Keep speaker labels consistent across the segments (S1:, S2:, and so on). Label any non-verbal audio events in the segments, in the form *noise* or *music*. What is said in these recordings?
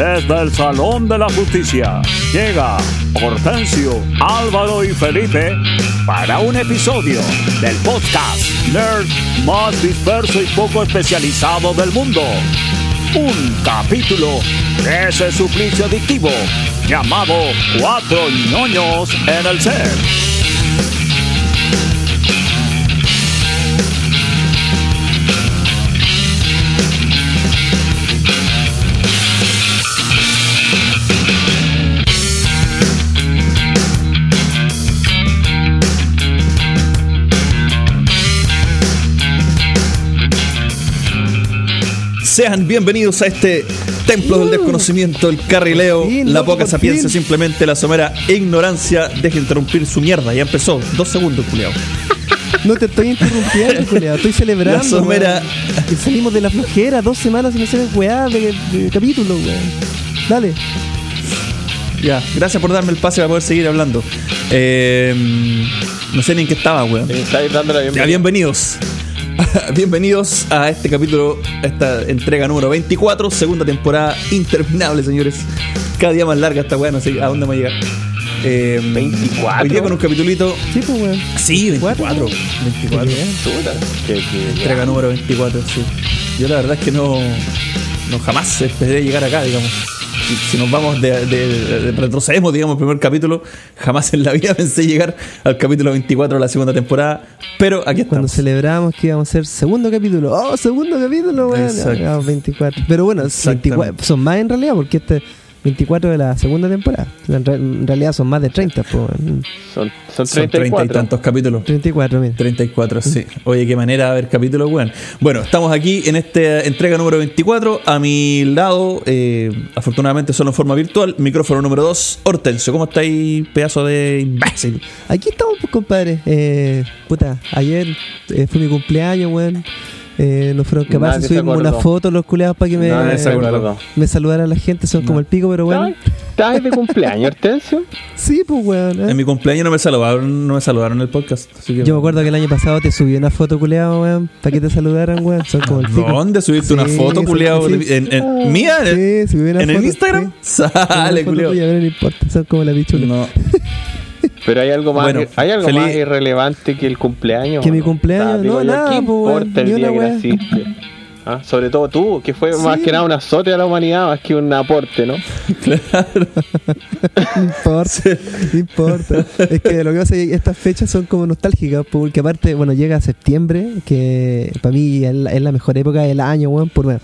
S1: desde el Salón de la Justicia, llega Hortensio, Álvaro y Felipe para un episodio del podcast Nerd más disperso y poco especializado del mundo. Un capítulo de ese suplicio adictivo llamado Cuatro ñoños en el ser.
S2: Sean bienvenidos a este templo del desconocimiento, el carrileo, la poca sapiencia, simplemente la somera ignorancia. Deje interrumpir su mierda, ya empezó. Dos segundos, culiao. *laughs*
S3: No te estoy interrumpiendo, culiao. Estoy celebrando.
S2: La somera.
S3: Que salimos de la flojera dos semanas sin hacer weá de, de capítulo, weón. Dale.
S2: Ya, gracias por darme el pase para poder seguir hablando. Eh, no sé ni en qué estaba, weón.
S4: Estáis dando la
S2: Ya,
S4: bienvenida.
S2: bienvenidos. *laughs* bienvenidos a este capítulo, a esta entrega número 24, segunda temporada interminable, señores. Cada día más larga esta weá, no sé a dónde vamos a llegar. Eh,
S4: 24.
S2: Hoy día con un capitulito.
S3: Sí, pues, weón.
S2: Sí, 24. 24.
S4: Chuta, que- que-
S2: Entrega número 24, sí. Yo la verdad es que no, no jamás esperé llegar acá, digamos. Si nos vamos de, de- de- retrocedemos, digamos, el primer capítulo, jamás en la vida *laughs* pensé llegar al capítulo 24 de la segunda temporada, pero aquí
S3: Cuando
S2: estamos.
S3: celebramos que íbamos a hacer segundo capítulo. ¡Oh, segundo capítulo, llevamos 24. Pero bueno,
S2: Exactamente.
S3: 24 son más en realidad porque este 24 de la segunda temporada. En, re- en realidad son más de 30, pues, weón.
S4: Son, son
S2: Son 30 y
S4: 34.
S2: tantos capítulos.
S3: 34, mira.
S2: 34, sí. Oye, qué manera de ver capítulos, weón. Bueno, estamos aquí en esta entrega número 24. A mi lado, eh, afortunadamente solo en forma virtual, micrófono número 2, Hortensio. ¿Cómo estáis, pedazo de imbécil?
S3: Aquí estamos, pues, compadre. Eh, puta, ayer eh, fue mi cumpleaños, weón. Eh, nos fueron capaces de subirme una foto los culeados para que me,
S4: Nadie se
S2: acordó.
S4: acordó.
S3: me saludara la gente. Son como el pico, pero bueno.
S4: ¿Estás estás de cumpleaños, Hortensio? *laughs*
S3: Sí, pues, weón. eh.
S2: En mi cumpleaños no me saludaron, no me saludaron en el podcast. así que-
S3: Yo me acuerdo que el año pasado te subí una foto, culeado, weón, para que te saludaran, weón. Son como el pico.
S2: ¿Dónde subiste una
S3: Sí,
S2: foto,
S3: sí,
S2: culiao?
S3: sí.
S2: ¿En, en- ¿Mía? ¿En,
S3: Sí, subí una
S2: en el
S3: foto,
S2: Instagram?
S3: sí.
S2: Sale,
S3: Una foto tuya, pero no importa, son como la pichula.
S2: No. *laughs*
S4: Pero hay algo más,
S2: Bueno,
S4: hay algo
S2: feliz-
S4: más irrelevante que el cumpleaños.
S3: Que
S4: ¿o
S3: mi cumpleaños,
S4: digo
S3: no,
S4: yo,
S3: nada,
S4: ¿Qué
S3: po, weón,
S4: importa el día que naciste? ¿Ah? Sobre todo tú, que fue más que nada un azote a la humanidad, más que un aporte, ¿no? *laughs* *laughs*
S3: No importa, no importa. Es que lo que pasa es que estas fechas son como nostálgicas, porque aparte, bueno, llega septiembre, que para mí es la, es la mejor época del año, weón, por, bueno,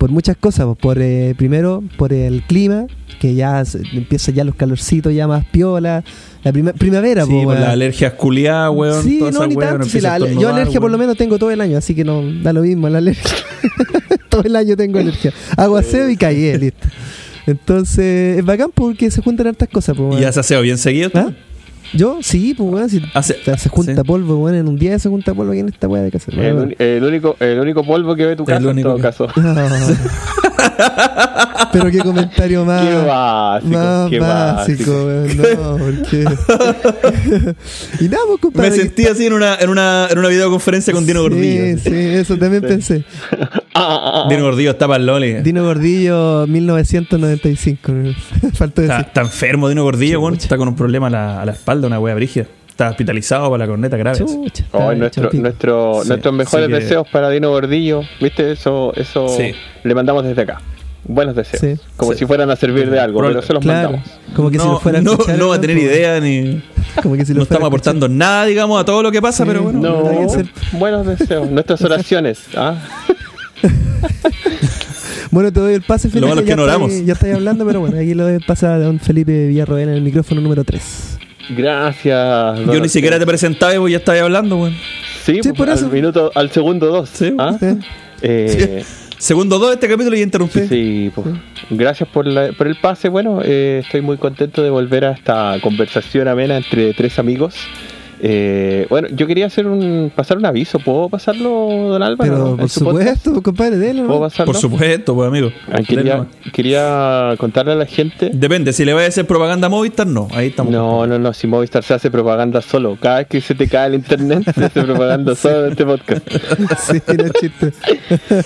S3: por muchas cosas. pues, Por eh, Primero, por el clima, que ya se- empieza ya los calorcitos ya más piola. La prima- primavera,
S2: Sí,
S3: pues,
S2: por
S3: weón.
S2: las alergias culiadas, weón.
S3: Sí,
S2: toda
S3: no,
S2: esa
S3: ni tanto.
S2: empieza
S3: la- yo alergia por lo menos tengo todo el año, así que no da lo mismo la alergia. *laughs* todo el año tengo alergia. Hago aseo y cagué, listo. Entonces, es bacán porque se juntan hartas cosas, pues,
S2: ¿Y has aseo bien seguido?
S3: ¿Ah? Yo, sí, pues, weón. Si sea, se junta
S2: sí.
S3: polvo, weón. En un día se junta polvo aquí en esta weá de casa.
S4: El, único, el único polvo que ve tu
S2: El
S4: casa en todo
S2: que-
S4: caso. *laughs* *laughs* *laughs*
S3: Pero qué comentario más.
S4: Qué básico,
S3: más
S4: qué
S3: básico,
S4: básico.
S3: No, porque. *laughs* y nada, pues, compadre.
S2: Me sentí así en una, en una, en una videoconferencia con Dino Gordillo.
S3: Sí, sí, eso también pensé. *laughs*
S2: Dino Gordillo está para el Loli.
S3: Dino Gordillo, 1995. Faltó
S2: Está,
S3: decir.
S2: está enfermo Dino Gordillo. Está con un problema a la, a la espalda, una wea brígida. Está hospitalizado para la corneta grave.
S3: Chucha,
S4: Oh, nuestro, nuestro,
S2: Sí,
S4: nuestros mejores
S2: que-
S4: deseos para Dino Gordillo. ¿Viste? Eso, eso
S2: Sí.
S4: le mandamos desde acá. Buenos deseos.
S3: Sí.
S4: Como
S2: Sí.
S4: si fueran a servir de algo,
S2: Probable-
S4: pero se los
S3: Claro,
S4: mandamos.
S3: como que si
S2: no,
S3: lo fuera a
S2: no,
S3: escuchar,
S2: no va a tener idea ni. *laughs*
S3: Como que si lo
S2: No estamos aportando nada, digamos, a todo lo que pasa,
S3: Sí.
S2: pero bueno.
S4: No,
S3: ser.
S4: buenos deseos. *laughs* Nuestras oraciones. ¿ah? *laughs*
S3: Bueno, te doy el pase, Felipe.
S2: malo es que
S3: ya
S2: no
S3: estáis-
S2: oramos.
S3: Ya estáis hablando, pero bueno, aquí lo doy el pase a don Felipe Villarroel en el micrófono número 3.
S4: Gracias.
S2: Yo ni siquiera te presentaba y ya estabas hablando, weón.
S4: Sí,
S3: Sí,
S4: pues,
S3: por eso.
S4: Al, minuto, al segundo dos.
S2: Sí.
S4: ¿ah?
S3: ¿Eh?
S4: Eh,
S2: Segundo dos de este capítulo y interrumpí.
S4: Sí, pues, gracias por, la- por el pase. Bueno, eh, estoy muy contento de volver a esta conversación amena entre tres amigos. Eh, bueno, yo quería hacer un pasar un aviso. ¿Puedo pasarlo, don Álvaro?
S3: Pero por
S4: su podcast?
S3: supuesto, compadre, dele,
S4: ¿Puedo pasarlo?
S2: Por supuesto, pues amigo.
S4: Ah, quería, quería contarle a la gente.
S2: Depende, si le va a hacer propaganda a Movistar, no. Ahí estamos.
S4: No, no, no, si Movistar se hace propaganda solo. Cada vez que se te cae el internet, se hace propaganda *laughs* solo en este podcast. *laughs*
S3: Sí, no chiste.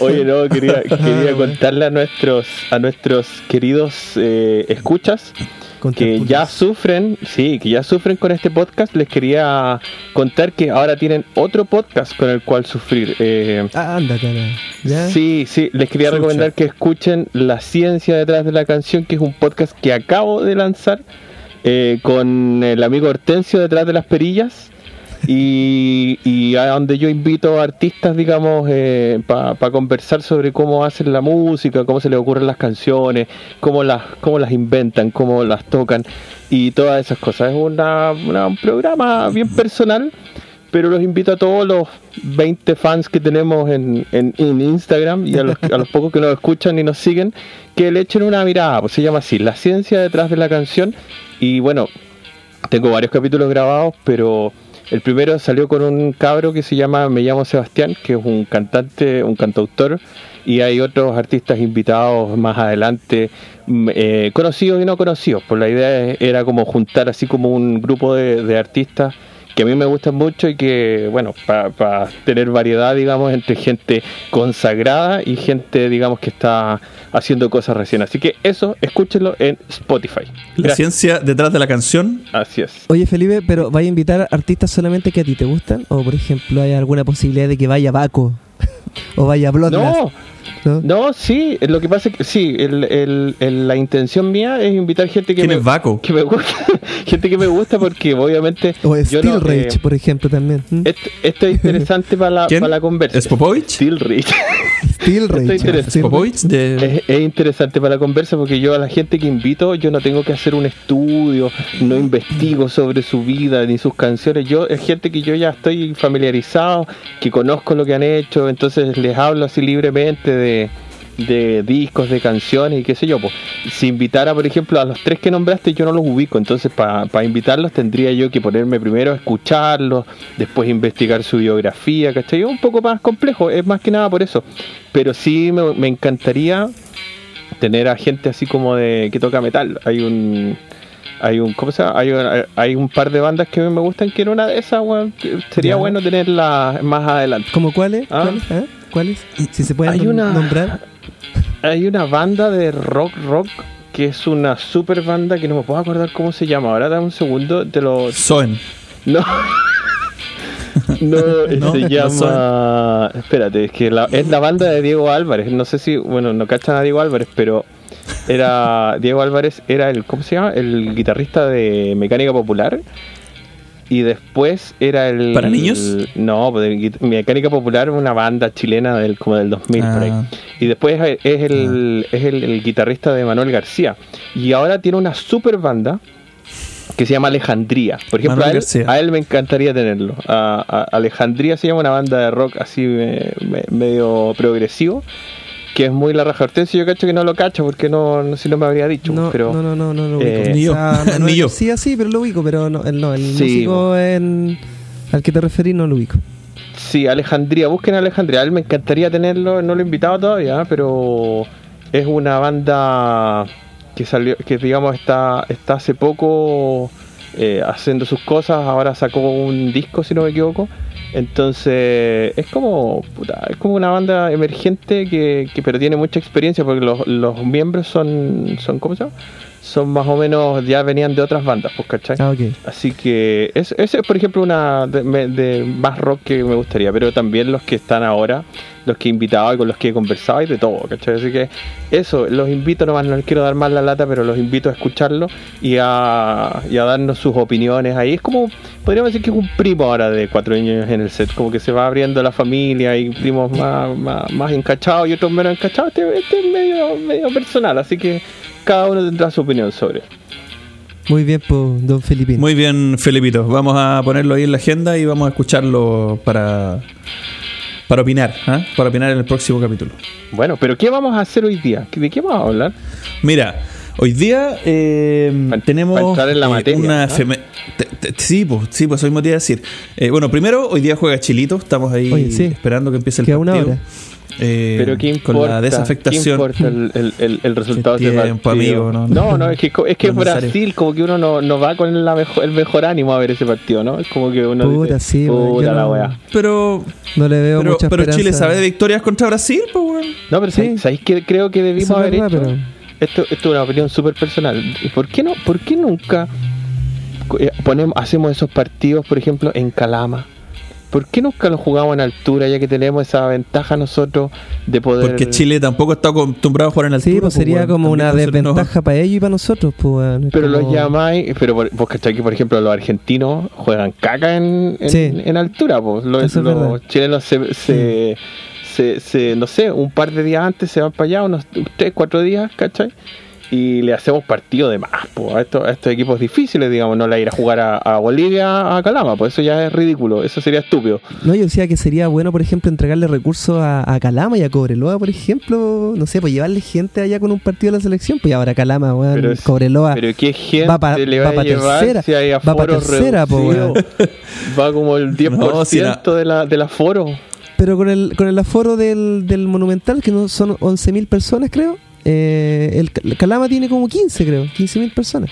S4: Oye, no, quería, *laughs* quería
S3: bueno.
S4: contarle a nuestros, a nuestros queridos eh, escuchas que ya sufren, sí, que ya sufren con este podcast. Les quería contar que ahora tienen otro podcast con el cual sufrir. Eh,
S3: Ah.
S4: Sí, sí, les quería recomendar que escuchen La Ciencia detrás de la canción, que es un podcast que acabo de lanzar eh, con el amigo Hortensio detrás de las perillas. Y, a donde yo invito a artistas, digamos, para conversar sobre cómo hacen la música, cómo se les ocurren las canciones, cómo las, cómo las inventan, cómo las tocan y todas esas cosas. Es una, una- un programa bien personal, pero los invito a todos los 20 fans que tenemos en, en- en Instagram y a los, a los pocos que nos escuchan y nos siguen, que le echen una mirada, pues se llama así, La Ciencia detrás de la canción. Y bueno, tengo varios capítulos grabados, pero el primero salió con un cabro que se llama Me llamo Sebastián, que es un cantante, un cantautor, y hay otros artistas invitados más adelante, mm, eh, conocidos y no conocidos. Pues la idea era como juntar así como un grupo de, de artistas que a mí me gustan mucho y que, bueno, para tener variedad, digamos, entre gente consagrada y gente, digamos, que está haciendo cosas recién. Así que eso, escúchenlo en Spotify.
S2: La
S4: Gracias.
S2: ciencia detrás de la canción.
S4: Así es.
S3: Oye, Felipe, pero ¿vaya a invitar artistas solamente que a ti te gustan? ¿O, por ejemplo, hay alguna posibilidad de que vaya Baco? *laughs* ¿O vaya Bloodlust?
S4: No,
S3: ¿no?
S4: no, sí, lo que pasa es que sí, el, el- el- la intención mía es invitar gente que
S2: ¿Quién
S4: me,
S2: es Baco?
S4: que me gusta, *laughs* gente que me gusta porque obviamente
S3: O
S4: yo
S3: Steel
S4: no,
S3: Rage,
S4: eh,
S3: por ejemplo, también. ¿Mm?
S4: esto, esto es interesante para la, para la conversa.
S2: ¿Es Popovich?
S4: Steel Rage.
S3: Steel Rage.
S2: Popovich de...
S4: Es, es interesante para la conversa porque yo a la gente que invito, yo no tengo que hacer un estudio, no investigo sobre su vida ni sus canciones. Yo es gente que yo ya estoy familiarizado, que conozco lo que han hecho, entonces les hablo así libremente de, de discos, de canciones y qué sé yo. Pues. Si invitara, por ejemplo, a los tres que nombraste, yo no los ubico, entonces para invitarlos tendría yo que ponerme primero a escucharlos, después investigar su biografía, ¿cachai? Es un poco más complejo, es más que nada por eso. Pero sí me, me encantaría tener a gente así como de que toca metal. Hay un hay un ¿cómo se llama? Hay, un- hay un par de bandas que me gustan que era una de esas, Sería bueno tenerla más adelante.
S3: ¿Cómo cuáles?
S4: Ah.
S3: ¿Eh? ¿Cuáles? Si se pueden
S4: Hay una-
S3: nombrar.
S4: Hay una banda de rock rock que es una super banda que no me puedo acordar cómo se llama. Ahora dame un segundo, te lo
S2: Soen.
S4: No. *laughs* No,
S2: No,
S4: se
S2: no
S4: llama. Espérate, es que la- es la banda de Diego Álvarez. No sé si, bueno, no cachan a Diego Álvarez, pero era. Diego Álvarez era el. ¿Cómo se llama? El guitarrista de Mecánica Popular. Y después era el.
S2: ¿Para niños?
S4: no, el guit- Mecánica Popular, una banda chilena del, como del 2000 por ahí.
S2: Ah.
S4: Y después es es el, es el, el guitarrista de Manuel García. Y ahora tiene una super banda que se llama Alejandría. Por ejemplo, a él,
S2: García.
S4: a él me encantaría tenerlo. A, a- Alejandría se llama una banda de rock así me- me- medio progresivo. Que es muy la raja Hortensio. Yo cacho que no lo cacho porque no, no si no me habría dicho.
S3: No,
S4: pero
S3: no, no, no, no lo ubico.
S4: eh,
S2: Ni yo.
S3: O sea, *laughs* Manuel
S2: Ni yo.
S3: García sí, pero lo ubico, pero no, el, no, el
S4: Sí,
S3: músico en- al que te referís no lo ubico.
S4: Sí, Alejandría, busquen a Alejandría. A él me encantaría tenerlo, no lo he invitado todavía, pero es una banda que salió, que digamos está, está hace poco eh, haciendo sus cosas, ahora sacó un disco si no me equivoco. Entonces es como puta, es como una banda emergente que, que pero tiene mucha experiencia porque los, los miembros son, son ¿cómo se llama? Son más o menos, ya venían de otras bandas, pues, ¿cachai?
S3: Ah, ok.
S4: Así que ese es, por ejemplo, una de, de más rock que me gustaría, pero también los que están ahora, los que he invitado y con los que he conversado y de todo, ¿cachai? Así que eso, los invito, nomás no les quiero dar más la lata, pero los invito a escucharlo y a, y a darnos sus opiniones ahí. Es como, podríamos decir que es un primo ahora de cuatro años en el set, como que se va abriendo la familia y primos más, más, más encachados y otros menos encachados. Este, este es medio, medio personal, así que cada uno tendrá su opinión sobre.
S3: Muy bien, pues, don Felipín.
S2: Muy bien, Felipito. Vamos a ponerlo ahí en la agenda y vamos a escucharlo para, para opinar, ¿ah? para opinar en el próximo capítulo.
S4: Bueno, pero ¿qué vamos a hacer hoy día? ¿De qué vamos a hablar?
S2: Mira, Hoy día eh,
S4: Pa-
S2: tenemos
S4: pa entrar en la
S2: eh,
S4: materia,
S2: una
S4: ¿no?
S2: feme- te- te- sí, pues, sí, pues eso mismo te iba a decir. Eh, bueno, primero, hoy día juega Chilito, estamos ahí
S3: Oye, sí.
S2: esperando que empiece el
S3: Queda una
S2: partido.
S3: hora.
S2: Eh,
S4: Pero ¿qué importa?
S2: con la desafectación.
S4: ¿Qué importa el, el- el- el resultado
S2: Qué
S4: de ese
S2: tiempo,
S4: partido?
S2: amigo, no,
S4: no,
S2: no.
S4: no, es que, es que
S2: No.
S4: Brasil, como que uno no, no va con la mejor, el mejor ánimo a ver ese partido, ¿no? Es como que uno
S3: Puta,
S4: dice,
S3: sí,
S4: puta la
S3: no-
S4: weá.
S2: Pero,
S3: No le veo
S2: pero,
S3: mucha
S2: pero
S3: esperanza.
S2: Chile sabe de victorias contra Brasil, pues, weón.
S4: No, pero
S3: Sí.
S4: ¿sabéis, ¿sabéis qué creo que debimos
S3: Eso
S4: haber
S3: verdad,
S4: hecho?
S3: pero-
S4: Esto, esto es una opinión súper personal. ¿Y ¿Por qué no? ¿Por qué nunca eh, ponemos, hacemos esos partidos, por ejemplo, en Calama? ¿Por qué nunca los jugamos en altura, ya que tenemos esa ventaja nosotros de poder...
S2: Porque Chile tampoco está acostumbrado a jugar en altura.
S3: Sí, pues sería
S2: weón.
S3: como una
S2: no-
S3: desventaja para ellos y para nosotros, pues,
S4: Pero los llamáis, pero por- vos cachai que por ejemplo los argentinos juegan caca en, en,
S3: Sí.
S4: en altura, pues los,
S3: Eso es
S4: los
S3: verdad.
S4: chilenos se, se, se, se- no sé, un par de días antes se van para allá, unos tres, cuatro días, ¿cachai? Y le hacemos partido de más, pues, a estos, a estos equipos difíciles, digamos, no le ir a jugar a, a Bolivia, a Calama, pues eso ya es ridículo, eso sería estúpido.
S3: No, yo decía que sería bueno, por ejemplo, entregarle recursos a, a Calama y a Cobreloa, por ejemplo. No sé, pues llevarle gente allá con un partido de la selección. Pues ahora Calama, weón, Cobreloa.
S4: Pero qué gente
S3: va pa-
S4: le
S3: va
S4: va, a
S3: pa
S4: llevar
S3: tercera,
S4: si hay
S3: va pa
S4: aforos
S3: tercera, po?
S4: Va como el 10% *laughs*
S2: No, si la-
S4: de la, del aforo.
S3: Pero con el, con el aforo del, del Monumental, que no son 11.000 personas, creo. Eh, el, Calama tiene como 15, creo. 15.000 personas.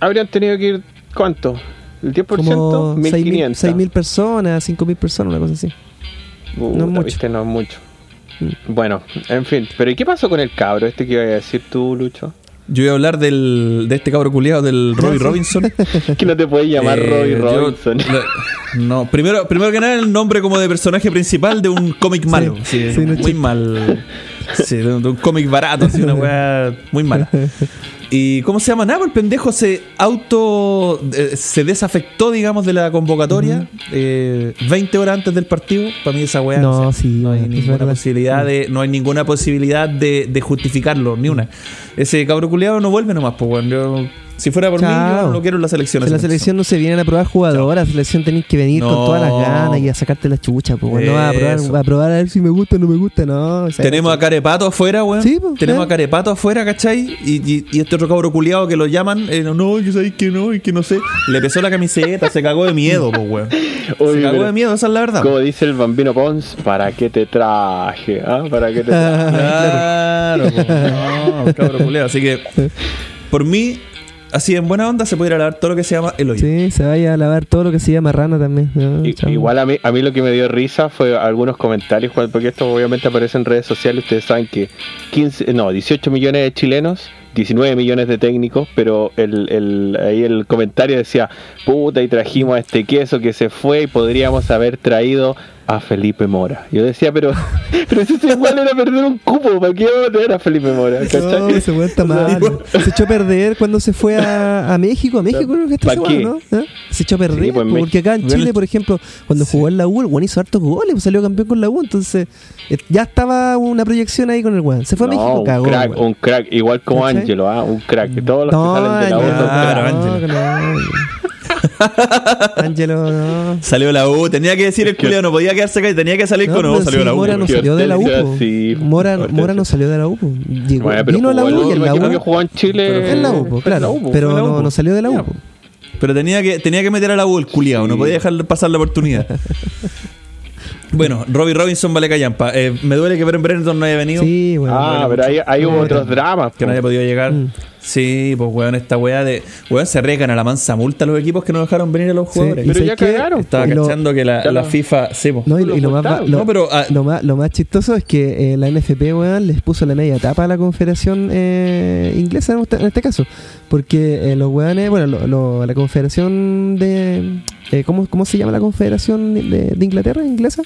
S4: Habrían tenido que ir, ¿cuánto? ¿El 10%?
S3: Como 6.000
S4: 1500.
S3: 6.000 personas, 5.000 personas, una cosa así. No es mucho.
S4: viste, no es mucho.
S3: Mm.
S4: Bueno, en fin. Pero ¿y qué pasó con el cabro este que iba a decir tú, Lucho?
S2: Yo voy a hablar del, de este cabro culiado del *laughs* Robbie. Robinson. *laughs*
S4: que no te puedes llamar
S2: Eh,
S4: Robbie Robinson.
S2: no, primero, primero que nada, el nombre como de personaje principal de un cómic malo. Sí,
S3: sí, no
S2: muy mal. *laughs* Sí, de un, de un cómic barato, así, una weá muy mala. ¿Y cómo se llama? Nada, pues el pendejo se auto. eh, se desafectó, digamos, de la convocatoria eh, 20 horas antes del partido. Para mí, esa weá.
S3: No, sí,
S2: no hay
S3: es
S2: ninguna
S3: verdad.
S2: posibilidad de. No hay ninguna posibilidad de, de justificarlo, ni una. Ese cabro culiado no vuelve nomás, pues, weón. Yo- Si fuera por mí, yo no lo quiero en la selección.
S3: En la selección no se vienen a probar jugadoras, la selección tenéis que venir con todas las ganas y a sacarte la chucha, pues no vas a probar, va a probar a ver si me gusta o no me gusta, no. o sea,
S2: Tenemos a Carepato afuera, weón.
S3: Sí, pues,
S2: Tenemos a Carepato afuera, ¿cachai? Y, y- y este otro cabro culiado que lo llaman, eh, no, que sabéis que no, y que no sé. Le pesó la camiseta, se cagó de miedo, pues, weón. *laughs*
S4: Oye,
S2: Se cagó de miedo, esa es la verdad.
S4: Como dice el bambino Pons, ¿para qué te traje? ah? ¿Para qué te *laughs* traje?
S2: Claro, pues, *laughs* no, cabro culiado. Así que, por mí, así en buena onda, se puede ir a lavar todo lo que se llama el hoyo.
S3: Sí, se vaya a lavar todo lo que se llama rana también. Chao.
S4: Igual a mí, a mí lo que me dio risa fue algunos comentarios, Juan, porque esto obviamente aparece en redes sociales. Ustedes saben que 15, no, 18 millones de chilenos, 19 millones de técnicos, pero el, el, ahí el comentario decía: Puta, y trajimos a este queso que se fue y podríamos haber traído a Felipe Mora. Yo decía, pero, pero eso igual era perder un cupo, ¿para qué vamos a tener a Felipe Mora?
S3: No, ese weón está mal. Se echó a perder cuando se fue a, a México. A México creo que. ¿Eh? Se echó a perder.
S4: Sí, pues,
S3: porque acá en. Chile, por ejemplo, cuando jugó en la U, el weón hizo hartos goles, pues salió campeón con la U. Entonces, eh, ya estaba una proyección ahí con el weón. Se fue a
S4: No,
S3: México,
S4: un
S3: cagó.
S4: crack,
S3: weón.
S4: un crack, igual como. Ángelo, ¿ah? un crack. Todos los
S3: No,
S4: que salen de la U son
S2: Claro, *laughs* Ángelo.
S3: no.
S2: Salió la U, tenía que decir el culiado, no podía quedarse acá y tenía que salir con no,
S3: pero
S2: salió la U.
S3: Mora no salió de la U.
S4: Sí,
S3: Mora. Mora no salió de la U. Llegó,
S4: Bueno, pero
S3: vino a la U y en la
S4: último que
S3: U.
S4: jugó en Chile.
S3: En la U, claro.
S4: U,
S3: pero
S2: U,
S3: no, salió de la U.
S2: Pero tenía que, tenía que meter a la U el culiado, no podía dejar pasar la oportunidad. *laughs* bueno, Robbie Robinson vale callampa. Eh, me duele que Bren Brenton no haya venido.
S3: Sí, bueno.
S4: Ah, pero ahí, ahí hubo otros dramas.
S2: Que no haya podido llegar.
S3: Mm.
S2: Sí, pues weón, esta weá de. Weón, se arriesgan a la mansa multa los equipos que no dejaron venir a los
S3: Sí,
S2: jugadores.
S3: y
S4: Pero
S3: ¿sabes
S4: ya
S3: qué?
S4: cagaron.
S2: Estaba
S3: lo-
S2: cachando que la, FIFA. Sí, pues.
S3: No, y,
S4: Lo
S3: y lo, más, lo,
S2: No, pero, ah,
S3: lo más, lo más chistoso es que eh, la NFP, weón, les puso la media tapa a la confederación eh, inglesa en este, en este caso. Porque eh, los weones, bueno, lo- lo- la confederación de... eh, ¿cómo, ¿Cómo se llama la confederación de, de Inglaterra, inglesa?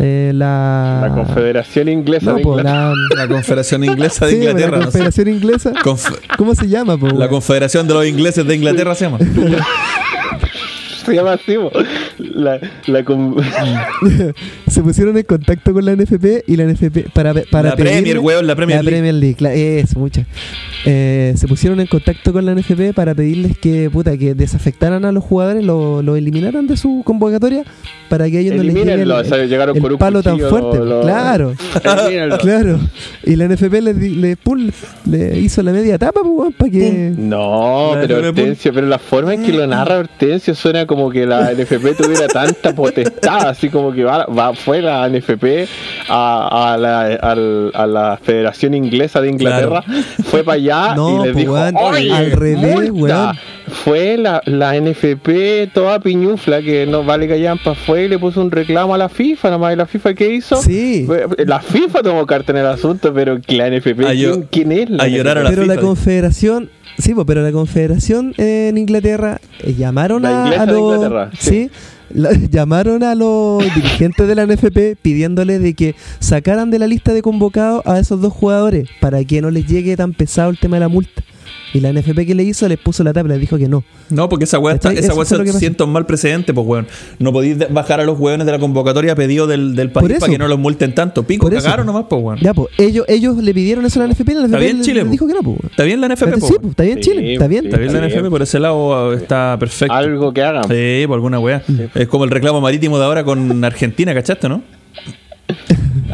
S3: Eh, la...
S4: La Confederación Inglesa
S3: No,
S4: de
S3: po,
S4: Inglaterra.
S3: la...
S2: La Confederación *laughs* Inglesa de
S3: Sí, la
S2: Inglaterra. no sé.
S3: confederación inglesa.
S2: Conf-
S3: ¿Cómo se llama, po,
S2: la? Confederación de los Ingleses de Inglaterra se llama. *laughs*
S4: Se llama así, po. La, la con- *laughs*
S3: se pusieron en contacto con la NFP y la NFP para, para
S2: La Premier,
S3: pedirle-
S2: weón, la Premier League.
S3: League, cla- eso, muchas. Eh, se pusieron en contacto con la NFP para pedirles que, puta, que desafectaran a los jugadores, lo, lo eliminaran de su convocatoria para que ellos no les llegue el,
S4: o sea, llegaron
S3: el
S4: un
S3: palo tan fuerte.
S4: lo- lo-
S3: Claro, *laughs* claro. Y la NFP le, di- le, pum, le hizo la media tapa, pues, para que...
S4: No,
S2: La
S4: pero. Hortensio, pero la forma en que lo narra Hortensio suena como que la NFP tuviera tanta potestad, así como que va, va fue la NFP a, a la, al- a la Federación Inglesa de Inglaterra, fue para allá
S3: No,
S4: y les
S3: pues,
S4: dijo,
S3: weón,
S4: "Oye,
S3: al revés,
S4: multa".
S3: weón.
S4: Fue la, la NFP toda piñufla que no vale callampa, fue y le puso un reclamo a la FIFA, nomás y la FIFA ¿qué hizo?
S3: Sí.
S4: La FIFA tomó carta en el asunto, pero que la NFP,
S2: A
S4: ¿quién, quién es? La
S2: a llorar a la
S3: pero
S2: FIFA,
S3: la confederación sí pues, pero la confederación en Inglaterra eh, llamaron
S4: La
S3: a, a los
S4: Inglaterra,
S3: sí,
S4: sí.
S3: La- *laughs* llamaron a los dirigentes de la NFP pidiéndole de que sacaran de la lista de convocados a esos dos jugadores para que no les llegue tan pesado el tema de la multa y la NFP que le hizo les puso la tapa les dijo que no
S2: No, porque esa weá está, esa weá se sienta un mal precedente, pues weón. No podéis bajar a los weones de la convocatoria a pedido del, del país para que no los multen tanto. Pico,
S3: Por eso.
S2: cagaron nomás, pues weón.
S3: ya pues ellos ellos le pidieron eso a la NFP y la NFP
S2: bien,
S3: le-
S2: Chile,
S3: le dijo que no pues
S2: Está bien la NFP, pues.
S3: sí pues está bien
S4: Sí,
S3: Chile está bien
S4: sí.
S2: Está bien la
S4: Está
S2: NFP,
S4: bien.
S2: por ese lado está perfecto.
S4: Algo que hagan.
S2: Sí, por alguna weá. Es como el reclamo marítimo de ahora con Argentina, ¿cachaste, no?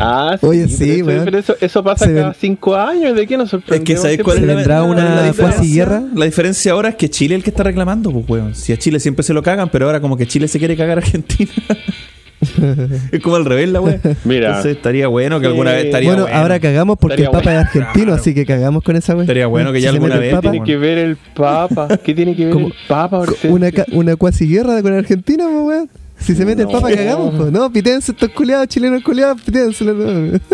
S4: Ah, sí,
S3: Oye,
S4: pero
S3: sí,
S4: eso,
S3: weón.
S4: pero eso, eso pasa
S3: Se
S4: cada
S3: ven-
S4: cinco años. ¿De qué nos
S2: Es
S4: sorprende?
S2: que ¿sabéis cuál es
S3: Se
S2: la,
S3: vendrá
S2: la-
S3: una
S2: diferencia?
S3: cuasi-guerra.
S2: La diferencia ahora es que Chile es el que está reclamando, pues weón. Si a Chile siempre se lo cagan, pero ahora como que Chile se quiere cagar a Argentina. *laughs* es como al revés la weá. *laughs*
S4: Mira.
S2: Entonces estaría bueno que alguna vez estaría
S3: bueno, ahora cagamos porque
S4: Estaría
S3: el Papa es
S4: bueno.
S3: argentino,
S2: Claro.
S3: así que cagamos con esa wea.
S2: Estaría bueno que ya
S3: Si
S2: alguna vez,
S4: ¿Qué tiene que ver el Papa? ¿Qué tiene que ver
S3: Como-
S4: el Papa?
S3: Una, ca- una cuasi guerra con Argentina, pues, weón. Si se mete el. Papa, cagamos, pues. No, pítense estos culiados, chilenos culiados, pítense. No. *laughs*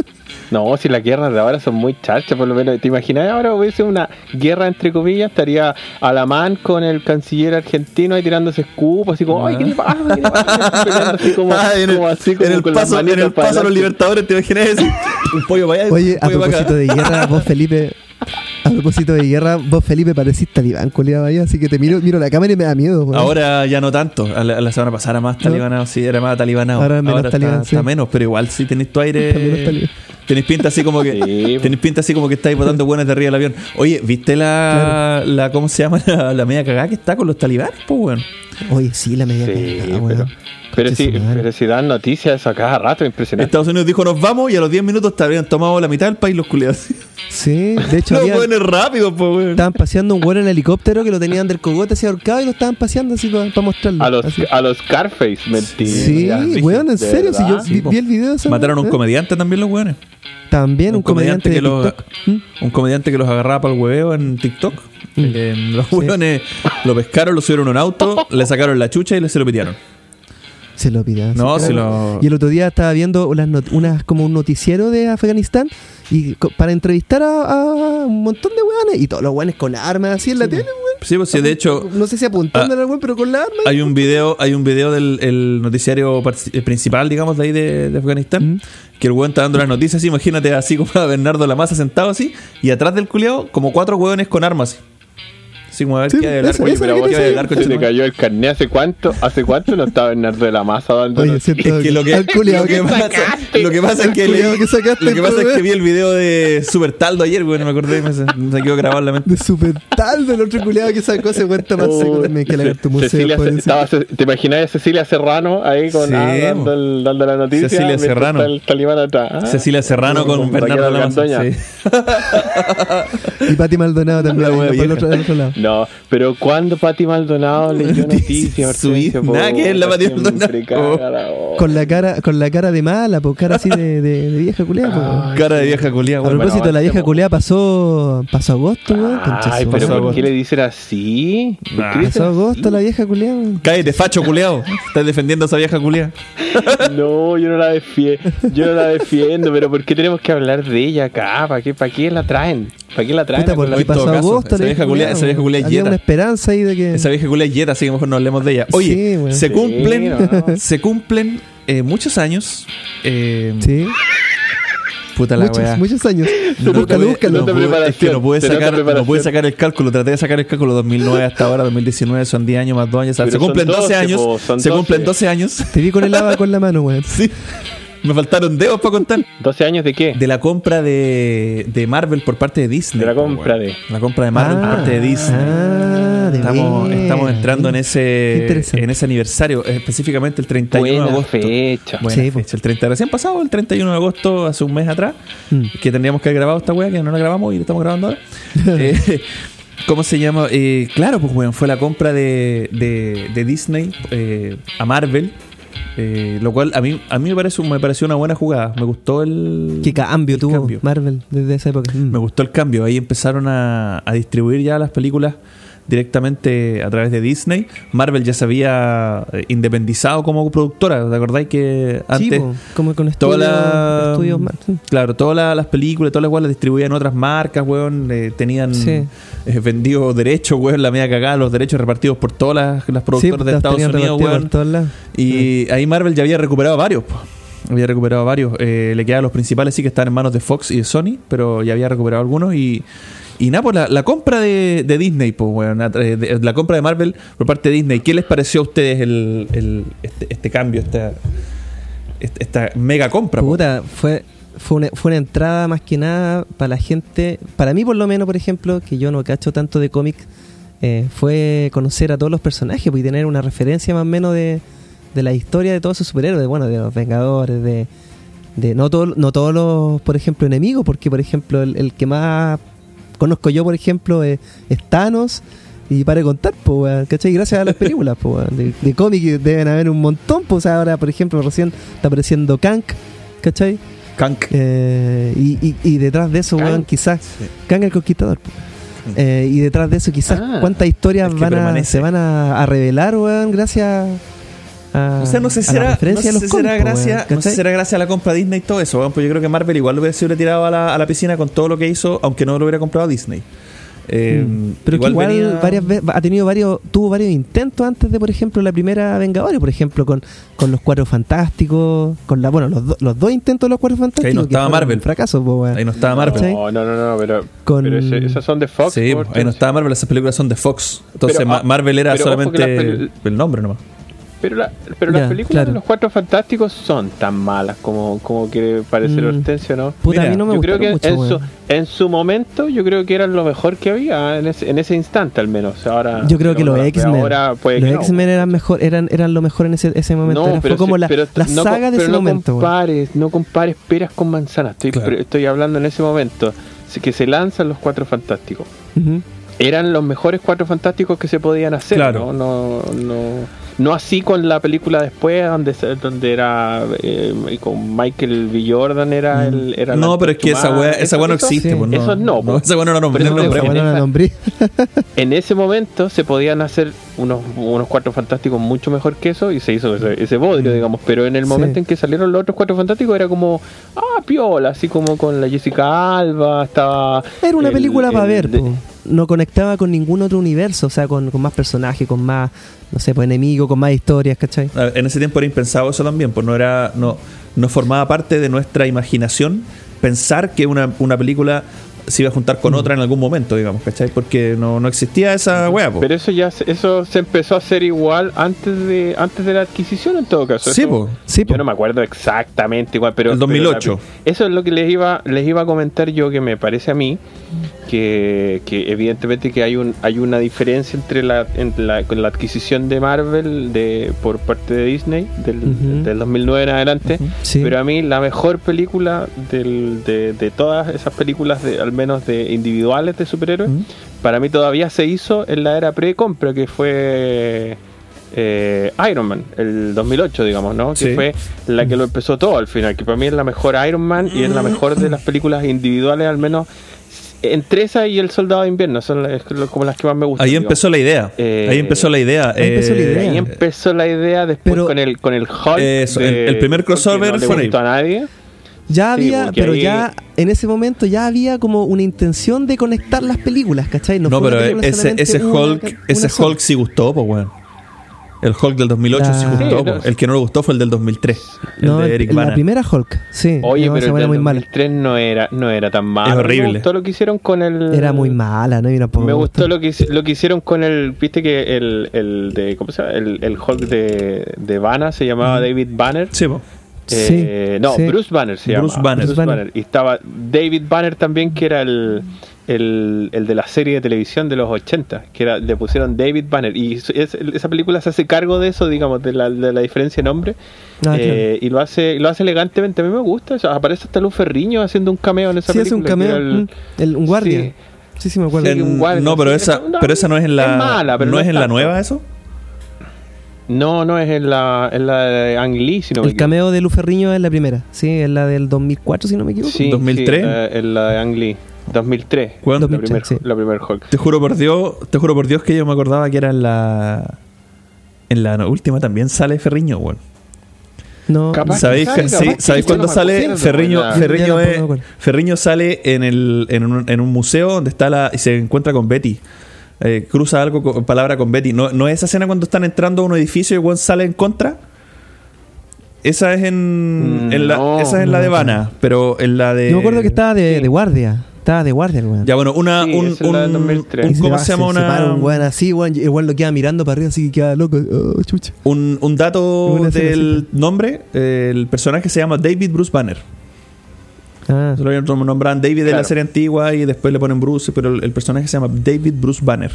S4: No, si las guerras de ahora son muy charchas, por lo menos. ¿Te imaginas ahora hubiese una guerra entre comillas? Estaría Alamán con el canciller argentino ahí tirándose escupos, así como, ¡ay, qué le pasa! ¿Qué le pasa? *laughs* Peleando así como,
S2: Ah, en el,
S4: como así, como
S2: en el
S4: con las
S2: paso, en
S4: manitas
S2: el
S4: para
S2: paso a los libertadores, ¿te imaginas eso? *laughs* Un pollo para allá,
S3: Oye,
S2: un
S3: a propósito de guerra, vos, Felipe. A propósito de guerra, vos, Felipe, parecís talibán, culiado ahí, así que te miro, miro la cámara y me da miedo, weón.
S2: Ahora ya no tanto. A la, a la semana pasada era más talibanado, sí, era más talibanado.
S3: Ahora menos
S2: está,
S3: talibán,
S2: está
S3: sí.
S2: menos, pero igual sí tenéis tu aire. *laughs* Tenéis pinta así como que. *laughs*
S4: Sí,
S2: tenéis pinta así como que estáis botando *laughs* buenas de arriba del avión. Oye, ¿viste la, la ¿cómo se llama? La, la media cagada que está con los talibanes, pues weón.
S3: Oye, sí, la media
S4: Sí,
S3: cagada, weón.
S4: pero, pero,
S3: madre.
S4: pero si dan noticias a cada rato, impresionante.
S2: Estados Unidos dijo nos vamos y a los 10 minutos te habrían tomado la mitad del país los culiados. *laughs*
S3: Sí, de hecho, *laughs*
S2: Los weones rápido, weón.
S3: estaban paseando un weón en helicóptero que lo tenían del cogote así ahorcado y lo estaban paseando así para mostrarlo.
S4: A los,
S3: así.
S4: a los Carface, mentira.
S3: Sí, weón, en
S4: ¿de
S3: serio, si yo vi,
S2: po.
S3: vi el video de esa
S2: Mataron a un
S3: ¿eh?
S2: comediante también los weones.
S3: También un,
S2: un
S3: comediante,
S2: comediante
S3: de
S2: que lo-
S3: TikTok. ¿Mm?
S2: Un comediante que los agarraba para el hueveo en TikTok.
S3: Mm.
S2: Eh, los
S3: Sí.
S2: hueones lo pescaron, lo subieron a un auto, *laughs* le sacaron la chucha y le se lo pitearon.
S3: Se lo pidieron.
S2: No,
S3: claro.
S2: lo.
S3: Y el otro día estaba viendo unas, como un noticiero de Afganistán y para entrevistar a, a un montón de weones y todos los weones con armas así en la tele, weón.
S2: Sí, pues sí, de hecho,
S3: No sé si apuntándole al weón, pero con la arma.
S2: hay un video, hay un video del el noticiario eh, principal, digamos, de ahí de, de Afganistán,
S3: Mm.
S2: que el weón está dando las noticias, imagínate así como a Bernardo Lamasa sentado así, y atrás del culiao, como cuatro hueones con armas así. Así como a ver
S3: Sí, eso-
S2: arco.
S3: eso
S2: pero vos
S3: que
S2: del arco,
S4: Se te
S2: conchetumare.
S4: cayó el carnet hace cuánto, hace cuánto no estaba Bernardo de la Masa dando
S3: Oye,
S2: Es que lo que, lo que
S3: que
S2: pasa, lo que pasa es que, leí-
S3: que sacaste,
S2: lo que pasa es que vi el video de Super Taldo ayer, güey, no me acordé, me, me quedó grabado en la mente.
S3: De super tal del otro culiado que sacó ese cuenta más seco también que la tu museo.
S4: Cecilia, estaba, ¿Te imaginas a Cecilia Serrano ahí con
S2: Sí,
S4: ah, dando, el- dando la noticia?
S2: Cecilia Serrano.
S4: El talibán atrás. Ah,
S2: Cecilia Serrano con
S4: Con
S2: Bernardo Lamasa.
S3: Y Pati Maldonado también. Por el otro lado.
S4: No, pero cuando Pati Maldonado leyó *laughs* noticias,
S2: nada que ver la Pati Maldonado.
S3: Con la cara, con la cara de mala, pues cara así de, de, de vieja culiada.
S2: Cara de vieja culia,
S3: A propósito,
S4: bueno,
S3: la vieja culiada pasó, pasó agosto, weón.
S4: Ay, pero. ¿por qué le dicen así? ¿Por qué
S2: Ah.
S4: dicen
S3: Pasó agosto
S4: así?
S3: la vieja culiada.
S2: Cállate, facho culeado. Estás defendiendo a esa vieja culia. *laughs*
S4: No, yo no la defiendo, yo no la defiendo, pero ¿por qué tenemos que hablar de ella acá? ¿Para qué, para qué la traen? ¿Para qué la traen?
S3: Puta,
S4: a
S3: porque
S2: en
S3: pasó
S2: caso,
S3: agosto
S2: esa vieja culiá- esa vieja
S3: Había
S2: yeta.
S3: una esperanza ahí de que.
S2: Esa vieja culia es yeta, así que mejor no hablemos de ella. Oye,
S3: Sí, güey.
S2: se
S4: Sí,
S2: cumplen,
S4: no. *laughs*
S2: se cumplen eh, muchos años. eh,
S3: Sí.
S2: Puta la
S3: muchos,
S2: weá.
S3: muchos años.
S2: No
S3: búscalo, búscalo.
S2: no pude- es que no pude sacar, no pude sacar el cálculo, traté de sacar el cálculo 2009 hasta ahora, 2019, son 10 años más 2 años. o sea, se cumplen 12,
S4: 12,
S2: años.
S4: po,
S2: se cumplen
S4: 12.
S2: 12 años.
S3: Te vi con el *laughs* lava con la mano, weón.
S2: Sí. Me faltaron dedos para contar.
S4: ¿12 años de qué?
S2: De la compra de, de Marvel por parte de Disney.
S4: De la compra de-
S2: La compra de Marvel por parte de Disney.
S3: Ah, de
S2: Estamos, estamos entrando en ese en ese aniversario, específicamente el 31 de
S4: Buena
S2: agosto.
S4: fecha.
S2: Buena
S3: Sí, po.
S2: fecha. El 30 recién pasado, el 31 de agosto, hace un mes atrás,
S3: Mm.
S2: que tendríamos que haber grabado esta weá, que no la grabamos y la estamos grabando ahora. *laughs* Eh, ¿Cómo se llama? Eh, claro, pues weón, fue la compra de, de, de Disney eh, a Marvel. Eh, lo cual a mí a mí me pareció, me pareció una buena jugada. Me gustó el.
S3: Qué cambio
S2: el
S3: tuvo
S2: cambio.
S3: Marvel desde esa época. Mm.
S2: Me gustó el cambio. Ahí empezaron a, a distribuir ya las películas directamente a través de Disney. Marvel ya se había eh, independizado como productora. ¿Te acordáis que antes
S3: Sí, como con estudios, sí.
S2: claro, todas las, las películas, todas las cuales las distribuían otras marcas, weón, eh, tenían
S3: Sí.
S2: eh, vendidos derechos, weón, la media cagada, los derechos repartidos por todas las, las productoras
S3: pues,
S2: de Estados Unidos, weón. Y ahí Marvel ya había recuperado varios, po. Había recuperado varios. Eh, le quedaban los principales, sí que están en manos de Fox y de Sony, pero ya había recuperado algunos. Y, y nada, pues la, compra de, Disney, pues, de- la compra de Marvel por parte de Disney, ¿qué les pareció a ustedes el, este, este cambio, esta, esta mega compra?
S3: Puta, fue, fue, una, fue una entrada más que nada para la gente, para mí por lo menos, por ejemplo, que yo no cacho tanto de cómics, eh, fue conocer a todos los personajes pues, y tener una referencia más o menos de, de la historia de todos esos superhéroes, bueno, de los Vengadores, de, de no, todo- no todos los, por ejemplo, enemigos, porque por ejemplo el que más conozco yo, por ejemplo, es, es Thanos. Y para contar, pues, weón, ¿cachai? Gracias a las películas, pues, weón. De, de cómics deben haber un montón, pues, ahora, por ejemplo, recién está apareciendo Kang, ¿cachai?
S2: Kank.
S3: Eh, y, y, y detrás de eso,
S4: Kang.
S3: weón, quizás.
S2: Sí.
S3: Kang el Conquistador. po. Eh, y detrás de eso, quizás,
S4: Ah.
S3: cuántas historias
S2: Es que
S3: van a,
S2: permanece.
S3: se van a, a revelar, weón, gracias a.
S2: O sea, no sé si
S3: a la
S2: será, no sé si será gracia, no a la compra de Disney y todo eso, weón, pues yo creo que Marvel igual lo hubiera, hubiera tirado a la, a la piscina con todo lo que hizo, aunque no lo hubiera comprado Disney. Eh,
S3: Mm. Pero que igual
S2: venía-
S3: varias veces ha tenido varios, tuvo varios intentos antes de, por ejemplo, la primera Vengadores, por ejemplo, con, con los cuatro fantásticos, con la, bueno, los, do- los dos intentos de los cuatro fantásticos.
S2: no
S3: que
S2: estaba Marvel.
S3: fracaso, po.
S2: Ahí no estaba Marvel.
S4: No, no, no, no, pero,
S3: Con-
S4: pero ese- esas son de Fox.
S2: Sí, ahí no estaba Marvel, esas películas son de Fox. Entonces
S4: Pero, ah,
S2: Marvel era
S4: pero
S2: solamente el nombre nomás.
S4: Pero, la- pero
S3: Ya,
S4: las películas
S3: claro.
S4: de los Cuatro Fantásticos son tan malas como, como quiere parecer
S3: Mm.
S4: Hortensio, ¿no?
S3: Puta,
S2: Mira,
S3: a mí no me
S4: yo creo que
S3: mucho,
S4: en, su, en su momento yo creo que eran lo mejor que había en ese, en ese instante al menos. Ahora,
S3: Yo creo que los X-Men. Los
S4: no.
S3: X-Men eran mejor, eran, eran lo mejor en ese, ese momento.
S4: No,
S3: Era-
S4: pero
S3: fue como
S4: sí,
S3: la,
S4: pero
S3: la
S4: no
S3: saga de
S4: pero
S3: ese
S4: no
S3: momento.
S4: compares, no compares peras con manzanas. Estoy,
S2: Claro.
S4: pre- estoy hablando en ese momento. Que se lanzan los Cuatro Fantásticos. Eran los mejores cuatro fantásticos que se podían hacer.
S2: Claro.
S4: ¿no? No, no, no así con la película después, donde, donde era eh, con Michael B. Jordan era
S3: Mm.
S4: el. Era
S2: No, pero es que esa weá, esa weá no existe.
S3: sí.
S2: pues, no,
S4: Eso no, pues.
S2: esa weá no la nombré, no nombré.
S3: Esa-. *laughs*
S4: En ese momento se podían hacer unos, unos cuatro fantásticos mucho mejor que eso y se hizo ese, ese bodrio, digamos. Pero en el
S3: Sí.
S4: momento en que salieron los otros cuatro fantásticos era como, ah, piola, así como con la Jessica Alba, estaba.
S3: Era una
S4: el-
S3: película para
S4: el
S3: ver,
S4: de-
S3: po. No conectaba con ningún otro universo, o sea, con, más personajes, con más, no sé, pues enemigos, con más historias, ¿cachai?
S2: A ver, En ese tiempo era impensado eso también, pues no era, no, no formaba parte de nuestra imaginación pensar que una, una película se iba a juntar
S3: Mm.
S2: con otra en algún momento, digamos, ¿cachai? Porque no, no existía esa pues.
S4: Pero eso ya se- eso se empezó a hacer igual antes de antes de la adquisición en todo caso.
S2: Sí,
S4: Eso-
S2: po.
S3: Sí, po.
S4: Yo no me acuerdo exactamente igual, pero
S2: El 2008.
S4: pero la- eso es lo que les iba les iba a comentar yo que me parece a mí que, que evidentemente que hay un hay una diferencia entre la, entre la con la adquisición de Marvel de por parte de Disney del, del 2009 en adelante.
S3: Sí.
S4: Pero a mí la mejor película del- de, de todas esas películas, de, al menos de individuales de superhéroes,
S3: Mm.
S4: para mí todavía se hizo en la era pre-compra, que fue eh, Iron Man, el 2008, digamos, ¿no? Que fue la que lo empezó todo al final, que para mí es la mejor Iron Man y es la mejor de las películas individuales, al menos entre esa y El Soldado de Invierno, son las- como las que más me gustan.
S2: Ahí
S4: digamos.
S2: empezó la idea.
S4: Eh,
S2: ahí empezó la idea.
S3: ahí empezó la
S2: eh,
S3: idea.
S4: Ahí empezó la idea después
S3: Pero-
S4: con el con el Hulk.
S2: Eso, el-
S4: de-
S2: el primer crossover
S4: que no le
S2: fue ahí.
S4: gustó a nadie.
S3: Ya había, pero
S4: ahí-
S3: ya en ese momento ya había como una intención de conectar las películas, ¿cachai?
S2: No,
S3: fue una
S2: pero ese, ese
S3: una-
S2: Hulk,
S3: una
S2: ese
S3: sola.
S2: Hulk sí gustó, pues weón. El Hulk del 2008
S3: La-
S2: sí gustó.
S4: Sí,
S2: po.
S4: no.
S2: el que no le gustó fue el del 2003. El
S3: No,
S2: de Eric
S3: la
S2: Bana.
S3: primera Hulk, sí.
S4: Oye,
S3: no,
S4: pero el
S3: era
S4: del
S3: muy mala.
S4: 2003 no era, no era tan malo.
S2: Es horrible.
S4: Me gustó lo que hicieron con el...
S3: Era muy mala, ¿no? Tampoco
S4: Me gustó lo que, lo que hicieron con el, viste que el, el de, ¿cómo se llama? El, el Hulk de, de Banner se llamaba David Banner.
S2: Sí, po.
S4: Eh,
S3: Sí,
S4: no,
S3: sí.
S4: Bruce Banner se
S2: Bruce
S4: llama.
S2: Banner.
S3: Bruce Banner.
S4: Y estaba David Banner también, que era el, el, el de la serie de televisión de los 80, que era, le pusieron David Banner. Y es- es- esa película se hace cargo de eso, digamos, de la, de la diferencia de nombre.
S3: Ah,
S4: Eh, Y lo hace lo hace elegantemente. A mí me gusta. o sea, aparece hasta Luz Ferriño haciendo un cameo en esa
S3: Sí, hace un
S4: película.
S3: cameo.
S4: el-
S3: el- un guardia.
S4: Sí.
S3: Sí, sí, me acuerdo.
S4: Sí,
S2: En-
S4: un guardia,
S2: no, pero
S4: sí,
S2: esa, pero esa no es en la.
S4: es mala, pero
S2: no
S4: no
S2: es
S4: es
S2: en la nueva eso.
S4: No, no es en la, en la de Ang Lee, si no me
S3: el cameo de Luferriño es la primera. Sí, es la del 2004, si no me equivoco.
S4: Sí,
S2: 2003.
S4: sí, eh, en la de Ang Lee. 2003.
S2: ¿Cuándo?
S4: La primer,
S3: 2003, sí.
S4: la primer Hulk.
S2: Te juro por Dios, te juro por Dios que yo me acordaba que era en la. En la última también sale Ferriño, weón.
S3: No,
S2: ¿Sabéis, que-
S4: capaz
S2: sí, ¿sabéis cuándo
S4: no me
S2: sale Ferriño? Ferriño, es-
S3: me.
S2: Ferriño sale en, el, en, un, en un museo donde está la y se encuentra con Betty. Eh, cruza algo con palabra con Betty. ¿No, ¿No es esa escena cuando están entrando a un edificio y Juan sale en contra? Esa es en,
S4: Mm,
S2: en la,
S4: no,
S2: esa es en la de Vana, pero en la de
S3: Yo me acuerdo que estaba de,
S4: Sí.
S3: de guardia. Estaba de guardia el weón.
S2: Ya bueno, una
S4: Sí,
S2: un,
S4: esa es la del
S2: un-
S4: 2003.
S2: un-
S3: Y se
S2: ¿cómo se llama
S3: se
S2: una
S3: un weón así, weón, y el weón lo queda mirando para arriba, así que queda loco. Oh, chucha.
S2: un, un dato del nombre, el personaje se llama David Bruce Banner.
S3: Ah,
S2: Se lo nombraban David de la
S4: Claro.
S2: serie antigua y después le ponen Bruce, pero el, el personaje se llama David Bruce Banner.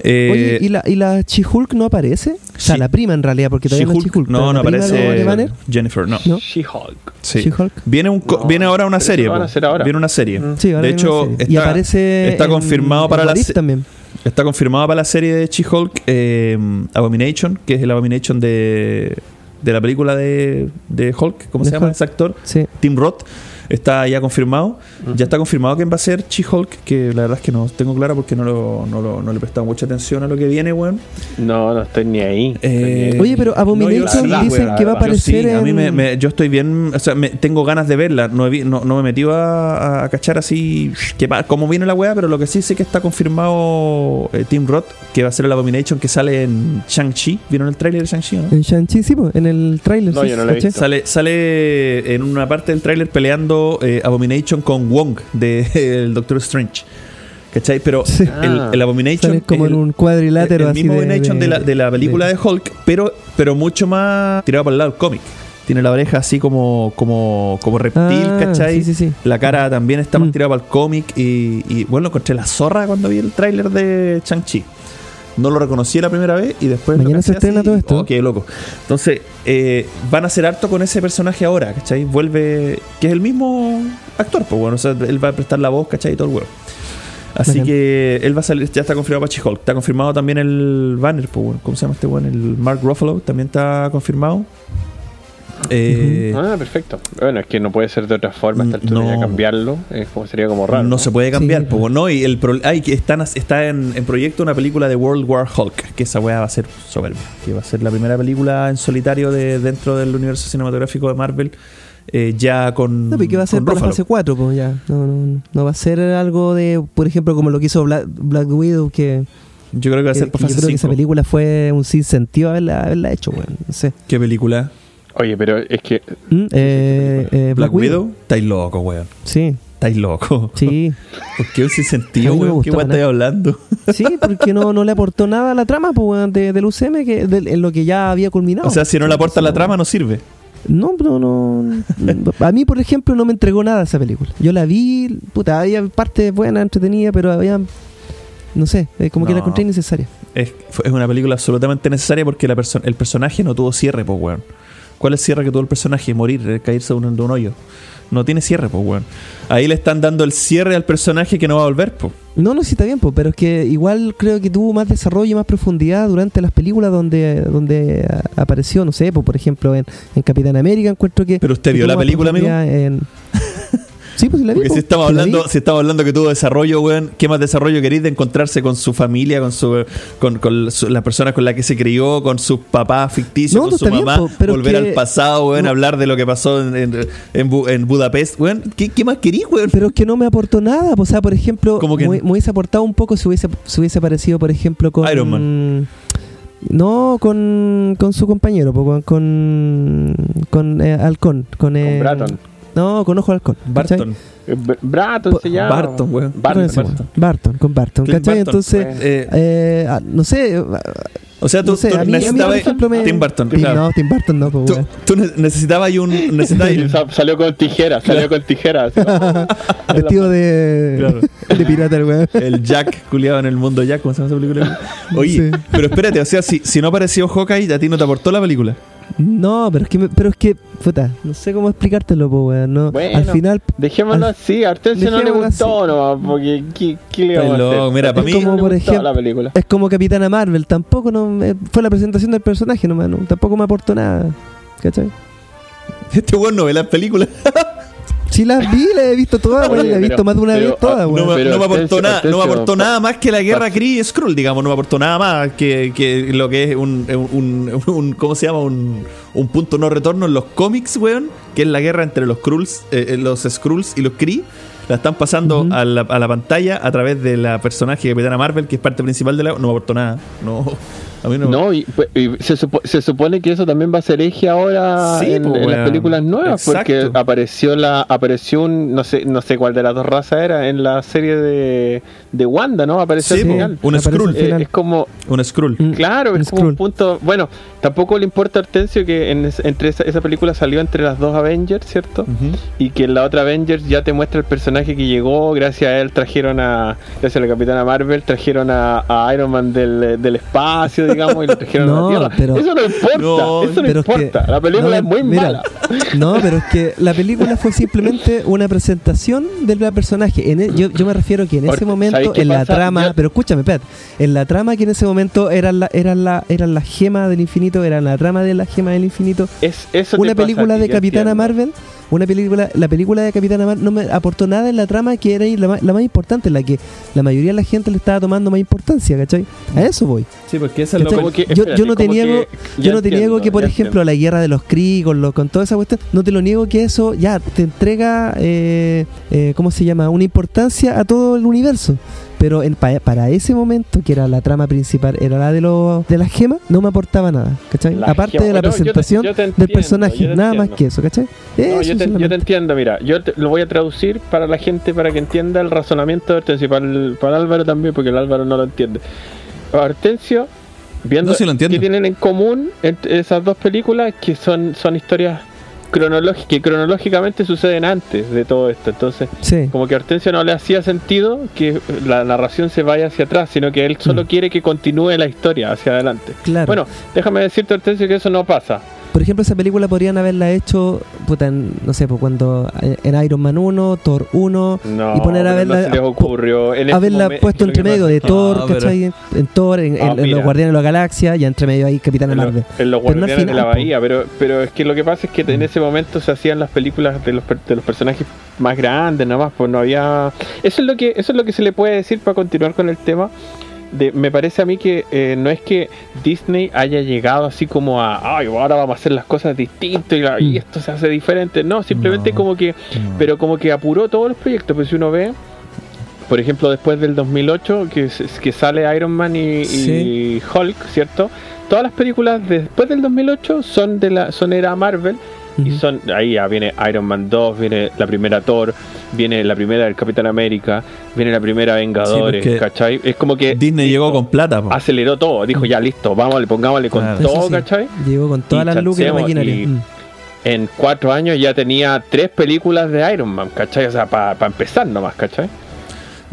S2: Eh,
S3: Oye, ¿y la, ¿y la She-Hulk no aparece? O sea,
S2: Sí.
S3: la prima en realidad, porque todavía no es
S2: She-Hulk,
S3: She-Hulk.
S2: no, no
S3: la
S2: aparece
S3: de- de Banner,
S2: Jennifer, no.
S3: ¿no?
S4: She-Hulk.
S2: Sí.
S3: She-Hulk.
S2: Viene, un co-
S4: No,
S2: viene ahora una serie.
S4: van a hacer ahora.
S2: Viene una serie.
S4: Mm.
S3: Sí, ahora
S2: de hecho,
S3: una serie.
S2: está,
S3: y aparece
S2: está
S3: en-
S2: confirmado para
S3: en
S2: la
S3: What If
S2: se-
S3: también.
S2: Está confirmado para la serie de She-Hulk eh, Abomination, que es el Abomination de, de la película de, de Hulk. ¿Cómo
S3: De
S2: se llama
S3: Hulk.
S2: ese actor?
S3: Sí.
S2: Tim Roth. Está ya confirmado. Ya está confirmado quién va a ser She-Hulk, que la verdad es que no tengo claro porque no, lo, no, lo- no le he prestado mucha atención a lo que viene, weón.
S4: No, no estoy ni ahí.
S2: Eh.
S3: Oye, pero Abomination
S2: No,
S3: dicen que va a
S4: verdad.
S2: Yo sí,
S3: aparecer
S2: a mí me, me- yo estoy bien, o sea, me- tengo ganas de verla. No, he no, no me he metido a, a- a cachar así que cómo viene la weá, pero lo que sí sé que está confirmado eh, Tim Roth, que va a ser el Abomination que sale en Shang-Chi. ¿Vieron el tráiler de Shang-Chi o no?
S3: En Shang-Chi, sí, po, en el tráiler.
S4: No,
S3: sí,
S4: yo no lo he.
S2: Sale, sale en una parte del tráiler peleando eh, Abomination con Wong de *laughs* el Doctor Strange. ¿Cachai? Pero
S3: Sí.
S2: el,
S4: Ah.
S2: el Abomination.
S3: Sale como
S2: es
S3: en
S2: el-
S3: un cuadrilátero
S2: el
S3: así
S2: mismo
S3: de,
S2: Abomination de, la, de la película de, Hulk, pero, pero mucho más tirado para el lado del cómic. Tiene la oreja así como, como, como reptil,
S3: Ah,
S2: ¿cachai?
S3: sí, sí, sí.
S2: La cara también está más
S3: Mm.
S2: tirada para el cómic. Y, y, bueno, encontré la zorra cuando vi el tráiler de Shang-Chi. No lo reconocí la primera vez y después.
S3: Mañana se estrena todo esto.
S2: Oh, qué loco. Entonces, eh, van a hacer harto con ese personaje ahora, ¿cachai? Vuelve. Que es el mismo actor, pues bueno, o sea, él va a prestar la voz, ¿cachai? Y todo el huevo. Así que él va a salir, ya está confirmado para She-Hulk. Está confirmado también el banner, pues bueno, ¿cómo se llama este bueno? El Mark Ruffalo también está confirmado. Eh,
S4: Ah, perfecto. Bueno, es que no puede ser de otra forma. Hasta altura
S2: No.
S4: cambiarlo. Es como, sería como raro.
S2: no, se puede cambiar,
S3: Sí.
S2: pues, ¿no? Y el pro- ay, que están, está en, en proyecto una película de World War Hulk, que esa weá va a ser soberbia, que va a ser la primera película en solitario de dentro del universo cinematográfico de Marvel, eh, ya con.
S3: No, pero ¿qué va a ser para la fase 4? Pues ya. No, no, no va a ser algo de, por ejemplo, como lo que hizo Black, Black Widow, que,
S2: Yo creo que va a ser para
S3: que yo
S2: fase
S3: creo que esa
S2: 5.
S3: película fue un sinsentido haberla, haberla hecho, weón. No sé.
S2: ¿Qué película?
S4: Oye, pero es que.
S3: ¿Mm? Eh, eh,
S2: Black, Widow. Estáis loco, weón.
S3: Sí,
S2: Estáis loco. *laughs*
S3: sí.
S2: ¿Por qué un sin
S3: A
S2: sentido,
S3: mí no me
S2: weón? ¿Qué weón estáis hablando?
S3: Sí, porque no, no le aportó nada a la trama pues, weón, de, del UCM que, de- en lo que ya había culminado.
S2: O sea, si no le aporta la trama, no sirve.
S3: No, no, no. A mí, por ejemplo, no me entregó nada esa película. Yo la vi, puta, había partes buenas, entretenidas, pero había. No sé, eh, como que la encontré innecesaria.
S2: Es, es una película absolutamente necesaria porque la perso- el personaje no tuvo cierre, pues, weón. ¿Cuál es el cierre que tuvo el personaje? Morir, eh, caerse de un, de un hoyo. No tiene cierre, pues, weón. Ahí le están dando el cierre al personaje que no va a volver, pues.
S3: No, no, sí está bien, pues, pero es que igual creo que tuvo más desarrollo y más profundidad durante las películas donde, donde a- apareció, no sé, pues, por ejemplo, en, en Capitán América encuentro que...
S2: ¿Pero usted
S3: que
S2: vio la película, amigo?
S3: en- Sí, pues la vi.
S2: Porque si estamos
S3: la
S2: hablando, si estamos hablando que tuvo desarrollo, weón, ¿qué más desarrollo queréis de encontrarse con su familia, con su, con, con su- las personas con las que se crió, con sus papás ficticios,
S3: No,
S2: con su
S3: bien,
S2: mamá,
S3: pero
S2: volver
S3: que-
S2: al pasado, weón,
S3: no.
S2: hablar de lo que pasó en, en, en Bu- en Budapest, weón? ¿Qué, qué más querís, weón?
S3: Pero es que no me aportó nada. O sea, por ejemplo,
S2: ¿Cómo que
S3: me, me hubiese aportado un poco si hubiese, si hubiese aparecido, por ejemplo, con.
S2: Iron Man.
S3: No, con, con su compañero, con, con, con eh, Halcón. Con, eh,
S4: Con Bratton.
S3: No, con Ojo de Halcón. ¿cachai?
S2: Barton.
S4: Eh,
S3: Po-
S4: se llama.
S2: Barton, weón.
S4: Barton.
S3: weón. Barton, con Barton. ¿Cachai?
S2: Barton.
S3: Entonces,
S2: Eh,
S3: eh, ah, no sé.
S2: o sea, tú,
S3: no sé,
S2: tú necesitabas
S3: me-
S2: Tim Burton.
S3: Tim-
S2: claro.
S3: No, Tim Burton no, pues,
S2: Tú, tú ne- necesitabas un. *laughs* Necesitabas
S4: salió con tijeras, salió con tijeras. *laughs*
S3: Vestido de,
S2: Claro.
S3: de pirata, el weón.
S2: el Jack culiado en el mundo Jack, ¿cómo se llama esa película? Oye,
S3: Sí.
S2: pero espérate, o sea, si, si no apareció Hawkeye, a ti no te aportó la película.
S3: No, pero es que, me- pero es que, puta, no sé cómo explicártelo, po, weón. No,
S4: Bueno,
S3: al final,
S4: Dejémoslo
S3: Al-
S4: así, a Hortensio no le gustó nomás, porque ¿qué, qué le vamos a hacer?
S2: mira,
S4: A
S2: para mí-
S4: no
S3: Como por ejemplo-
S4: la película.
S3: es como Capitana Marvel. Tampoco no me- fue la presentación del personaje nomás, no, tampoco me aportó nada. ¿Cachai? *laughs*
S2: Este weón no ve las películas. *laughs*
S3: Sí las vi, las he visto todas, weón, las he
S4: pero-
S3: visto más de una
S4: pero,
S3: vez todas,
S4: ah,
S3: weón.
S2: No no me aportó nada, no me aportó
S4: pa-
S2: nada más que la guerra Kree y Skrull, digamos, no me aportó nada más que, que lo que es un, un, un- un- ¿cómo se llama? Un, un punto no retorno en los cómics, weón, que es la guerra entre los Skrulls, eh, eh, los Skrulls y los Kree. La están pasando a, la, a la pantalla a través de la personaje de Capitana Marvel, que es parte principal de la. No me aportó nada. No, a mí no.
S4: No, y, pues, y se, supo- se supone que eso también va a ser eje ahora
S2: Sí,
S4: en,
S2: po,
S4: en
S2: weón.
S4: las películas nuevas, porque apareció la apareció un no sé no sé cuál de las dos razas era en la serie de, de Wanda, ¿no? Apareció
S2: Sí,
S4: al final.
S2: un
S3: Aparece
S2: Skrull.
S4: Eh,
S3: final.
S4: es como
S2: Un Skrull.
S3: Mm.
S4: Claro,
S3: Un
S4: es como un punto. Bueno, tampoco le importa a Hortensio que en es- entre esa, esa película salió entre las dos Avengers, ¿cierto? Y que en la otra Avengers ya te muestra el personaje que llegó. Gracias a él trajeron a. Gracias a la Capitana Marvel, trajeron a, a Iron Man del, del espacio, digamos, y lo trajeron a
S3: No,
S4: la Tierra.
S3: pero-
S4: eso no importa,
S2: No,
S4: eso no
S3: pero es que-
S4: importa. la película
S3: no,
S4: es muy
S3: mira,
S4: mala.
S3: No, pero es que la película fue simplemente una presentación del personaje. En e- yo, yo me refiero que en ese momento,
S4: ¿sabes qué
S3: en la
S4: pasa?
S3: trama,
S4: Yo-
S3: pero escúchame, espérate, en la trama que en ese momento eran la, eran la, eran la gema del infinito, era la trama de la gema del infinito.
S4: Es, eso
S3: Una película
S4: ti,
S3: de Capitana
S4: entiendo.
S3: Marvel, una película, la película de Capitana Marvel no me aportó nada en la trama que era la, más- la más importante, la que la mayoría de la gente le estaba tomando más importancia, ¿cachai? A eso voy.
S2: Sí, porque esa es
S3: ¿Cachai?
S2: lo
S4: Como que-
S3: yo,
S4: espérate,
S3: yo no te niego,
S4: que-
S3: yo no te
S4: entiendo,
S3: niego que por ejemplo la guerra de los Kree con, lo- con toda esa cuestión, no te lo niego que eso ya te entrega, eh, eh, ¿cómo se llama? Una importancia a todo el universo. Pero en, pa- para ese momento, que era la trama principal, era la de los de las gemas, no me aportaba nada, ¿cachai?
S4: La
S3: Aparte
S4: gema-
S3: de la
S4: no, yo te-
S3: presentación
S4: yo te
S3: del personaje, nada más que eso, ¿cachai?
S4: No, yo, te, yo te
S3: solamente.
S4: entiendo, mira, yo te- lo voy a traducir para la gente para que entienda el razonamiento de Hortensio y para, el- para Álvaro también, porque el Álvaro no lo entiende. Hortensio, viendo
S2: No, sí lo entiendo.
S4: que tienen en común entre esas dos películas, que son, son historias cronológicas, que cronológicamente suceden antes de todo esto. Entonces,
S3: Sí.
S4: como que a Hortensio no le hacía sentido que la narración se vaya hacia atrás, sino que él solo
S3: Mm.
S4: quiere que continúe la historia hacia adelante.
S3: Claro.
S4: Bueno, déjame decirte, Hortensio, que eso no pasa.
S3: Por ejemplo, esa película podrían haberla hecho, puta, en, no sé, pues cuando en Iron Man 1, Thor 1,
S4: No,
S3: y poner a verla,
S4: no se les ocurrió. En ese
S3: haberla
S4: momen-
S3: puesto entre medio de Thor,
S2: No, pero-
S3: ¿cachai? En Thor, en, en-
S4: Ah,
S3: en los
S4: mira.
S3: Guardianes de la Galaxia, y entre medio ahí Capitana
S4: en, lo-
S3: Marvel.
S4: en los guardianes de la
S3: final,
S4: bahía, pero, pero es que lo que pasa es que en ese momento se hacían las películas de los, per- de los personajes más grandes, nada más, pues no había. Eso es lo que eso es lo que se le puede decir para continuar con el tema. De, me parece a mí que eh, no es que Disney haya llegado así como a, ay, ahora vamos a hacer las cosas distintas y, la- y
S3: Mm.
S4: esto se hace diferente. No, simplemente
S2: No.
S4: como que, pero como que apuró todos los proyectos. Pues si uno ve, por ejemplo, después del 2008, que, que sale Iron Man y, y. Hulk, ¿cierto? Todas las películas después del 2008 son de la son era Marvel y son ahí ya viene Iron Man 2, viene la primera Thor, viene la primera del Capitán América, viene la primera Vengadores,
S2: porque
S4: ¿cachai? Es como que
S2: Disney llegó con plata, po.
S4: aceleró todo, dijo ya listo, vamos, le pongámosle con
S2: Claro.
S4: Todo,
S3: sí,
S4: ¿cachai?
S3: Llegó con todas las luces y la Mm.
S4: En cuatro años ya tenía tres películas de Iron Man, ¿cachai? O sea, para empezar nomás, ¿cachai?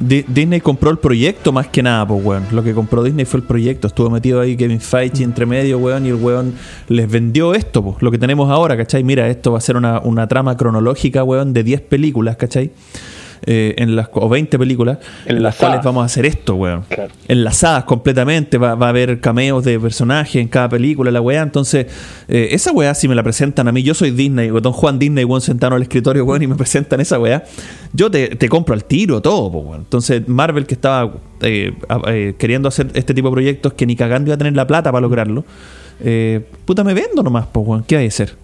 S2: Di- Disney compró el proyecto más que nada, pues, weón. Lo que compró Disney fue el proyecto. Estuvo metido ahí Kevin Feige entre medio, weón, y el weón les vendió esto, pues, lo que tenemos ahora, ¿cachai? Mira, esto va a ser una, una trama cronológica, weón, de 10 películas, ¿cachai? Eh, en las, o 20 películas, en las cuales vamos a hacer esto, weón.
S4: Claro.
S2: Enlazadas completamente, va, va a haber cameos de personajes en cada película, la weá. Entonces, eh, esa weá, si me la presentan a mí, yo soy Disney, o Don Juan Disney, weón, sentado en el escritorio, weón, y me presentan esa weá, yo te, te compro al tiro todo, po, weón. Entonces, Marvel que estaba eh, queriendo hacer este tipo de proyectos que ni cagando iba a tener la plata para lograrlo, puta, me vendo nomás, pues, weón, ¿qué hay que hacer?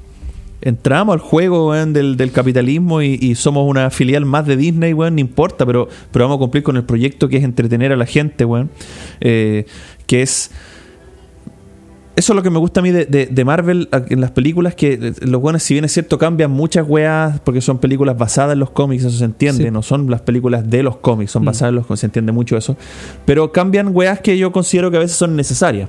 S2: Entramos al juego weón, del, del capitalismo y, y somos una filial más de Disney, weón, no importa, pero, pero vamos a cumplir con el proyecto que es entretener a la gente, weón. Eh, que es eso es lo que me gusta a mí de, de- de Marvel en las películas, que eh, los buenos, si bien es cierto, cambian muchas weas, porque son películas basadas en los cómics, eso se entiende,
S3: Sí.
S2: no son las películas de los cómics, son
S3: Mm.
S2: basadas en los cómics, se entiende mucho eso. Pero cambian weas que yo considero que a veces son necesarias.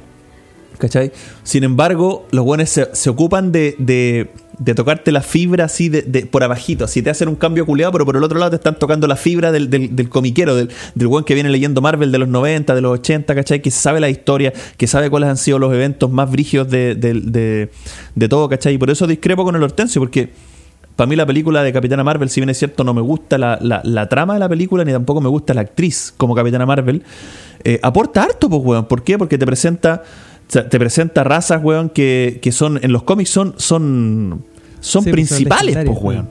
S2: ¿Cachai? Sin embargo, los buenos se, se ocupan de, de, de tocarte la fibra así de, por abajito. Así te hacen un cambio culeado, pero por el otro lado te están tocando la fibra del, del, comiquero, del, del buen que viene leyendo Marvel de los 90, de los 80, ¿cachai? Que sabe la historia, que sabe cuáles han sido los eventos más brígidos de, de, de- todo, ¿cachai? Y por eso discrepo con el Hortensio, porque para mí la película de Capitana Marvel, si bien es cierto, no me gusta la, la- trama de la película, ni tampoco me gusta la actriz como Capitana Marvel, eh, aporta harto, pues, weón. ¿Por qué? Porque te presenta, sea, te presenta razas, weón, que, que son, en los cómics son, son, son
S3: Sí, pues, son
S2: principales, pues,
S3: legendarias,
S2: weón.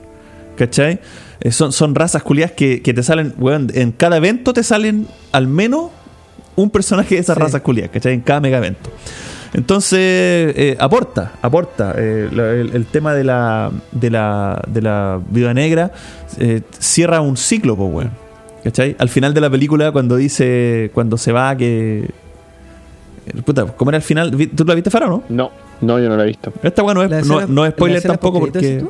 S2: ¿Cachai? Eh, son, son razas culiadas que, que te salen, weón, en cada evento te salen al menos un personaje de esas
S3: Sí.
S2: razas culiadas, ¿cachai? En cada mega evento. Entonces, eh, aporta, aporta. eh, la- el, el tema de la, de la, de la Viuda Negra eh, cierra un ciclo, pues, weón. ¿Cachai? Al final de la película, cuando dice, cuando se va, que. Eh, Puta, ¿cómo era el final? ¿Tú la viste, Faro, no?
S4: No, no, yo no la he visto.
S2: Esta, bueno, es, no, es spoiler tampoco porque.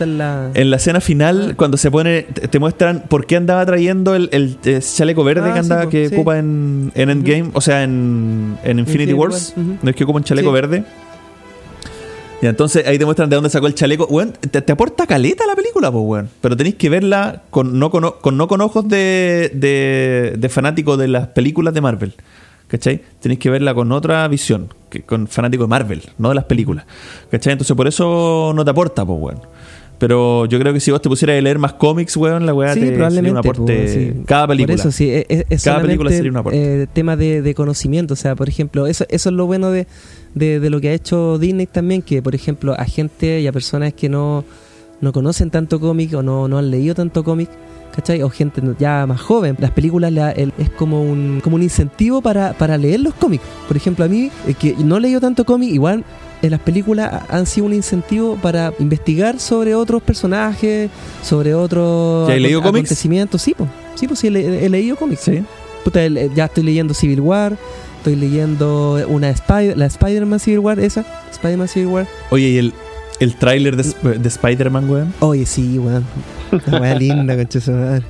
S3: en la...
S2: En la escena final,
S3: Ah.
S2: cuando se pone, te, muestran por qué andaba trayendo el, el, chaleco verde
S3: Ah,
S2: que andaba
S3: sí,
S2: que
S3: sí.
S2: ocupa en, en Endgame, o sea, en, en Infinity,
S3: Infinity
S2: Wars.
S3: War.
S2: No es que ocupa un chaleco
S3: Sí.
S2: verde. Y entonces ahí te muestran de dónde sacó el chaleco. Weón, te, te aporta caleta la película, pues, weón. Pero tenéis que verla con no con, con- no con ojos de, de, de fanático de las películas de Marvel. ¿Cachai? Tenéis que verla con otra visión, que con fanático de Marvel, no de las películas. ¿Cachai? Entonces por eso no te aporta, pues, weón. Pero yo creo que si vos te pusieras a leer más cómics, weón, la weá
S3: Sí,
S2: te sería
S3: probablemente.
S2: un aporte.
S3: pues, sí.
S2: Cada película.
S3: Por eso, sí, es, es- es
S2: Cada película sería un aporte.
S3: eh, tema de, de conocimiento. O sea, por ejemplo, eso, eso es lo bueno de, de, de lo que ha hecho Disney también, que por ejemplo a gente y a personas que no, no conocen tanto cómic o no, no han leído tanto cómic, ¿cachai? O gente ya más joven, las películas la- el- es como un, como un incentivo para, para leer los cómics. Por ejemplo, a mí, eh, que no he leído tanto cómic, igual en las películas ha- han sido un incentivo para investigar sobre otros personajes, sobre otros
S2: ¿Ya has leído
S3: acon-
S2: cómics?
S3: acontecimientos. Sí, pues, sí, pues sí, he, le- he leído cómics.
S2: Sí.
S3: Puta, el- ya estoy leyendo Civil War, estoy leyendo una Spider, la Spider-Man Civil War, esa, Spider-Man Civil War.
S2: Oye, y el, el tráiler de, Sp- de Spider-Man, weón.
S3: Oye, sí, weón. La weá *laughs* linda, concha su madre.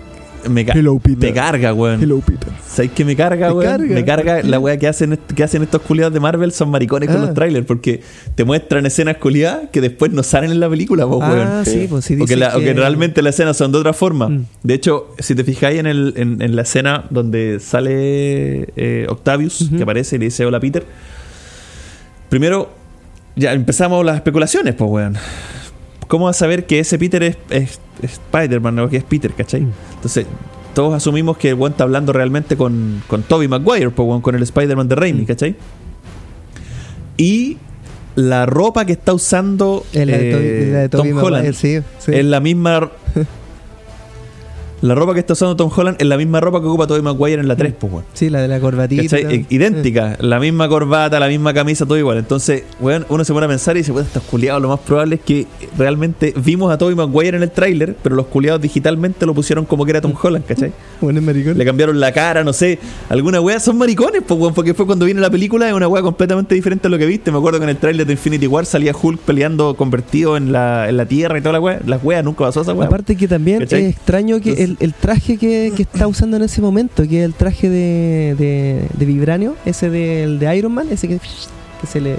S2: Me, ca-
S3: Hello, Peter.
S2: me carga, weón.
S3: Peter.
S2: ¿Sabes qué me carga,
S3: ¿Te
S2: weón?
S3: carga?
S2: Me carga la weá que hacen, que hacen estos culiados de Marvel son maricones con
S3: Ah.
S2: los trailers porque te muestran escenas culiadas que después no salen en la película, po,
S3: Ah,
S2: weón.
S3: sí, pues sí,
S2: O que, o que realmente las escenas son de otra forma.
S3: Mm.
S2: De hecho, si te fijáis en, el, en, en la escena donde sale eh, Octavius, que aparece y le dice hola Peter, primero ya empezamos las especulaciones, pues weón. ¿Cómo vas a saber que ese Peter es, es- es Spider-Man o que es Peter, cachai?
S3: Mm.
S2: Entonces, todos asumimos que el weón está hablando realmente con, con Tobey Maguire, pues, weón, con el Spider-Man de Raimi,
S3: Mm.
S2: ¿cachai? Y la ropa que está usando
S3: de
S2: eh,
S3: de
S2: Tom
S3: Maguire,
S2: Holland
S3: sí, sí.
S2: es la misma. *laughs* La ropa que está usando Tom Holland es la misma ropa que ocupa Tobey Maguire en la 3, pues, weón.
S3: Sí, la de la corbatita.
S2: I- Idéntica, la misma corbata, la misma camisa, todo igual. Entonces, weón, uno se pone a pensar y dice, weón, estos culiados, lo más probable es que realmente vimos a Tobey Maguire en el tráiler, pero los culiados digitalmente lo pusieron como que era Tom Holland, ¿cachai? *laughs*
S3: Bueno, es maricón.
S2: Le cambiaron la cara, no sé, alguna wea, son maricones, pues, weón, porque fue cuando viene la película, es una wea completamente diferente a lo que viste. Me acuerdo que en el tráiler de Infinity War salía Hulk peleando convertido en la, en la tierra y toda la wea. Las weas nunca pasó esa wea.
S3: Aparte que también
S2: ¿Cachai?
S3: es extraño que el, el traje que, que está usando en ese momento, que es el traje de, de, de vibranio, ese del de Iron Man, ese que, que se le...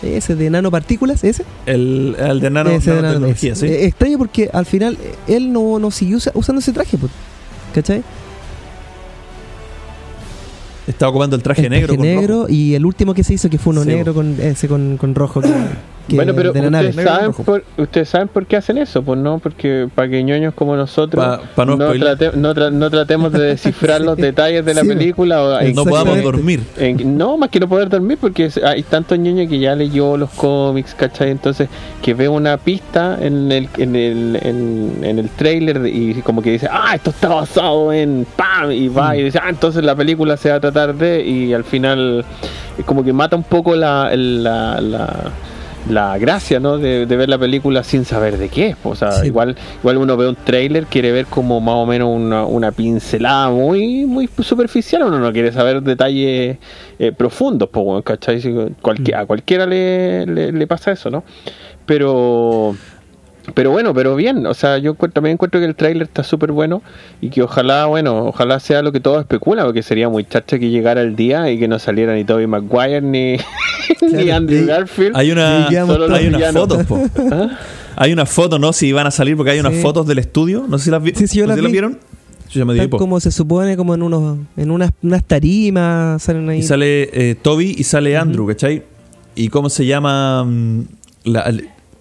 S3: Ese de nanopartículas, ese.
S2: El, el de nano,
S3: ese de
S2: nanotecnología,
S3: ese.
S2: ¿sí?
S3: Extraño porque al final él no, no siguió usa- usando ese traje, pues, ¿cachai?
S2: Estaba ocupando el traje
S3: El
S2: negro.
S3: traje
S2: con rojo.
S3: negro y el último que se hizo que fue uno
S2: Sí,
S3: negro con ese con, con rojo que, *coughs* que
S4: bueno, pero
S3: de la nave.
S4: ustedes saben, por, ustedes saben por qué hacen eso, pues no, porque para que ñoños como nosotros
S2: Pa- pa no
S4: no, trate- no tra- no tratemos de descifrar *laughs* los detalles de la
S3: Sí,
S4: película o
S2: No podamos dormir.
S4: En- no, más que no poder dormir, porque hay tantos niños que ya leyó los cómics, ¿cachai? Entonces, que ve una pista en el, en el, en, en el trailer de- y como que dice, ah, esto está basado en ¡pam! Y va y dice, ah, entonces la película se va a tratar de. Y al final, es como que mata un poco la. la, la la gracia, ¿no? De, de ver la película sin saber de qué es. O sea,
S3: Sí.
S4: igual, igual uno ve un tráiler, quiere ver como más o menos una, una pincelada muy, muy superficial, uno no quiere saber detalles eh, profundos, pues, ¿cachai? A cualquiera le, le, le pasa eso, ¿no? Pero... Pero bueno, pero bien, o sea, yo encuentro- también encuentro que el tráiler está súper bueno y que ojalá, bueno, ojalá sea lo que todos especulan, porque sería muy chacha que llegara el día y que no saliera ni Tobey Maguire ni, *laughs* ni Andrew Garfield.
S2: Hay una,
S3: Y quedamos
S4: Solo
S3: todos
S2: hay fotos, po. *laughs*
S4: ¿Ah?
S2: Hay unas fotos, ¿no? Si van a salir, porque hay unas
S3: Sí.
S2: fotos del estudio. No sé si las, vi-
S3: Sí, sí, yo
S2: no sé
S3: las
S2: si las
S3: vi.
S2: vieron. Yo ya me
S3: como se supone, como en unos en unas, unas tarimas, salen ahí.
S2: Y sale eh, Toby y sale Andrew, ¿cachai? ¿Y cómo se llama? Mm, La,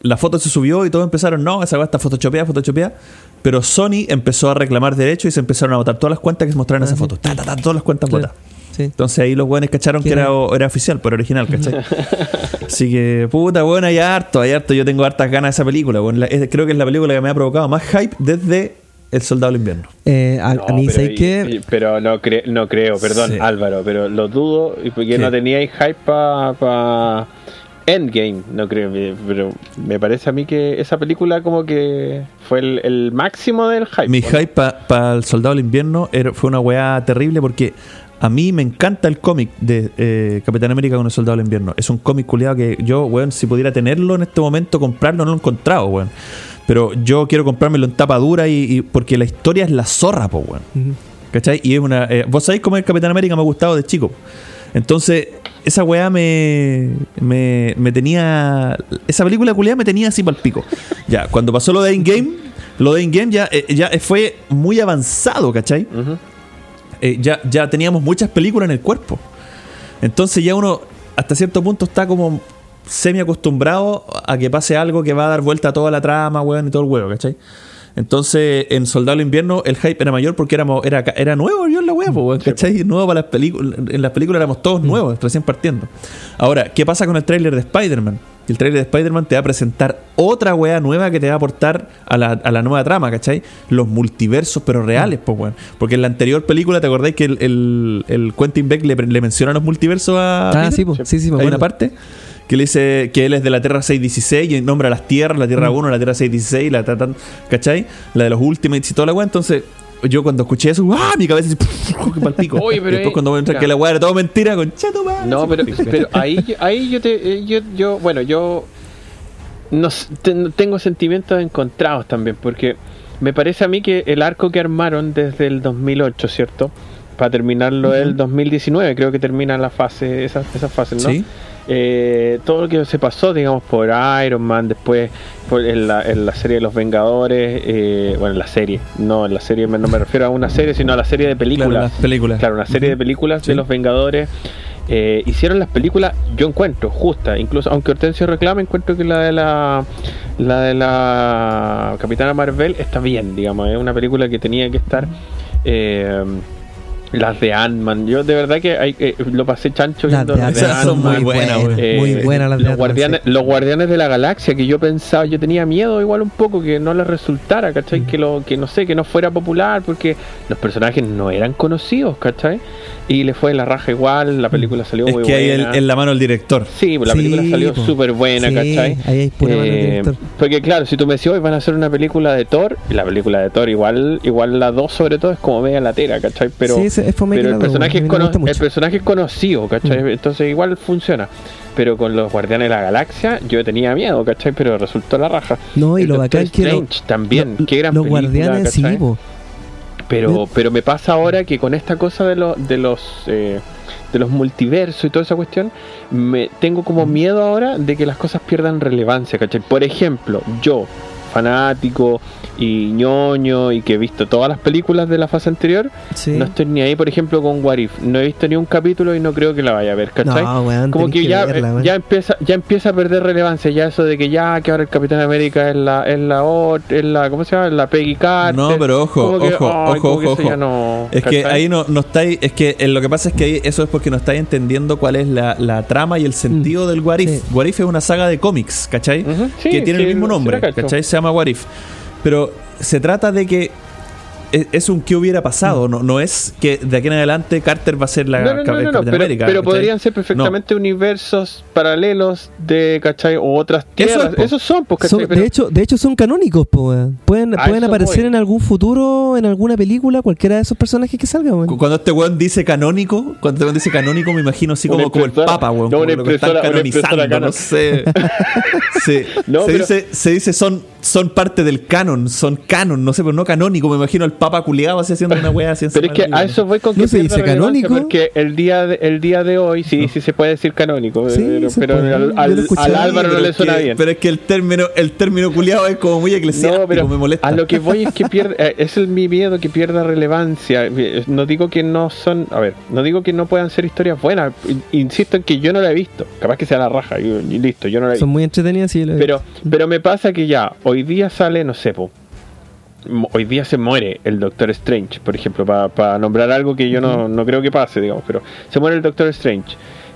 S2: la foto se subió y todos empezaron, no, esa weá está photoshopeada, photoshopeada. Pero Sony empezó a reclamar derechos y se empezaron a votar todas las cuentas que se mostraron en
S3: Ah,
S2: esa
S3: sí.
S2: foto. Ta, ta, ta, todas las cuentas
S3: Claro.
S2: votadas.
S3: Sí.
S2: Entonces ahí los buenos cacharon que era, era oficial, pero original, *laughs* ¿cachai? Así que, puta, bueno, hay harto, hay harto. Yo tengo hartas ganas de esa película. bueno, la- es- creo que es la película que me ha provocado más hype desde El Soldado del Invierno.
S3: Eh, a, a
S4: No,
S3: mí,
S4: pero,
S3: ¿sabes qué?
S4: pero no, cre- no creo, perdón,
S2: Sí.
S4: Álvaro, pero lo dudo porque
S2: ¿Qué?
S4: no teníais hype para Endgame, no creo, me- pero me parece a mí que esa película como que fue el, el máximo del hype.
S2: Mi
S4: ¿no?
S2: hype para El Soldado del Invierno era- fue una weá terrible porque a mí me encanta el cómic de eh, Capitán América con el Soldado del Invierno. Es un cómic culiado que yo, weón, si pudiera tenerlo en este momento, comprarlo, no lo he encontrado, weón. Pero yo quiero comprármelo en tapa dura y, y- porque la historia es la zorra, po, weón.
S3: Ujú.
S2: ¿Cachai? Y es una. eh, Vos sabéis cómo el Capitán América me ha gustado de chico. Entonces, esa weá me, me, me tenía. Esa película culiada me tenía así para el pico. Ya, cuando pasó lo de Endgame, lo de Endgame ya, eh, ya fue muy avanzado, ¿cachai? Eh, ya, ya teníamos muchas películas en el cuerpo. Entonces ya uno, hasta cierto punto, está como semi acostumbrado a que pase algo que va a dar vuelta a toda la trama, weón, y todo el huevo, ¿cachai? Entonces, en Soldado Invierno, el hype era mayor porque éramos, era, era nuevo yo en la wea, po, ¿cachai? Nuevo para las películas. En las películas éramos todos nuevos, recién partiendo. Ahora, ¿qué pasa con el tráiler de Spider-Man? El tráiler de Spider-Man te va a presentar otra wea nueva que te va a aportar a la, a la nueva trama, ¿cachai? Los multiversos, pero reales, pues, weón. Porque en la anterior película, ¿te acordáis que el, el, el Quentin Beck le, le menciona los multiversos a.
S3: Ah,
S2: Peter?
S3: sí, po, sí, sí, me
S2: Hay una parte que le dice que él es de la Tierra 616 y nombra las tierras, la Tierra 1, la Tierra 616, la ¿cachai? La de los Ultimates y toda la weá. Entonces, yo cuando escuché eso, ¡ah! Mi cabeza se *laughs* pal pico.
S4: Oye, pero
S2: y después cuando voy a entrar
S4: ya.
S2: que la weá era todo mentira, con chato madre.
S4: No, pero, pero ahí, yo- ahí yo te, eh, yo, yo, bueno, yo no s- te- tengo sentimientos encontrados también, porque me parece a mí que el arco que armaron desde el 2008, ¿cierto? Para terminarlo el 2019, creo que termina la fase, esa, esa fase, ¿no?
S2: Sí.
S4: Eh, todo lo que se pasó, digamos, por Iron Man, después por- en, la, en la serie de los Vengadores, eh, bueno, en la serie, no, en la serie no me refiero a una serie, sino a la serie de películas.
S2: Claro, las películas.
S4: Claro, una serie de películas
S2: Sí.
S4: de los Vengadores. Eh, hicieron las películas, yo encuentro, justas. Incluso, aunque Hortensio reclame, encuentro que la de la la de la Capitana Marvel está bien, digamos. Es una película que tenía que estar. eh, las de Ant-Man. Yo de verdad que hay, eh, lo pasé chancho
S3: Las de
S4: las de
S2: Esas son muy buenas,
S3: buenas,
S4: eh,
S3: muy buenas las de
S4: los
S3: Ant-Man,
S4: guardianes,
S3: sí.
S4: los guardianes de la galaxia que yo pensaba, yo tenía miedo igual un poco que no les resultara, ¿cachai?
S3: Mm.
S4: Que lo, que no sé, que no fuera popular porque los personajes no eran conocidos, ¿cachai? Y le fue la raja igual, la película salió
S2: Es
S4: muy
S2: que hay el-
S4: buena.
S2: en la mano el director.
S4: Sí, pues la
S3: Sí,
S4: película salió súper buena,
S3: Sí,
S4: ¿cachai?
S3: ahí hay pura mano
S4: Eh,
S3: director.
S4: porque claro, si tú me decís hoy van a hacer una película de Thor, y la película de Thor igual, igual la 2 sobre todo es como media latera, ¿cachai? Pero,
S3: Sí, es- es
S4: pero el personaje, es el personaje es conocido, ¿cachai?
S3: Mm.
S4: Entonces igual funciona. Pero con los Guardianes de la Galaxia yo tenía miedo, ¿cachai? Pero resultó la raja.
S3: No, y
S4: El
S3: lo
S4: Doctor
S3: bacán que lo-
S4: Strange también,
S3: lo-
S4: qué gran
S3: los
S4: película,
S3: guardianes, sí,
S4: ¿cachai?
S3: po.
S4: Pero, pero me pasa ahora que con esta cosa de, lo- de los eh, de los multiversos y toda esa cuestión, me tengo como miedo ahora de que las cosas pierdan relevancia, ¿cachai? Por ejemplo, yo, fanático y ñoño y que he visto todas las películas de la fase anterior,
S3: Sí.
S4: no estoy ni ahí, por ejemplo, con What If. No he visto ni un capítulo y no creo que la vaya a ver, ¿cachai?
S3: No, weón,
S4: como que,
S3: que
S4: ya,
S3: verla,
S4: ya empieza ya empieza a perder relevancia ya eso de que ya que ahora el Capitán América es la es la es la ¿cómo se llama? la Peggy Carter
S2: No, pero ojo,
S4: que,
S2: ojo, ojo, ojo, ojo.
S4: no-
S2: Es que ahí no, no estáis. Es que eh, lo que pasa es que ahí eso es porque no estáis entendiendo cuál es la, la trama y el sentido del What If.
S3: Sí.
S2: What If es una saga de cómics, ¿cachai?
S4: Sí,
S2: que tiene el mismo nombre. ¿cachai? Se llama What If. Pero se trata de que es, es un que hubiera pasado, no, no es que de aquí en adelante Carter va a ser la
S4: No, no, no,
S2: Cap-
S4: no, no,
S2: Capitán
S4: pero,
S2: América,
S4: pero
S2: ¿cachai?
S4: podrían ser perfectamente universos paralelos de, ¿cachai? O otras tierras.
S2: es, po.
S4: Esos son, pues.
S3: Son-
S4: Pero-
S3: de hecho, de hecho son canónicos, po, weón. Pueden, pueden aparecer
S4: voy.
S3: en algún futuro, en alguna película, cualquiera de esos personajes que salga, weón.
S2: Cu- Cuando este weón dice canónico, cuando este weón dice canónico, me imagino así como, como el Papa, weón.
S4: no, una impresora-
S2: canonizando,
S4: Canon.
S2: no sé. *laughs* Sí.
S4: No,
S2: se,
S4: pero-
S2: dice, se dice son, son parte del canon, son canon, no sé, pero no canónico. Me imagino al Papa culiado así haciendo una wea así.
S4: Pero es que a eso voy con que
S3: ¿No se dice canónico?
S4: Porque el día de, el día de hoy sí, sí se puede decir canónico.
S3: Sí,
S4: pero al, Álvaro no le suena
S2: que-
S4: bien.
S2: Pero es que el término, el término culiado es como muy eclesiástico,
S4: No, pero
S2: me molesta.
S4: a lo que voy es que pierde, eh, es el, mi miedo que pierda relevancia. Eh, No digo que no son, a ver, no digo que no puedan ser historias buenas. In- Insisto en que yo no la he visto. Capaz que sea la raja y, y listo, yo no la he visto.
S3: Son muy entretenidas, sí. lo he
S4: Pero, pero me pasa que ya, hoy día sale, no sé, po, hoy día se muere el Doctor Strange, por ejemplo, para nombrar algo que yo no, no creo que pase, digamos, pero se muere el Doctor Strange.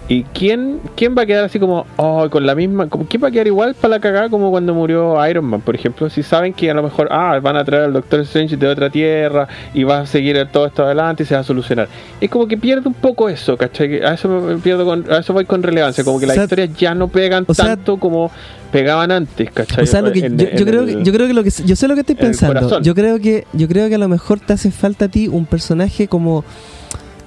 S4: ¿Y quién, quién va a quedar así como, oh, con la misma, como, quién va a quedar igual para la cagada como cuando murió Iron Man, por ejemplo? Si saben que a lo mejor, ah, van a traer al Doctor Strange de otra tierra y va a seguir todo esto adelante y se va a solucionar. Es como que pierde un poco eso, ¿cachai? A eso, me pierdo con, a eso voy con relevancia, como que las
S3: O sea,
S4: historias ya no pegan
S3: sea-
S4: tanto como pegaban antes, ¿cachai?
S3: O sea, lo que,
S4: En-
S3: yo,
S4: en
S3: creo
S4: el-
S3: que, yo creo que lo que yo sé lo que estoy pensando. Yo creo que yo creo que a lo mejor te hace falta a ti un personaje como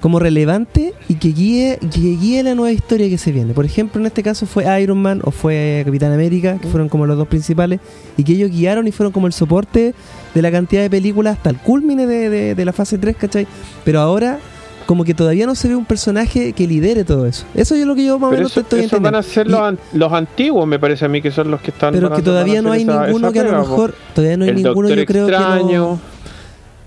S3: como relevante y que guíe que guíe la nueva historia que se viene. Por ejemplo, en este caso fue Iron Man o fue Capitán América, que fueron como los dos principales y que ellos guiaron y fueron como el soporte de la cantidad de películas hasta el culmine de, de- de la fase 3, ¿cachai? Pero ahora como que todavía no se ve un personaje que lidere todo eso. Eso es lo que yo más o menos
S4: eso,
S3: estoy
S4: van
S3: entendiendo.
S4: a ser los, an- los antiguos, me parece a mí, que son los que están.
S3: pero
S4: van
S3: que todavía
S4: van
S3: no hay
S4: esa-
S3: ninguno
S4: esa
S3: que a lo mejor todavía no hay
S4: el
S3: ninguno
S4: Doctor
S3: yo creo que
S4: Extraño.
S3: no,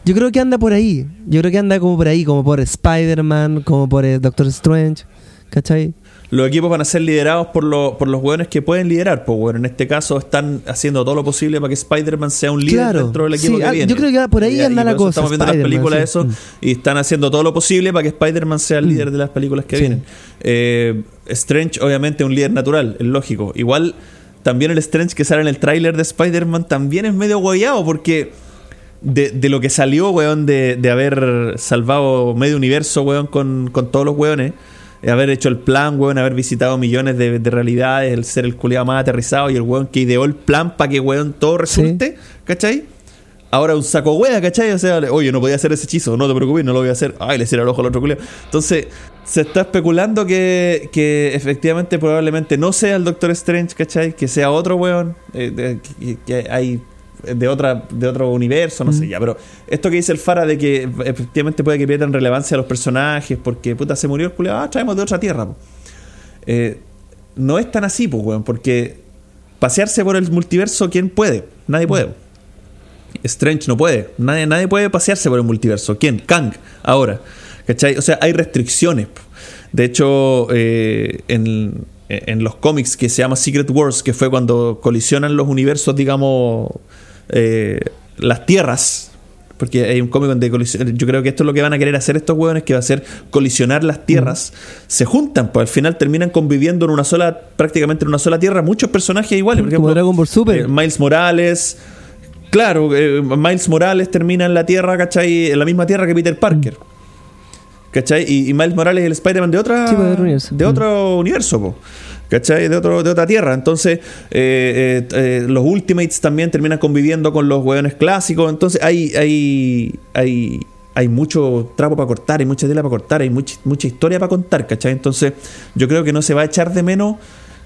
S3: yo creo que anda por ahí yo creo que anda como por ahí como por Spider-Man como por eh, Doctor Strange ¿cachai?
S2: Los equipos van a ser liderados por, los por los hueones que pueden liderar. Pues bueno, en este caso están haciendo todo lo posible para que Spider-Man sea un líder
S3: Claro,
S2: dentro del equipo
S3: sí,
S2: que
S3: ah,
S2: viene.
S3: yo creo que por ahí
S2: Y-
S3: anda
S2: y
S3: la cosa,
S2: Estamos viendo las películas
S3: sí.
S2: eso
S3: Mm.
S2: y están haciendo todo lo posible para que Spider-Man sea el
S3: Mm.
S2: líder de las películas que
S3: Sí.
S2: vienen. Eh, Strange, obviamente, un líder natural, es lógico. Igual, también el Strange que sale en el tráiler de Spider-Man también es medio guayado porque de, de lo que salió, weón, de, de haber salvado medio universo, weón, con, con todos los weones, de haber hecho el plan, weón, haber visitado millones de, de realidades, el ser el culiado más aterrizado y el weón que ideó el plan para que, weón, todo resulte, ¿cachai? Ahora un saco wea, ¿cachai? O sea, oye, no podía hacer ese hechizo, no te preocupes, no lo voy a hacer. Ay, le cierra el ojo al otro culiado. Entonces, se está especulando que, que efectivamente probablemente no sea el Doctor Strange, ¿cachai? Que sea otro weón, eh, que, que hay de otra de otro universo, no sé
S3: Mm.
S2: ya, pero esto que dice el Fara de que efectivamente puede que pierdan relevancia a los personajes porque puta se murió el culiado, ah, traemos de otra tierra. Eh, no es tan así, pues, weón, porque pasearse por el multiverso, ¿quién puede? Nadie puede. Strange no puede. Nadie, nadie puede pasearse por el multiverso. ¿Quién? Kang, ahora. ¿Cachai? O sea, hay restricciones. De hecho, eh, en, en los cómics que se llama Secret Wars, que fue cuando colisionan los universos, digamos, eh, las tierras. Porque hay un cómic donde yo creo que esto es lo que van a querer hacer estos hueones, que va a ser colisionar las tierras. Se juntan, pues al final terminan conviviendo en una sola, prácticamente en una sola tierra, muchos personajes iguales. Por
S3: como
S2: ejemplo,
S3: Dragon Ball Super
S2: eh, Miles Morales. Claro, eh, Miles Morales termina en la Tierra, ¿cachai? En la misma Tierra que Peter Parker. ¿Cachai? Y, y Miles Morales es el Spider-Man de otra
S3: Sí, pues, de otro universo.
S2: de
S3: Mm.
S2: otro universo, po. ¿Cachai? De, otro, de otra tierra. Entonces, eh, eh, eh, los Ultimates también terminan conviviendo con los hueones clásicos. Entonces, hay, hay, hay, hay mucho trapo para cortar, hay mucha tela para cortar, hay mucha, historia para contar, ¿cachai? Entonces, yo creo que no se va a echar de menos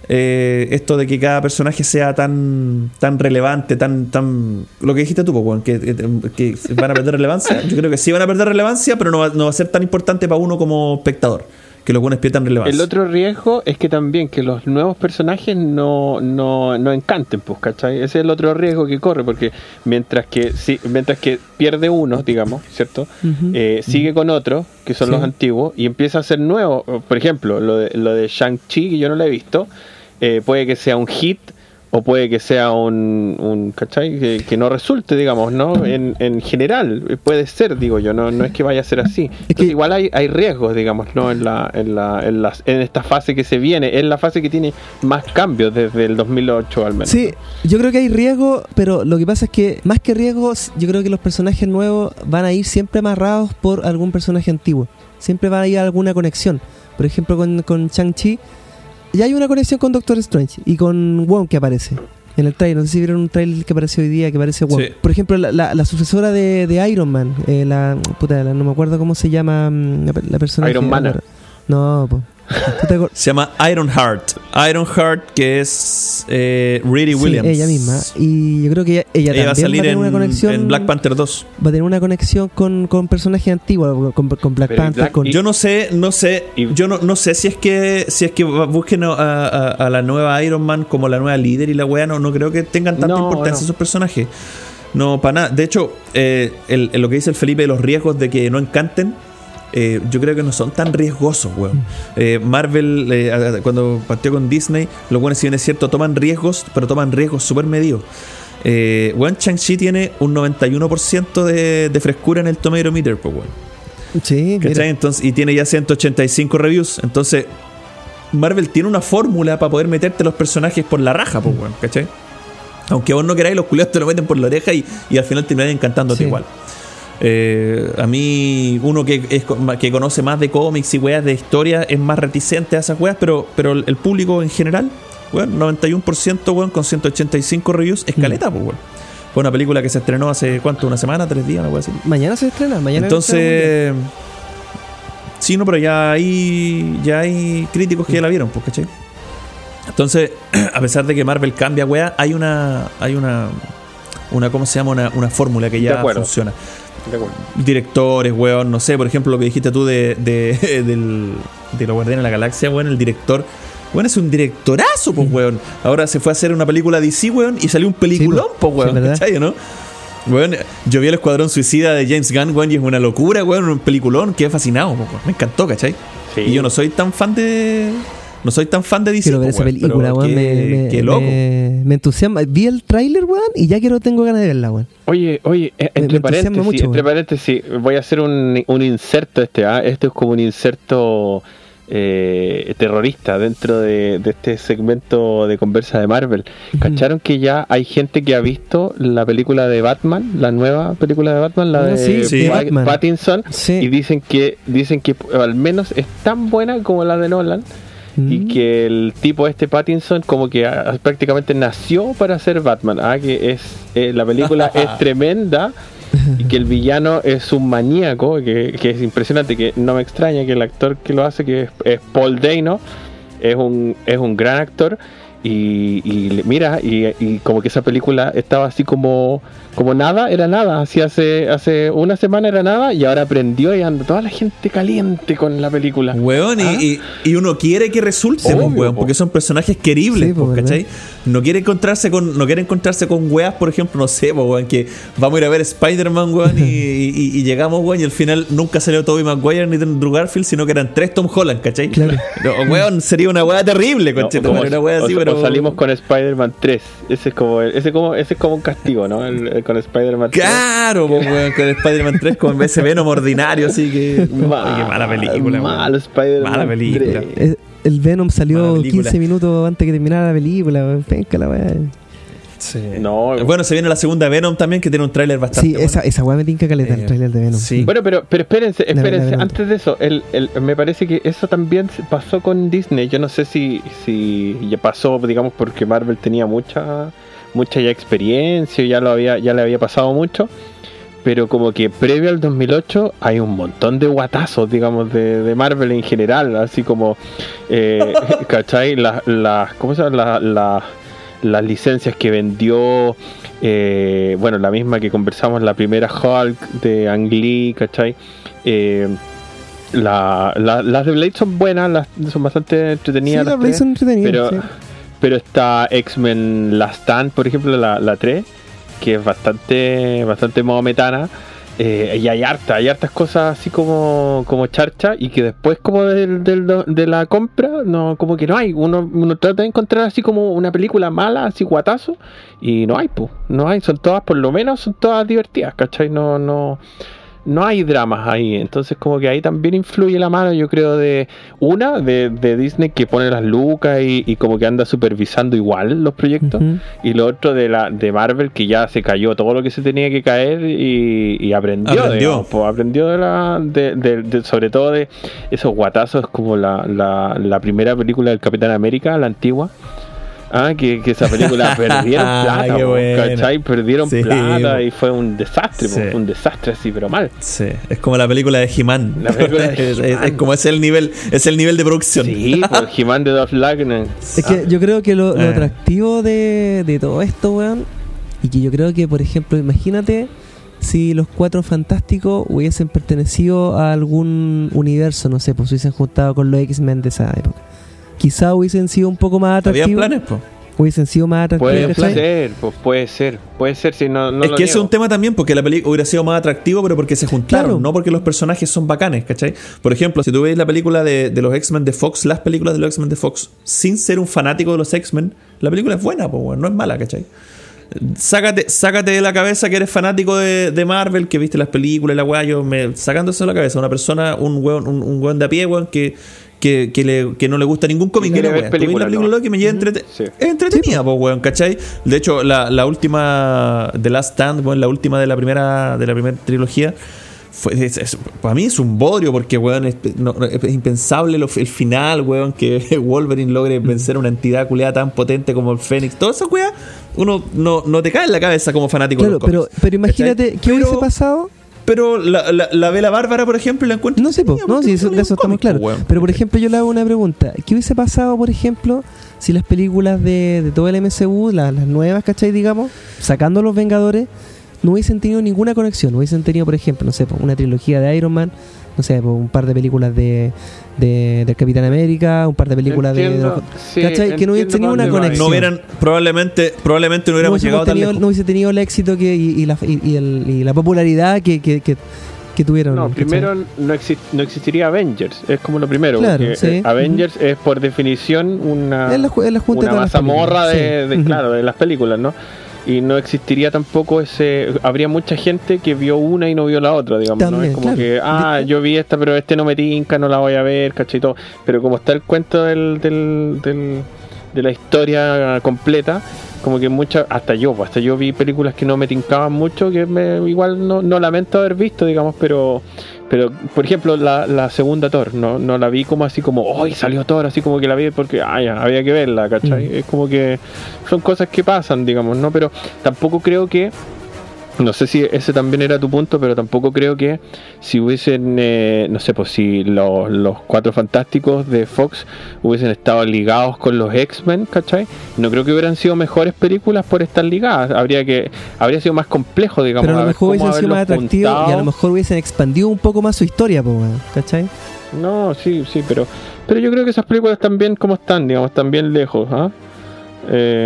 S2: esto de que cada personaje sea tan tan relevante, tan tan lo que dijiste tú, po, weón, que, que, que van a perder relevancia. Yo creo que sí van a perder relevancia, pero no va, no va a ser tan importante para uno como espectador, que los buenos pierdan relevancia.
S4: El otro riesgo es que también que los nuevos personajes no, no, no encanten, pues, ¿cachai? Ese es el otro riesgo que corre, porque mientras que sí, mientras que pierde uno, digamos, ¿cierto? Eh, sigue con otros, que son
S3: Sí.
S4: los antiguos, y empieza a ser nuevo. Por ejemplo, lo de, lo de Shang-Chi, que yo no lo he visto, eh, puede que sea un hit, o puede que sea un, un ¿cachai? Que, que no resulte, digamos, ¿no? En, en general, puede ser, digo yo, no, no es que vaya a ser así. Entonces,
S3: que-
S4: igual hay, hay riesgos, digamos, ¿no? En, la, en, la, en, las- en esta fase que se viene, es la fase que tiene más cambios desde el 2008 al menos.
S3: Sí, yo creo que hay riesgo, pero lo que pasa es que más que riesgos, yo creo que los personajes nuevos van a ir siempre amarrados por algún personaje antiguo. Siempre va a ir alguna conexión. Por ejemplo, con, con Shang-Chi, ya hay una conexión con Doctor Strange y con Wong que aparece. En el trailer, no sé si vieron un trailer que apareció hoy día que aparece Wong.
S2: Sí.
S3: Por ejemplo, la, la- la sucesora de, de Iron Man, eh, la, puta, la- no me acuerdo cómo se llama mm, la, la persona.
S4: Iron Man.
S3: No, po. ¿Tú *laughs* te acor-
S2: Se llama Iron Heart. Iron Heart, que es eh, Riri
S3: Sí,
S2: Williams.
S3: ella misma. Y yo creo que ella, ella
S2: Ella va a salir
S3: va a tener una
S2: en,
S3: conexión.
S2: en Black Panther 2.
S3: va a tener una conexión con, con personajes antiguos, con, con Black
S4: Pero
S3: Panther,
S4: Black-
S3: con...
S4: y-
S2: Yo no sé, no sé,
S4: Y-
S2: yo no, no sé si es que si es que busquen a, a- a la nueva Iron Man como la nueva líder y la wea, no, no creo que tengan tanta
S4: No,
S2: importancia
S4: no.
S2: esos personajes. No, para nada. De hecho, eh, el- el- lo que dice el Felipe de los riesgos de que no encanten, eh, yo creo que no son tan riesgosos, weón. Eh, Marvel, eh, cuando partió con Disney, los buenos, si bien es cierto, toman riesgos, pero toman riesgos súper medidos. Eh, weón, Shang-Chi tiene un 91% de, de frescura en el Tomato Meter, pues, weón.
S3: Sí, mira.
S2: Entonces, y tiene ya 185 reviews. Entonces, Marvel tiene una fórmula para poder meterte los personajes por la raja, pues, weón, ¿cachai? Aunque vos no queráis, los culiados te lo meten por la oreja y, y al final terminan encantándote
S3: Sí.
S2: igual. Eh, a mí, uno que, es, que conoce más de cómics y weas de historia es más reticente a esas weas, pero, pero el, público en general, weón, 91% weón, con 185 reviews, es caleta, pues, weón. Fue una película que se estrenó hace, ¿cuánto? ¿Una semana? ¿Tres días? Una wea así.
S3: Mañana se estrena, mañana
S2: Entonces, sí, no, pero ya hay, ya hay críticos que ya la vieron, pues, ¿cachai? Entonces, *clears throat* a pesar de que Marvel cambia, weá, hay una, hay una, una, ¿cómo se llama? Una, una fórmula que ya funciona.
S4: De.
S2: Directores, weón, no sé, por ejemplo, lo que dijiste tú de, de, *laughs* del, de los Guardianes de la Galaxia, weón, el director, weón, es un directorazo, pues, weón. Ahora se fue a hacer una película DC, weón, y salió un peliculón,
S3: Sí,
S2: pues,
S3: sí,
S2: weón,
S3: ¿verdad?
S2: ¿cachai, no? Weón, yo vi el Escuadrón Suicida de James Gunn, weón, y es una locura, weón, un peliculón, quedé fascinado, po, weón. me encantó, ¿cachai?
S4: Sí.
S2: Y yo no soy tan fan de... No soy tan fan de DC,
S3: Quiero ver esa
S2: weón,
S3: película,
S2: pero
S3: weón.
S2: qué,
S3: Me, me-
S2: qué loco.
S3: Me, me entusiasma. Vi el tráiler, weón, y ya quiero tengo ganas de verla, weón.
S4: Oye, oye, eh,
S3: Me- me
S4: entre paréntesis,
S3: mucho,
S4: entre paréntesis, voy a hacer un, un inserto este, ¿ah? Esto es como un inserto eh, terrorista dentro de, de este segmento de conversa de Marvel. ¿Cacharon que ya hay gente que ha visto la película de Batman, la nueva película de Batman, la
S3: Ah,
S4: de
S3: sí,
S2: sí.
S4: Pa-
S3: Batman.
S4: Pattinson?
S3: Sí.
S4: Y dicen que dicen que al menos es tan buena como la de Nolan. Y
S3: Mm.
S4: que el tipo este Pattinson como que ah, prácticamente nació para ser Batman. Ah, que es eh, la película *laughs* es tremenda y que el villano es un maníaco, que, que es impresionante, que no me extraña que el actor que lo hace, que es, es Paul Dano, es un, es un gran actor. Y, mira, y, y como que esa película estaba así como, como nada, era nada. Así hace, hace una semana era nada y ahora aprendió y anda toda la gente caliente con la película.
S2: Weón, y-
S4: ¿Ah?
S2: y, y uno quiere que resulte, pues,
S4: Obvio,
S2: weón,
S4: po.
S2: porque son personajes queribles,
S3: Sí, po,
S2: ¿cachai? No quiere encontrarse con, no quiere encontrarse con weas, por ejemplo, no sé, weón, que vamos a ir a ver Spider-Man, weón, y, y- y llegamos, weón, y al final nunca salió Tobey Maguire ni Andrew Garfield, sino que eran tres Tom Holland, ¿cachai?
S3: Claro.
S2: No, weón, sería una wea terrible,
S4: No,
S2: una wea así,
S4: o-
S2: pero.
S4: o salimos con Spider-Man 3. Ese es como el- ese como ese es como un castigo, ¿no? El- el con Spider-Man 3.
S2: Claro, pues, weón, con Spider-Man 3 con ese Venom ordinario, así que. Ay, qué mala película, weón.
S4: Malo Spider-Man.
S2: Mala película.
S4: 3.
S3: Eh, El Venom salió
S2: Mala película.
S3: 15 minutos antes que terminara la película, weón. Penca la weá.
S4: No,
S2: Bueno, se viene la segunda Venom también, que tiene un tráiler bastante.
S3: Sí,
S2: bueno.
S3: esa, esa weá me tinca caleta,
S2: Eh,
S3: el trailer de Venom.
S2: sí.
S4: Bueno, pero, pero espérense, espérense.
S3: verdad.
S4: Antes de eso, el, el- me parece que eso también pasó con Disney. Yo no sé si, si ya pasó, digamos, porque Marvel tenía mucha mucha ya experiencia, ya lo había ya le había pasado mucho. Pero como que previo al 2008 hay un montón de guatazos, digamos, de, de Marvel en general, así como, eh, *laughs* ¿cachai? Las, las, ¿cómo se llama? La- la- las licencias que vendió, eh, bueno, la misma que conversamos, la primera Hulk de Ang Lee, ¿cachai? Eh, la- la- las de Blade son buenas, las, son bastante entretenidas.
S3: la
S4: las
S3: Blade
S4: tres,
S3: son entretenidas,
S4: pero,
S3: sí.
S4: Pero está X-Men Last Stand, por ejemplo, la, la 3, que es bastante, bastante maometana. eh, y hay harta, hay hartas cosas así como, como charcha y que después como del, del- de la compra, no, como que no hay. Uno, uno trata de encontrar así como una película mala, así guatazo, y no hay, pues, no hay, son todas, por lo menos son todas divertidas, ¿cachai? No, no, no hay dramas ahí, entonces como que ahí también influye la mano, yo creo, de una, de, de Disney que pone las lucas y, y como que anda supervisando igual los proyectos. Y lo otro de la de Marvel que ya se cayó todo lo que se tenía que caer y, y aprendió,
S2: Aprendió.
S4: digamos, pues, aprendió de la de, de- de- sobre todo de esos guatazos como la, la, la primera película del Capitán América, la antigua. Ah, que, que esa película *laughs* perdieron plata,
S2: Qué
S4: po,
S2: buena.
S4: ¿cachai? Perdieron
S2: Sí,
S4: plata y fue un desastre,
S2: Sí.
S4: un desastre así, pero mal.
S2: Sí, es como la película de He-Man. *laughs* Es, es-
S4: He-Man.
S2: es como es el nivel, es el nivel de producción.
S4: Sí, por He-Man de Dolph Lundgren.
S3: Es que yo creo que lo, lo
S2: Eh.
S3: atractivo de, de todo esto, weón, y que yo creo que, por ejemplo, imagínate si los cuatro fantásticos hubiesen pertenecido a algún universo, no sé, pues se hubiesen juntado con los X-Men de esa época. Quizá hubiesen sido un poco más
S2: Había
S3: atractivos.
S2: planes, po.
S3: Hubiesen sido más atractivos.
S4: Puede
S3: ¿cachai?
S4: ser, pues puede ser, puede ser, si no, no
S2: es
S4: lo
S2: que ese es un tema también, porque la película hubiera sido más atractivo, pero porque se juntaron,
S3: Claro.
S2: no porque los personajes son bacanes, ¿cachai? Por ejemplo, si tú ves la película de, de los X-Men de Fox, las películas de los X-Men de Fox, sin ser un fanático de los X-Men, la película es buena, pues, no es mala, ¿cachai? Sácate, sácate de la cabeza que eres fanático de, de Marvel, que viste las películas, la weá, yo me, sacándose de la cabeza, una persona, un weón, un, un weón de a pie, weón, que, que, que, le- que no le gusta ningún cómic, la película
S4: ¿no?
S2: Loki y me lleva entrete-
S4: Sí.
S2: es entretenida, pues, weón, ¿cachai? De hecho, la, la última The Last Stand, weón, la última de la primera, de la primera trilogía, fue, es- es- para mí es un bodrio porque, weón, es, no- es impensable lo- el final, weón, que *laughs* Wolverine logre vencer a una entidad culeada tan potente como el Fénix. Toda esa weá, uno no, no te cae en la cabeza como fanático
S3: Claro,
S2: de los
S3: pero,
S2: cómics,
S3: pero imagínate,
S2: ¿cachai?
S3: ¿qué
S2: Pero-
S3: hubiese pasado?
S2: Pero la, la, la Vela Bárbara, por ejemplo, la encuentro.
S3: No sé, po, no, si eso, de
S2: es
S3: eso claros.
S2: po, weón.
S3: Pero por ejemplo, yo le hago una pregunta. ¿Qué hubiese pasado, por ejemplo, si las películas de, de todo el MCU, la- las nuevas, ¿cachai? Digamos, sacando los Vengadores, no hubiesen tenido ninguna conexión? No hubiesen tenido, por ejemplo, no sé, po, una trilogía de Iron Man, no sé, po, un par de películas de, de, del Capitán América, un par de películas de- de.
S4: Entiendo,
S3: los-
S4: sí,
S3: ¿Cachai? Que no hubiesen
S4: entiendo
S3: tenido una conexión.
S2: no hubieran, probablemente, probablemente no
S3: no
S2: hubiéramos
S3: hubiésemos
S2: llegado tan
S3: tenido,
S2: lejos.
S3: no hubiese tenido el éxito que, y, y la, y, y el- y la popularidad que, que, que, que tuvieron.
S4: No, primero no, exi- no existiría Avengers, es como lo primero.
S3: Claro,
S4: eh, Avengers es por definición una,
S3: la la junta de
S4: una
S3: las
S4: mazamorra de, claro, de las películas, ¿no? Y no existiría tampoco ese. Habría mucha gente que vio una y no vio la otra, digamos. ¿no? Es como
S3: claro.
S4: que, ah, yo vi esta, pero este no me tinca, no la voy a ver, cachito. Pero como está el cuento del, del, del- de la historia completa, como que muchas, hasta yo, pues, hasta yo vi películas que no me tincaban mucho, que me, igual no, no lamento haber visto, digamos, pero, pero por ejemplo, la, la segunda Thor, no, no la vi como así como, hoy salió Thor, así como que la vi porque, había que verla, ¿cachai?
S3: Mm.
S4: Es como que son cosas que pasan, digamos, ¿no? Pero tampoco creo que, no sé si ese también era tu punto, pero tampoco creo que si hubiesen, eh, no sé, pues si los, los cuatro fantásticos de Fox hubiesen estado ligados con los X-Men, ¿cachai? No creo que hubieran sido mejores películas por estar ligadas. Habría que habría sido más complejo, digamos.
S3: Pero a lo mejor hubiesen sido más atractivos y a lo mejor hubiesen expandido un poco más su historia, ¿cachai?
S4: No, sí, sí, pero pero yo creo que esas películas están bien como están, digamos, están bien lejos, ¿ah? Eh,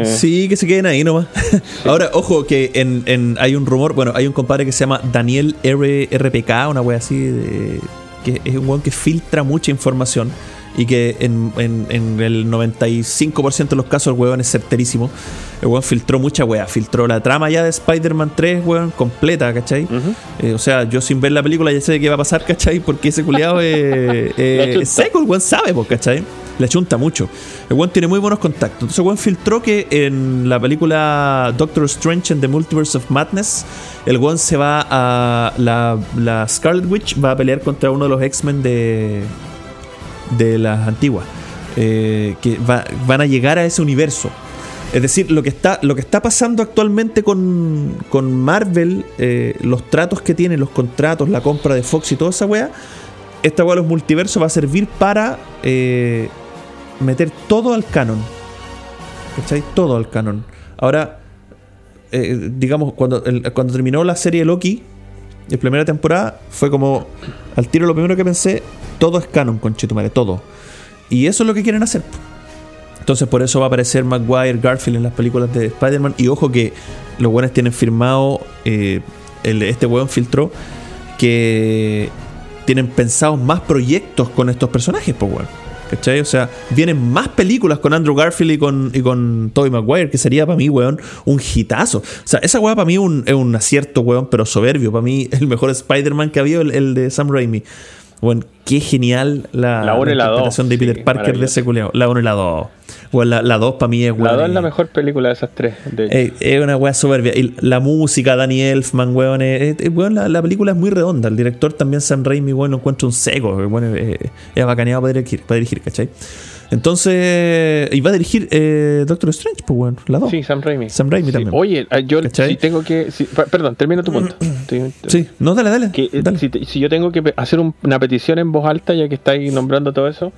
S2: Sí, que se queden ahí nomás. *laughs* Ahora, ojo, que en, en- hay un rumor, bueno, hay un compadre que se llama Daniel R, RPK, una wea así, de- que es un weón que filtra mucha información y que en, en- en el 95% de los casos el weón es certerísimo. El weón filtró mucha wea, filtró la trama ya de Spider-Man 3, weón, completa, ¿cachai? Eh, o sea, yo sin ver la película ya sé qué va a pasar, *laughs* ¿cachai? Porque ese culiado es, *laughs* eh, es seco, el weón sabe, ¿cachai? Le chunta mucho. El weón tiene muy buenos contactos. Entonces el weón filtró que en la película Doctor Strange and the Multiverse of Madness, el weón se va a. La, la Scarlet Witch va a pelear contra uno de los X-Men de. de las antiguas. eh, que va- van a llegar a ese universo. Es decir, lo que está, lo que está pasando actualmente con, con Marvel, eh, los tratos que tiene, los contratos, la compra de Fox y toda esa weá, esta weá de los multiversos va a servir para eh, meter todo al canon. ¿Cachai? Todo al canon. Ahora, eh, digamos, cuando, cuando terminó la serie Loki, la primera temporada, fue como, al tiro lo primero que pensé, todo es canon, conchetumare, todo. Y eso es lo que quieren hacer. Entonces por eso va a aparecer Maguire, Garfield en las películas de Spider-Man. Y ojo que los buenos tienen firmado eh, este weón filtró que tienen pensados más proyectos con estos personajes, pues weón. ¿Cachai? O sea, vienen más películas con Andrew Garfield y con, y con Tobey Maguire, que sería para mí, weón, un hitazo. O sea, esa weá para mí un- es un acierto, weón, pero soberbio. Para mí, *laughs* el mejor Spider-Man que había, el, el de Sam Raimi. Weón, qué genial la,
S4: La la
S2: interpretación de Peter
S4: sí,
S2: Parker de ese culeado. La 1 y la 2. Weón, la, la 2 para mí es,
S4: La
S2: weón,
S4: 2 es la mejor película de esas tres. De hecho.
S2: eh, es una weá soberbia. Y la música, Danny Elfman, weón. weón, la, la película es muy redonda. El director también, Sam Raimi, weón, lo encuentra un seco. Weón, eh, es bacaneado para dirigir, para dirigir, ¿cachai? Entonces, y va a dirigir eh, Doctor Strange, pues, weón, la 2.
S4: Sí, Sam Raimi.
S2: Sam Raimi
S4: Sí.
S2: también.
S4: Oye, ah, yo si tengo que. si- perdón, termina tu punto. *clears throat*
S2: Sí, no, dale, dale.
S4: que, eh,
S2: dale.
S4: Si, si yo tengo que hacer un- una petición en voz alta, ya que estáis nombrando todo eso,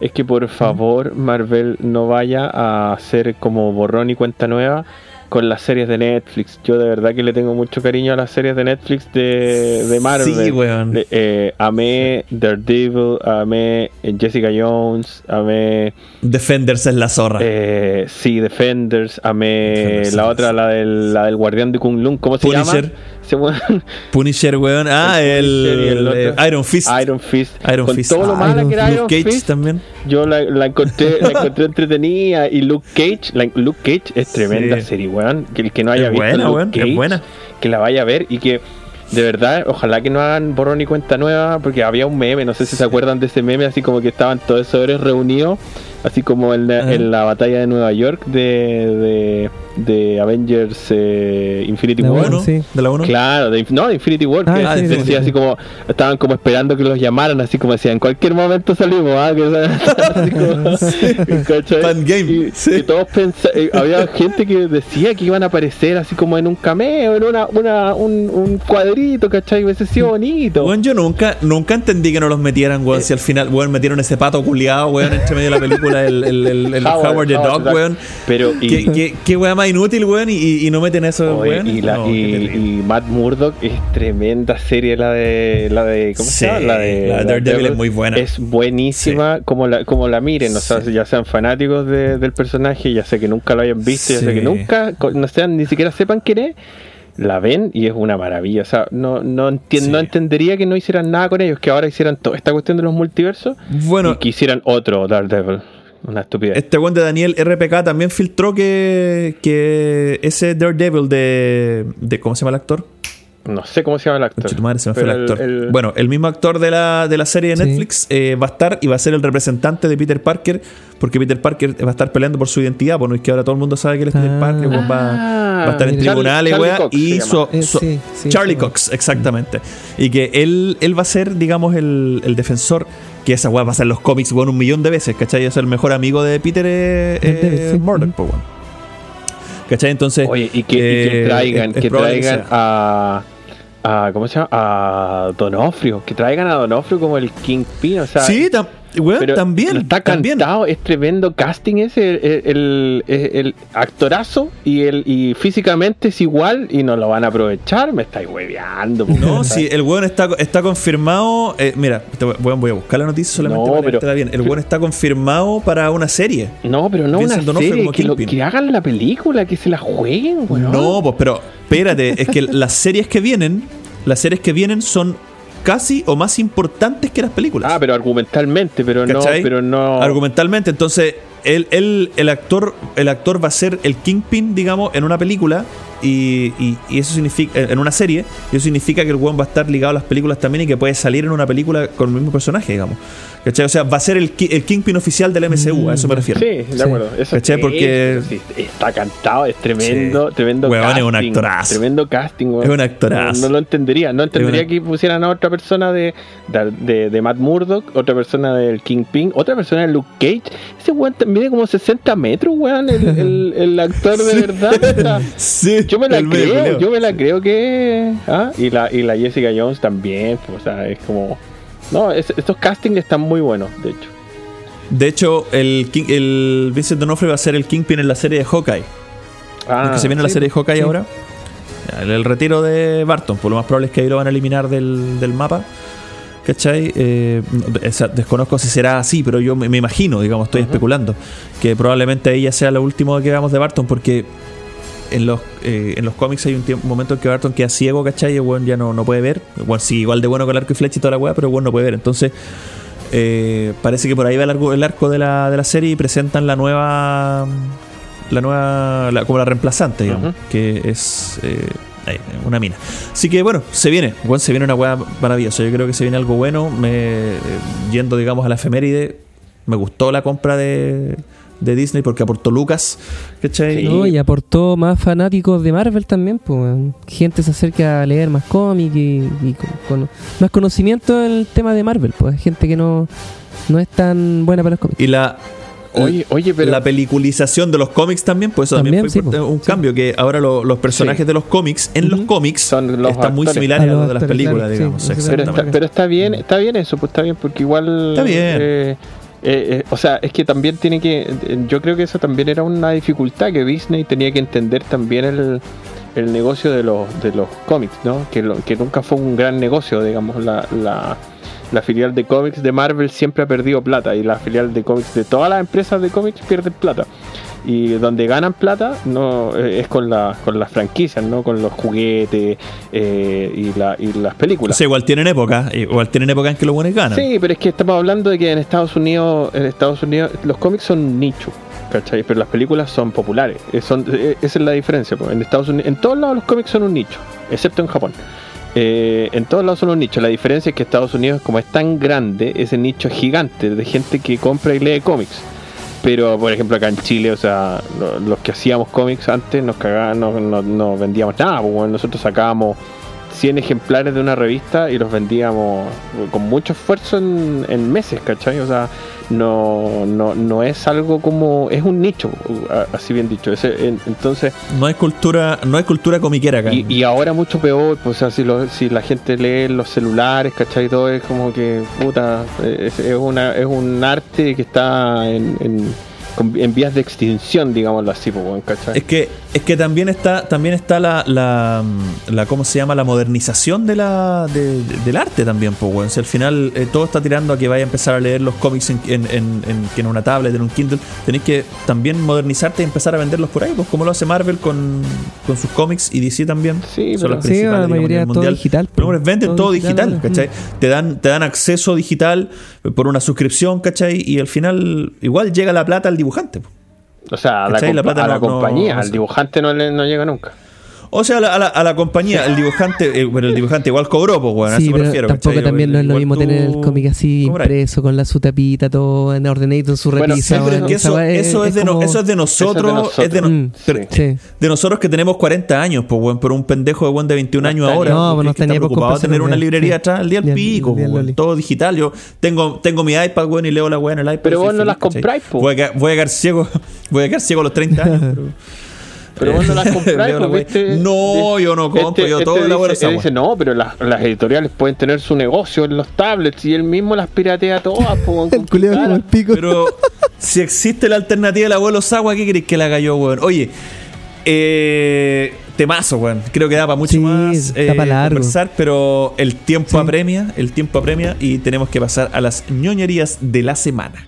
S4: es que por favor Marvel no vaya a hacer como borrón y cuenta nueva con las series de Netflix. Yo de verdad que le tengo mucho cariño a las series de Netflix de, de Marvel.
S2: Sí, weón.
S4: Le- eh, amé Daredevil, amé eh, Jessica Jones, amé
S2: Defenders es la zorra.
S4: eh, sí, Defenders, amé
S2: Defenders,
S4: la otra,
S2: sí.
S4: la del, la del guardián de Kung Lung, ¿cómo se
S2: Punisher.
S4: llama? Weón.
S2: Punisher, weón. Ah,
S4: El
S2: eh, Iron Fist.
S4: Iron Fist.
S2: Iron
S4: Con
S2: Fist.
S4: todo lo
S3: Ah,
S4: mala
S3: Iron
S4: que era
S2: Luke
S4: Iron
S2: Cage también.
S4: yo la, la encontré, la encontré entretenida. Y Luke Cage, la- Luke Cage es tremenda
S2: Sí.
S4: serie, weón. Que el que no haya
S2: Es
S4: visto
S2: buena,
S4: Luke
S2: weón, es
S4: Cage,
S2: buena.
S4: que la vaya a ver y que de verdad, ojalá que no hagan borrón y cuenta nueva, porque había un meme, no sé si se acuerdan de ese meme, así como que estaban todos esos héroes reunidos, así como en la, en la batalla de Nueva York de, de, de Avengers eh, Infinity War.
S3: uno.
S2: ¿Uno?
S3: sí.
S2: ¿De la 1?
S4: Claro, de, no, de Infinity War,
S3: Ah,
S4: que
S3: Infinity
S4: decía
S2: War.
S4: así como, estaban como esperando que los llamaran, así como decían, en cualquier momento salimos, ¿ah? Que, *laughs* así como, *laughs* ¿cachai?
S2: Fan game,
S4: Y,
S2: sí.
S4: y todos eh, había gente que decía que iban a aparecer así como en un cameo, en una, una, un, un cuadrito, ¿cachai? Hubiese sido bonito.
S2: Weón, yo nunca, nunca entendí que no los metieran, weón. si al final, weón, metieron ese pato culiado, weón, entre medio de la película, el, el, el, el Howard, the Dog, weón.
S4: Pero, y,
S2: ¿Qué, qué, qué weá más inútil, weón, y, y no meten eso,
S4: Oye,
S2: weón.
S4: y, la-
S2: No,
S4: y- Matt Murdock es tremenda serie la de la de ¿cómo
S2: Sí,
S4: se llama? La de,
S2: la de Daredevil es muy buena.
S4: Es buenísima como la como la miren, o sea, ya sean fanáticos de- del personaje, ya sé que nunca lo hayan visto, ya sé
S2: Sí.
S4: que nunca no sean ni siquiera sepan quién es. La ven y es una maravilla. O sea, no, no, entien-
S2: Sí.
S4: no entendería que no hicieran nada con ellos, que ahora hicieran toda esta cuestión de los multiversos
S2: Bueno,
S4: y que hicieran otro Daredevil. Una estupidez.
S2: Este weón de Daniel RPK también filtró que, que ese Daredevil de, de. ¿Cómo se llama el actor?
S4: No sé cómo se llama el actor.
S2: Madre, se me fue el
S4: pero
S2: actor.
S4: el-
S2: Bueno, el mismo actor de la, de la serie de
S3: Sí.
S2: Netflix eh, va a estar y va a ser el representante de Peter Parker, porque Peter Parker va a estar peleando por su identidad. Bueno, es que ahora todo el mundo sabe que él es Peter
S3: Ah.
S2: Parker, weón, va, va a estar en
S3: Charlie-
S2: tribunales,
S4: Charlie
S2: weá,
S4: Cox
S2: y su,
S3: Eh,
S2: su-
S3: sí, sí,
S2: Charlie
S3: sí.
S2: Cox, exactamente. Y que él, él va a ser, digamos, el, el defensor. Que esa weá va a ser en los cómics, weón, un millón de veces, ¿cachai? Es el mejor amigo de Peter eh, eh,
S3: sí.
S2: Murdoch, po, weón. ¿Cachai? Entonces.
S4: Oye, y que, y que
S2: eh,
S4: traigan,
S2: es- es
S4: que traigan a, a. ¿Cómo se llama? A Donofrio. Que traigan a Donofrio como el Kingpin. O sea,
S2: Sí, tam- weón,
S4: pero
S2: también.
S4: Está
S2: también.
S4: cantado, es tremendo casting ese. El, el- el actorazo y, el, y físicamente es igual y no lo van a aprovechar. Me estáis hueveando.
S2: No, sí, el weón está, está confirmado. eh, mira, te voy, voy a buscar la noticia solamente
S4: No,
S2: para
S4: pero-
S2: bien. El weón está confirmado para una serie.
S4: No, pero no
S2: Vincent
S4: una serie. Que, lo- que hagan la película, que se la jueguen, weón.
S2: No, pues, pero espérate, es que las series que vienen, las series que vienen son casi o más importantes que las películas.
S4: Ah, pero argumentalmente, pero no, pero no.
S2: Argumentalmente, entonces, él, él- el actor, el actor va a ser el Kingpin, digamos, en una película. Y, y- y eso significa, en una serie, y eso significa que el weón va a estar ligado a las películas también y que puede salir en una película con el mismo personaje, digamos. ¿Cachai? O sea, va a ser el, el Kingpin oficial del MCU, a eso me refiero.
S4: Sí, de
S3: Sí.
S4: acuerdo. Eso
S2: ¿Cachai? Porque-
S4: sí, está cantado, es tremendo,
S2: Sí.
S4: tremendo
S2: Weón, es
S4: casting.
S2: un actorazo.
S4: Tremendo casting, weón.
S2: Es un actorazo.
S4: No, no lo entendería. No entendería
S2: una-
S4: que pusieran a otra persona de, de, de- de Matt Murdock, otra persona del Kingpin, otra persona de Luke Cage. Ese weón mide como 60 metros, weón, el, *laughs* el, el actor de verdad. *laughs*
S2: Sí,
S4: yo me la
S2: medio
S4: creo, yo me la creo que. ¿ah? Y, la, y la Jessica Jones también, pues, o sea, es como. No, es- estos castings están muy buenos, de hecho.
S2: De hecho, el, King- el Vincent D'Onofrio va a ser el Kingpin en la serie de Hawkeye.
S4: Ah,
S2: ¿Es que se viene la
S3: sí,
S2: serie de Hawkeye
S3: sí.
S2: ahora? El, el retiro de Barton, por lo más probable es que ahí lo van a eliminar del, del mapa. ¿Cachai? Eh, no, o sea, desconozco si será así, pero yo me, me imagino, digamos, estoy especulando, que probablemente ella sea lo último que veamos de Barton, porque en los, eh, en los cómics hay un, tiempo, un momento en que Barton queda ciego, ¿cachai? Y el ya no, no puede ver. Weón sigue igual de bueno con el arco y flecha y toda la weá, pero el no puede ver. Entonces, eh, parece que por ahí va el arco, el arco de, la, de la serie y presentan la nueva. La nueva. la- como la reemplazante, digamos. Que es. eh, ahí, una mina. Así que bueno, se viene. Se viene una weá maravillosa. Yo creo que se viene algo bueno. Me, eh, yendo, digamos, a la efeméride. Me gustó la compra de, de Disney porque aportó Lucas. ¿Cachai?
S5: No, y aportó más fanáticos de Marvel también, pues. Gente se acerca a leer más cómics y, y con, con más conocimiento en el tema de Marvel, pues. Gente que no, no es tan buena para los cómics.
S2: Y la.
S4: Oye, oye, pero.
S2: la peliculización de los cómics también, pues eso también,
S5: También,
S2: fue
S5: sí,
S2: un cambio, que ahora lo- los personajes
S4: Sí.
S2: de los cómics, en los cómics,
S4: Son los
S2: están muy similares a
S5: A los
S2: de las películas,
S5: claro,
S2: digamos.
S4: Pero está, pero está bien, está bien eso, pues está bien, porque igual.
S2: Está bien.
S4: eh, eh, eh, o sea, es que también tiene que. eh, Yo creo que eso también era una dificultad que Disney tenía que entender también el, el negocio de los, de los cómics, ¿no? Que, lo- que nunca fue un gran negocio, digamos. La, la, la filial de cómics de Marvel siempre ha perdido plata y la filial de cómics de todas las empresas de cómics pierden plata. Y donde ganan plata no eh, es con, la, con las franquicias, ¿no? Con los juguetes eh, y, la, y las
S2: O
S4: películas.
S2: sea, igual tienen época, igual tienen época en que los buenos ganan.
S4: Sí, pero es que estamos hablando de que en Estados Unidos, en Estados Unidos, los cómics son un nicho, ¿cachai? Pero las películas son populares. Eh, son- esa es la diferencia. pues. En Estados Unidos, en todos lados los cómics son un nicho, excepto en Japón. Eh, en todos lados son un nicho. La diferencia es que Estados Unidos, como es tan grande, ese nicho es gigante de gente que compra y lee cómics. Pero, por ejemplo, acá en Chile, o sea, lo- los que hacíamos cómics antes nos cagaban, no, no- no vendíamos nada. pues, bueno, nosotros sacábamos 100 ejemplares de una revista y los vendíamos con mucho esfuerzo en, en meses, ¿cachai? O sea, no, no, no es algo como. Es un nicho, así bien dicho. Entonces,
S2: No hay cultura, no hay cultura comiquera acá.
S4: y, y ahora mucho peor, pues, o sea, si, lo- si la gente lee los celulares, ¿cachai? Todo es como que, puta, es, es una, es un arte que está en, en, en vías de extinción, digámoslo así, pues, ¿cachai?
S2: Es que, es que también está, también está la, la, la- ¿cómo se llama? La modernización de la, de- de- del arte también, pues, weón. Si al final eh, todo está tirando a que vaya a empezar a leer los cómics en, en, en- en- una tablet, en un Kindle, tenéis que también modernizarte y empezar a venderlos por ahí, pues como lo hace Marvel con, con sus cómics y DC también.
S4: Sí,
S2: Son
S4: pero-
S2: las
S5: Sí,
S2: principales,
S5: la mayoría todo
S2: mundial.
S5: digital,
S2: Pero hombre, venden todo,
S5: Todo
S2: digital,
S5: digital,
S2: ¿cachai? Te dan, te dan acceso digital por una suscripción, ¿cachai? Y al final igual llega la plata al dibujante. pues.
S4: O sea, a la,
S2: plata
S4: a la
S2: no-
S4: compañía,
S2: no
S4: al dibujante no, le, no llega nunca.
S2: O sea, a la, a la- a la compañía, el dibujante, eh, bueno, el dibujante igual cobró, pues, bueno, a
S5: sí,
S2: eso me
S5: pero
S2: refiero.
S5: tampoco
S2: ¿cachai?
S5: también no es lo mismo
S2: tú
S5: tener el cómic así impreso con la su tapita, todo en ordenado, su
S4: Bueno,
S5: repisa.
S2: Sí, pero es que eso, eso es, de no- eso es de nosotros,
S4: nosotros.
S2: es de, no-
S5: Mm,
S2: pero-
S5: sí.
S2: de nosotros que tenemos 40 años, pues, bueno, por un pendejo de buen de 21
S4: No
S2: años ahora.
S5: no, pues no
S2: está preocupado tener una librería atrás al día al
S5: Día-
S2: pico, pues, todo digital. Yo tengo, tengo mi iPad, bueno, y leo la weá en el iPad.
S4: Pero vos no las compráis, po.
S2: Voy a, quedar- voy a quedar ciego, *laughs* voy a quedar ciego a los 30 años. *laughs* pero-
S4: vos no las *laughs* compráis, pues. ¿viste?
S2: No, yo no compro, yo todo
S4: dice,
S2: elaboro esa
S4: él
S2: weá.
S4: dice, no, pero las, las editoriales pueden tener su negocio en los tablets y él mismo las piratea todas. po, *laughs* con
S3: El culiao como el pico.
S2: Pero si existe la alternativa del abuelo Sagua, ¿qué queréis que la haga yo, weón? Oye, eh, temazo, weón. Creo que da para mucho
S5: Sí,
S2: más
S5: largo.
S2: conversar, pero el tiempo
S5: Sí.
S2: apremia, el tiempo apremia y tenemos que pasar a las ñoñerías de la semana.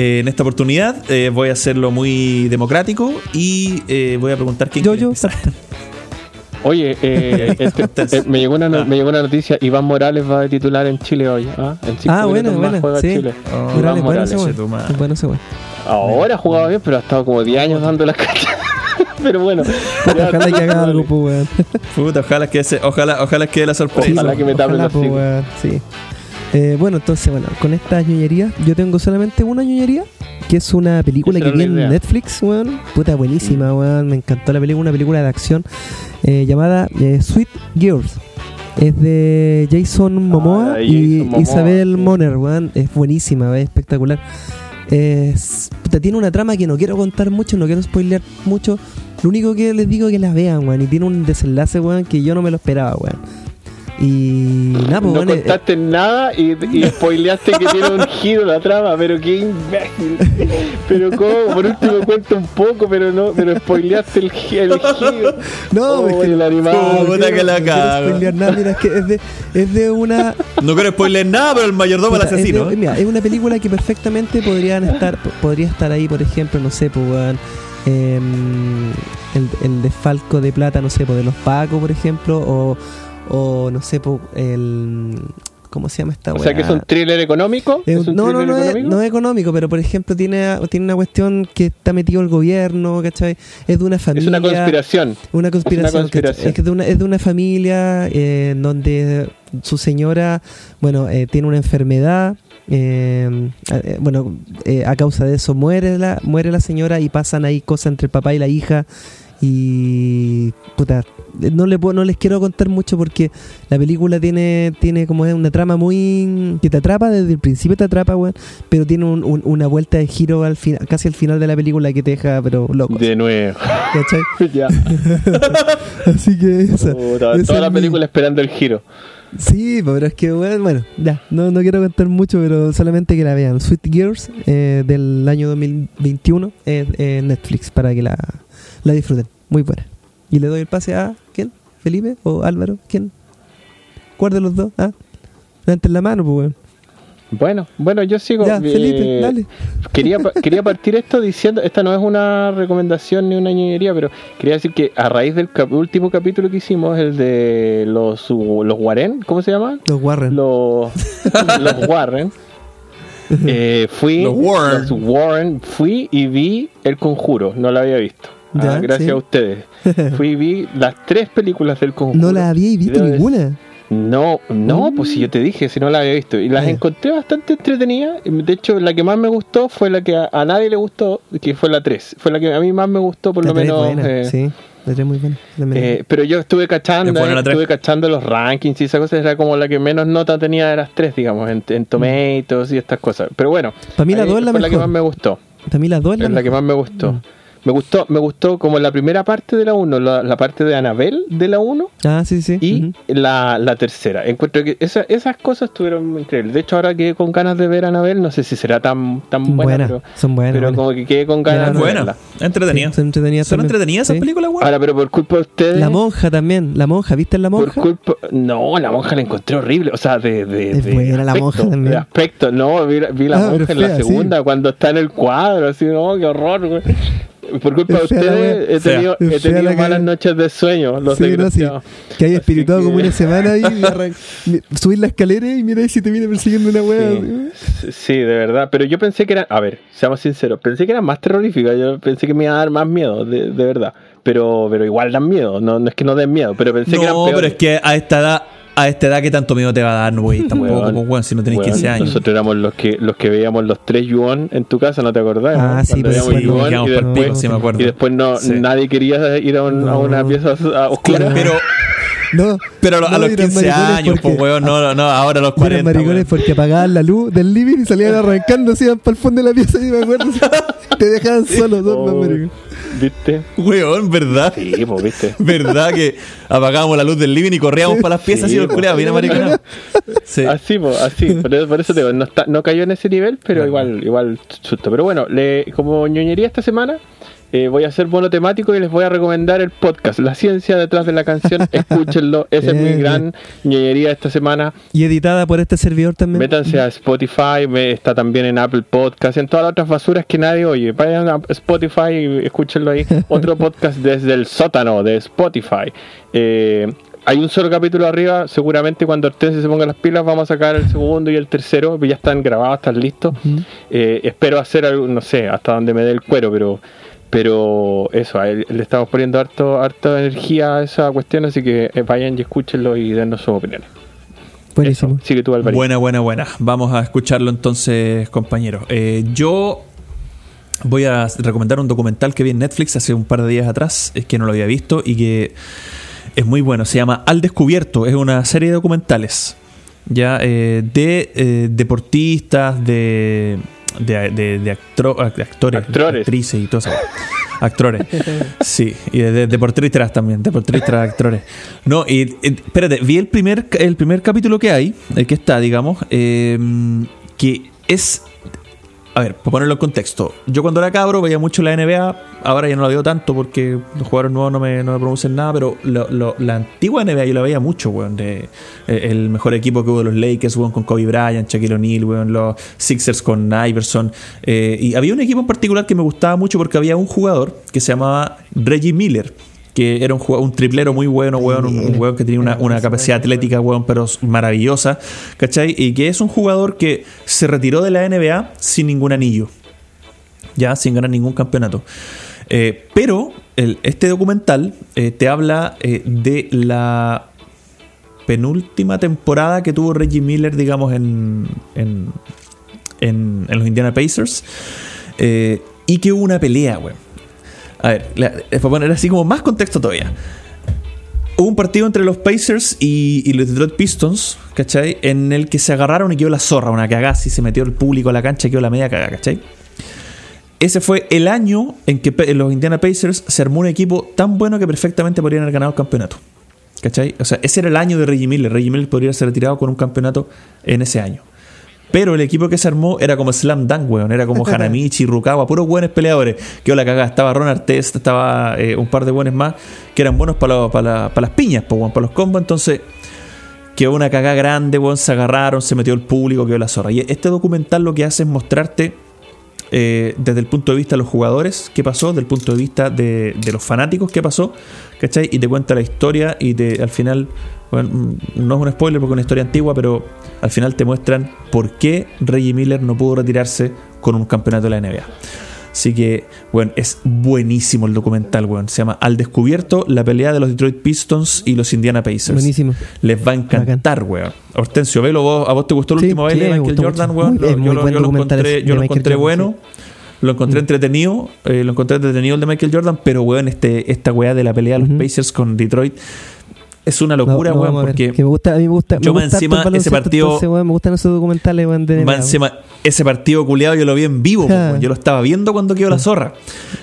S2: Eh, en esta oportunidad eh, voy a hacerlo muy democrático y eh, voy a preguntar quién
S5: Yo, yo. *laughs*
S4: Oye, eh, *laughs* este, eh, me, llegó una, no-
S2: ah.
S4: me llegó una noticia: Iván Morales va de titular en Chile hoy. ¿ah? En cinco
S5: Ah, bueno, bueno,
S4: juega
S5: sí.
S4: Chile.
S2: Oh,
S4: Iván
S5: Morales, bueno
S4: Morales.
S5: ese. Bueno ese weón.
S4: Ahora ha jugado bien, pero ha estado como 10 años dando las cachas. *laughs* pero bueno. ya-
S5: Ojalá que haga algo, pues, weón.
S2: Puta, ojalá que se- ojalá, ojalá que la sorpresa.
S4: Ojalá que me tapen
S5: Ojalá,
S4: los
S5: pues.
S3: Sí. Eh, bueno, entonces, bueno, con estas ñoñerías, yo tengo solamente una ñoñería, que es una película
S4: Esa
S3: que en
S4: idea.
S3: Netflix, weón. Puta, buenísima, weón. Me encantó la película, una película de acción eh, llamada eh, Sweet Girls. Es de Jason Momoa
S4: de
S3: y
S4: Jason Momoa,
S3: Isabel
S4: sí.
S3: Moner, weón. Es buenísima, es espectacular. Es, puta, tiene una trama que no quiero contar mucho, no quiero spoilear mucho. Lo único que les digo es que la vean, weón. Y tiene un desenlace, weón, que yo no me lo esperaba, weón. Y nada, pues
S4: No
S3: bueno, eh,
S4: contaste nada y, y spoileaste que tiene un giro la trama, pero qué imbécil. Pero cómo, por último cuenta un poco, pero no, pero spoileaste el, el giro.
S3: No,
S4: Oh,
S3: es que-
S4: el animal.
S2: Puta que la
S3: no quiero
S2: cago.
S3: spoilear nada, mira, es que es de, es de una
S2: No quiero spoiler nada, pero el mayordomo al
S3: Puta, es,
S2: asesino.
S3: de- mira, es una película que perfectamente podrían estar, podría estar ahí, por ejemplo, no sé, pues, weón, el, el desfalco de plata, no sé, pues, de los Pacos, por ejemplo, o, o no sé, el. ¿Cómo se llama esta
S4: O sea que es
S3: weá?
S4: un thriller económico.
S3: Es
S4: ¿Es
S3: un- no, no, no es,
S4: económico?
S3: no es económico, pero por ejemplo tiene, tiene una cuestión que está metido el gobierno, ¿cachai? Es de una familia.
S4: Es una conspiración.
S3: Una conspiración.
S4: conspiración.
S3: ¿cachai? Es, que de una, es de una familia eh, en donde su señora, bueno, eh, tiene una enfermedad. eh, eh, bueno, eh, a causa de eso muere la, muere la señora y pasan ahí cosas entre el papá y la hija. Y puta, no, le puedo, no les quiero contar mucho porque la película tiene, tiene como una trama muy. que te atrapa, desde el principio te atrapa, weón. Pero tiene un- un- una vuelta de giro al final, casi al final de la película que te deja, pero loco.
S4: De nuevo.
S3: ¿Cachai? *laughs*
S4: ya. *laughs*
S3: Así que esa.
S4: Puta,
S3: esa
S4: toda
S3: es
S4: la
S3: mi-
S4: película esperando el giro.
S3: Sí, pero es que, bueno, bueno, ya, no, no quiero contar mucho, pero solamente que la vean. Sweet Girls eh, del año 2021 en eh, Netflix para que la, la disfruten. Muy buena. Y le doy el pase a, ¿quién? ¿Felipe o Álvaro? ¿Quién? ¿Cuál de los dos? Ah, levanten la mano, pues, weón.
S4: Bueno, bueno, yo sigo.
S3: Ya,
S4: eh,
S3: Felipe, dale.
S4: Quería, *laughs* quería partir esto diciendo, esta no es una recomendación ni una ñoñería, pero quería decir que a raíz del cap- último capítulo que hicimos, el de los, los Warren, ¿cómo se llama?
S3: Los Warren.
S4: Los, *laughs* los Warren. eh, fui,
S2: Los Warren.
S4: los Warren, fui y vi El Conjuro, no la había visto. Ah, gracias
S3: sí.
S4: a ustedes. *laughs* Fui y vi las tres películas del Conjuro.
S3: no la había visto ninguna.
S4: No, no, pues si yo te dije, si no la había visto. Y las
S3: Ah.
S4: encontré bastante entretenidas. De hecho, la que más me gustó fue la que a, a nadie le gustó, que fue la 3. Fue la que a mí más me gustó, por
S3: La
S4: lo menos.
S3: buena,
S4: eh,
S3: sí, la muy buena.
S4: Eh, pero yo estuve cachando, estuve cachando los rankings y esas cosas. Era como la que menos nota tenía de las tres, digamos, en, en Tomatoes y estas cosas. Pero bueno,
S3: Para mí la es la
S4: fue la que
S3: mejor.
S4: más me gustó.
S3: Para mí las dos es la,
S4: Es la que
S3: mejor.
S4: más me gustó.
S3: Mm.
S4: Me gustó, me gustó como la primera parte de la 1, la, la parte de Anabel de la 1
S3: Ah, sí, sí.
S4: y la, la tercera. Encuentro que esa- esas cosas estuvieron increíbles. De hecho, ahora quedé con ganas de ver a Anabel. No sé si será tan, tan buena, pero,
S3: son buenas.
S4: pero
S3: buenas.
S4: como que quedé con ganas de
S2: Buena,
S4: verla.
S2: entretenida.
S3: Sí, son entretenidas
S2: ¿Son entretenidas esas
S3: Sí.
S2: películas, weón?
S4: Ahora, pero por culpa de ustedes.
S3: La monja también, la monja, ¿viste la
S4: por
S3: monja?
S4: culpa, no, la monja la encontré horrible. O sea, de. de
S3: Es
S4: de
S3: buena la
S4: aspecto,
S3: monja también.
S4: De aspecto, no, vi, la- vi la
S3: Ah,
S4: monja en la
S3: sí.
S4: segunda cuando está en el cuadro. Así, no, qué horror, güey. Por culpa de ustedes he tenido,
S3: Es
S4: he tenido
S3: que-
S4: malas noches de sueño. Los
S3: Sí, no, sí. Que hay
S4: que-
S3: como una semana ahí *laughs* y arran- subir la escalera y mira si te viene persiguiendo una wea.
S4: Sí, sí, de verdad. Pero yo pensé que era, a ver, seamos sinceros, pensé que era más terrorífica. Yo pensé que me iba a dar más miedo, de, de verdad. Pero, pero igual dan miedo. No, no es que no den miedo, pero pensé que eran
S2: No, pero es que a esta edad, a esta edad, ¿qué tanto miedo te va a dar, güey? *laughs* Tampoco,
S4: Weón,
S2: pues, weón, si no tenés
S4: weón,
S2: 15 años.
S4: Nosotros éramos los que los que veíamos los tres yuan en tu casa, ¿no te acordás?
S3: Ah,
S4: no?
S3: sí, pero sí,
S4: yuan
S2: quedamos
S4: y
S2: por
S4: después,
S2: pico, sí me acuerdo.
S4: y después no,
S2: Sí.
S4: nadie quería ir a, un- a
S3: No.
S4: una pieza a- oscura.
S2: Pero,
S3: No,
S2: pero a los- a
S3: no,
S2: los
S3: eran
S2: 15
S3: maricones
S2: años,
S3: porque-
S2: pues, weón, no, no, no, ahora a los
S3: y eran
S2: 40.
S3: maricones
S2: weón.
S3: porque apagaban la luz del living y salían arrancando, se iban para el fondo de la pieza y me acuerdo. *laughs* te dejaban solos, dos más
S4: Oh,
S3: maricones.
S4: ¿Viste?
S2: Weón, ¿verdad?
S4: Sí, pues, ¿viste? *laughs*
S2: ¿Verdad que apagábamos la luz del living y corríamos para las piezas
S4: Sí,
S2: y los
S4: po.
S2: culiados? Viene maricona. Sí.
S4: Así, pues, así. Por eso, por eso te digo, no, está, no cayó en ese nivel, pero igual, igual susto. Pero bueno, le, como ñoñería esta semana, eh, voy a hacer bono temático y les voy a recomendar el podcast, La ciencia detrás de la canción. *laughs* Escúchenlo, esa es mi gran ñoñería esta semana.
S3: Y editada por este servidor también.
S4: Métanse a Spotify, está también en Apple Podcast, en todas las otras basuras que nadie oye. Vayan a Spotify y escúchenlo ahí. *laughs* Otro podcast desde el sótano de Spotify. Eh, hay un solo capítulo arriba, seguramente cuando Hortensia se ponga las pilas vamos a sacar el segundo y el tercero, ya están grabados, están listos. Eh, espero hacer algo, no sé, hasta donde me dé el cuero, pero pero eso, a él- le estamos poniendo harto, harta energía a esa cuestión, así que eh, vayan y escúchenlo y dennos sus opiniones.
S3: Buenísimo.
S4: Eso. Sigue tú, Alvarito.
S2: Buena, buena, buena. Vamos a escucharlo entonces, compañeros. Eh, yo voy a recomendar un documental que vi en Netflix hace un par de días atrás, es que no lo había visto y que es muy bueno. Se llama Al Descubierto. Es una serie de documentales ya eh, de eh, deportistas, de, de, de- de actro- de actores,
S4: Actores.
S2: actrices y todo eso. *laughs* Actores. Sí, y de, de deportistas también, deportistas, actores. No, y, y, espérate, vi el primer, el primer capítulo que hay, el que está, digamos, eh, que es a ver, para ponerlo en contexto, yo cuando era cabro veía mucho la NBA, ahora ya no la veo tanto porque los jugadores nuevos no me, no me producen nada, pero la antigua NBA yo la veía mucho, weón, de, eh, el mejor equipo que hubo de los Lakers, weón, con Kobe Bryant, Shaquille O'Neal, weón, los Sixers con Iverson, eh, y había un equipo en particular que me gustaba mucho porque había un jugador que se llamaba Reggie Miller, que era un, jugador- un triplero muy bueno, weón, un, un weón que tenía una, una capacidad atlética, weón, pero maravillosa, ¿cachai? Y que es un jugador que se retiró de la NBA sin ningún anillo, ya, sin ganar ningún campeonato. Eh, pero el- este documental eh, te habla eh, de la penúltima temporada que tuvo Reggie Miller, digamos, en, en, en- en los Indiana Pacers, y que hubo una pelea, weón. A ver, la- eh, para poner así como más contexto todavía. Hubo un partido entre los Pacers y, los Detroit Pistons, ¿cachai? En el que se agarraron y quedó la zorra, una cagada, y se metió el público a la cancha y quedó la media cagada, ¿cachai? Ese fue el año en que los Indiana Pacers se armó un equipo tan bueno que perfectamente podrían haber ganado el campeonato. ¿Cachai? O sea, ese era el año de Reggie Miller. Reggie Miller podría ser retirado con un campeonato en ese año. Pero el equipo que se armó era como Slam Dunk, weón. Era como Hanamichi, Rukawa, puros buenos peleadores. Que la cagada. Estaba Ron Artest, estaba eh, un par de buenos más que eran buenos para, lo- para, la- para las piñas, po, weón, para los combos. Entonces, quedó una cagada grande, weón. Se agarraron, se metió el público, quedó la zorra. Y este documental lo que hace es mostrarte eh, desde el punto de vista de los jugadores qué pasó, desde el punto de vista de, de los fanáticos qué pasó, ¿cachai? Y te cuenta la historia y te, al final, bueno, no es un spoiler porque es una historia antigua, pero al final te muestran por qué Reggie Miller no pudo retirarse con un campeonato de la NBA. Así que, bueno, es buenísimo el documental, weón. Se llama Al Descubierto, la pelea de los Detroit Pistons y los Indiana Pacers.
S3: Buenísimo.
S2: Les va a encantar, weón. Hortensio, velo vos, ¿a vos te gustó el
S3: Sí,
S2: último baile
S3: sí,
S2: de Michael Jordan, weón?
S3: Muy-
S2: Lo-
S3: es
S2: yo lo, yo encontré, yo lo encontré
S3: Jordan,
S2: bueno. Lo encontré entretenido, eh, lo encontré entretenido el de Michael Jordan, pero weón, este, esta weá de la pelea de los. Pacers con Detroit es una locura,
S3: no,
S2: weón, porque
S3: que me gusta, a mí me gusta,
S2: yo
S3: me gusta
S2: encima ese partido-
S3: entonces, weón, me gustan esos documentales, weón, de NBA,
S2: encima, ese partido culiado yo lo vi en vivo, weón. yo lo estaba viendo cuando quedó la zorra.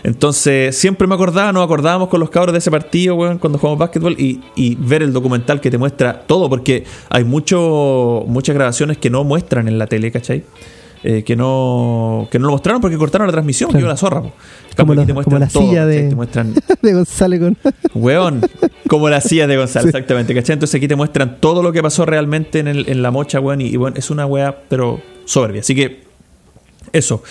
S2: Entonces, siempre me acordaba, nos acordábamos con los cabros de ese partido, weón, cuando jugamos básquetbol y, y ver el documental que te muestra todo, porque hay mucho, muchas grabaciones que no muestran en la tele, ¿cachai? Eh, que no que no lo mostraron porque cortaron la transmisión,
S3: Claro.
S2: quedó la zorra. po.
S3: Como la- como
S2: muestran
S3: la
S2: todo,
S3: silla de-
S2: Te muestran *laughs*
S3: de González con... *laughs*
S2: Weón, como la silla de Gonzalo, exactamente, ¿cachai? Entonces aquí te muestran todo lo que pasó realmente en, el- en la mocha, weón, y, y, bueno, es una weá, pero soberbia. Así que, eso.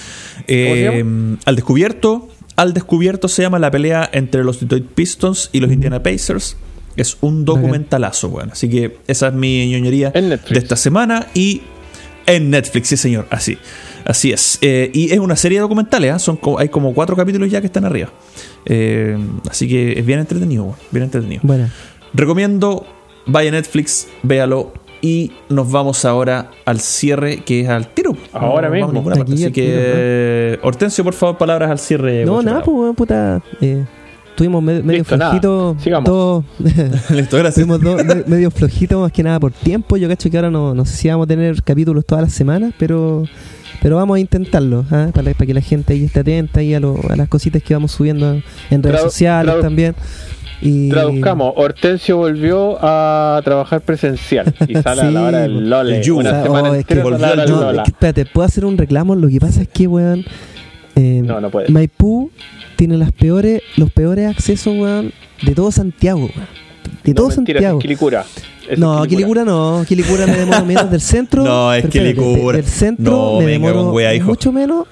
S2: Eh,
S4: ¿Cómo
S2: al descubierto, al descubierto se llama la pelea entre los Detroit Pistons y los Indiana Pacers. Es un documentalazo, weón. Así que esa es mi ñoñería de esta semana y en Netflix, sí señor, así. Así es. Eh, y es una serie de documentales, ¿ah? Son hay como cuatro capítulos ya que están arriba. Eh, así que es bien entretenido, bien entretenido.
S3: Bueno,
S2: Recomiendo, vaya a Netflix, véalo. Y nos vamos ahora al cierre, que es al tiro.
S4: Ahora
S2: No
S4: mismo.
S2: Así que, Hortensio, por favor, palabras al cierre.
S3: no, nada, pues, puta, eh, tuvimos me- medio
S4: Listo, nada.
S3: flojito,
S4: Sigamos.
S3: todo, *laughs*
S2: Listo, gracias.
S3: Tuvimos dos- me- medio flojito más que nada por tiempo. Yo cacho que ahora no, no sé si vamos a tener capítulos todas las semanas, pero pero vamos a intentarlo, ¿ah? para, para que la gente ahí esté atenta ahí a, lo- a las cositas que vamos subiendo en redes
S4: Tradu-
S3: sociales también. Y,
S4: Traduzcamos, Hortensio volvió a trabajar presencial y *laughs* sale a la hora del
S3: Sí,
S4: Lole.
S2: el.
S4: Una
S3: sea,
S4: semana
S3: oh, es
S2: que
S4: a la hora
S2: volvió
S4: del
S2: al
S3: No,
S4: Lola.
S3: es que, espérate, ¿puedo hacer un reclamo? Lo que pasa es que, weón, eh,
S4: No, no puede.
S3: Maipú tiene las peores, los peores accesos, weón, de todo Santiago, weón. De
S4: No,
S3: todo
S4: mentira,
S3: Santiago.
S4: es Quilicura. Eso
S3: No,
S4: es
S3: Quilicura no. Quilicura me demoro menos del centro. *laughs*
S2: No, es Quilicura.
S3: de- Del centro
S2: No,
S3: me
S2: venga,
S3: demoro
S2: wea,
S3: mucho menos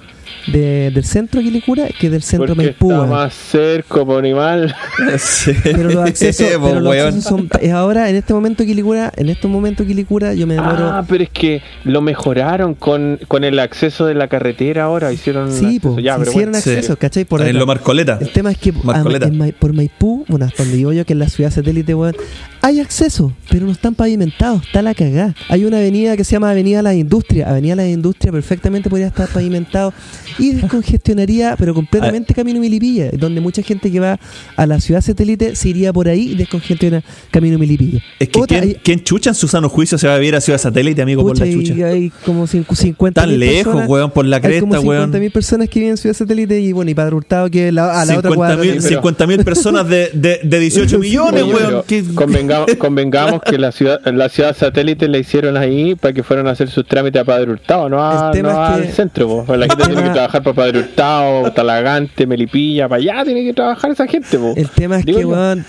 S3: de- del centro de Quilicura que del centro
S4: Porque
S3: Maipú.
S4: está más cerca, por animal. *laughs*
S2: Sí.
S3: Pero los accesos, *laughs*
S2: Pues,
S3: pero los
S2: weón.
S3: accesos son. Es ahora, en este momento Quilicura, en este momento Quilicura, yo me demoro.
S4: Ah, pero es que lo mejoraron con, con el acceso de la carretera ahora. Hicieron
S3: sí,
S4: acceso.
S3: pues,
S4: Ya, pero
S3: hicieron
S4: bueno.
S2: Sí.
S3: ¿cachai? Por
S2: en lo Marcoleta.
S3: El tema es que a-
S2: Marcoleta.
S3: en Mai- por Maipú, bueno, hasta donde vivo yo, que es la ciudad satélite, weón, hay acceso, pero no están pavimentados, está la cagá. Hay una avenida que se llama Avenida La Industria. Avenida La Industria perfectamente podría estar pavimentado y descongestionaría, pero completamente Camino Milipilla, donde mucha gente que va a la ciudad satélite se iría por ahí y descongestiona Camino Milipilla.
S2: Es que
S3: Otra,
S2: ¿quién,
S3: hay-
S2: quién chucha en su sano juicio se va a vivir a Ciudad Satélite, amigo, por
S3: pucha,
S2: la
S3: y
S2: chucha?
S3: hay como cincu- 50
S2: Tan lejos, weón, por la
S3: Hay como
S2: cresta, weón.
S3: 50.000 personas que viven en Ciudad Satélite y bueno, y Padre Hurtado que la, a la otra
S2: 50
S3: cuadra.
S2: mil
S4: Sí, pero-
S2: 50.000 personas de, de, de 18 millones,
S4: Oye,
S2: weón. ¿Qué-
S4: convengamos, *laughs* convengamos que la ciudad, la ciudad satélite la hicieron ahí para que fueran a hacer sus trámites a Padre Hurtado, no, a- no
S3: es
S4: al
S3: que-
S4: centro. po. La gente tiene que *laughs* trabajar para Padre Hurtado, Talagante, Melipilla, para allá tiene que trabajar esa gente. po.
S3: El tema es
S4: Digo
S3: que, weón,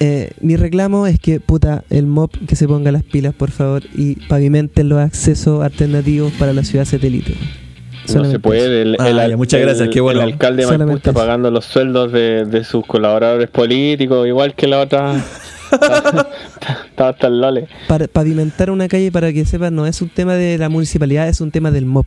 S3: eh, mi reclamo es que, puta, el MOP que se ponga las pilas, por favor, y pavimenten los accesos alternativos para la ciudad satélite.
S4: No se puede. El,
S2: Ah,
S4: el-
S2: ya, muchas
S4: el-
S2: gracias, qué bueno.
S4: El alcalde de Maipú está pagando los sueldos de, de sus colaboradores políticos, igual que la otra. *laughs* Está está hasta el lole.
S3: Para pavimentar una calle, para que sepan, no es un tema de la municipalidad, es un tema del MOP.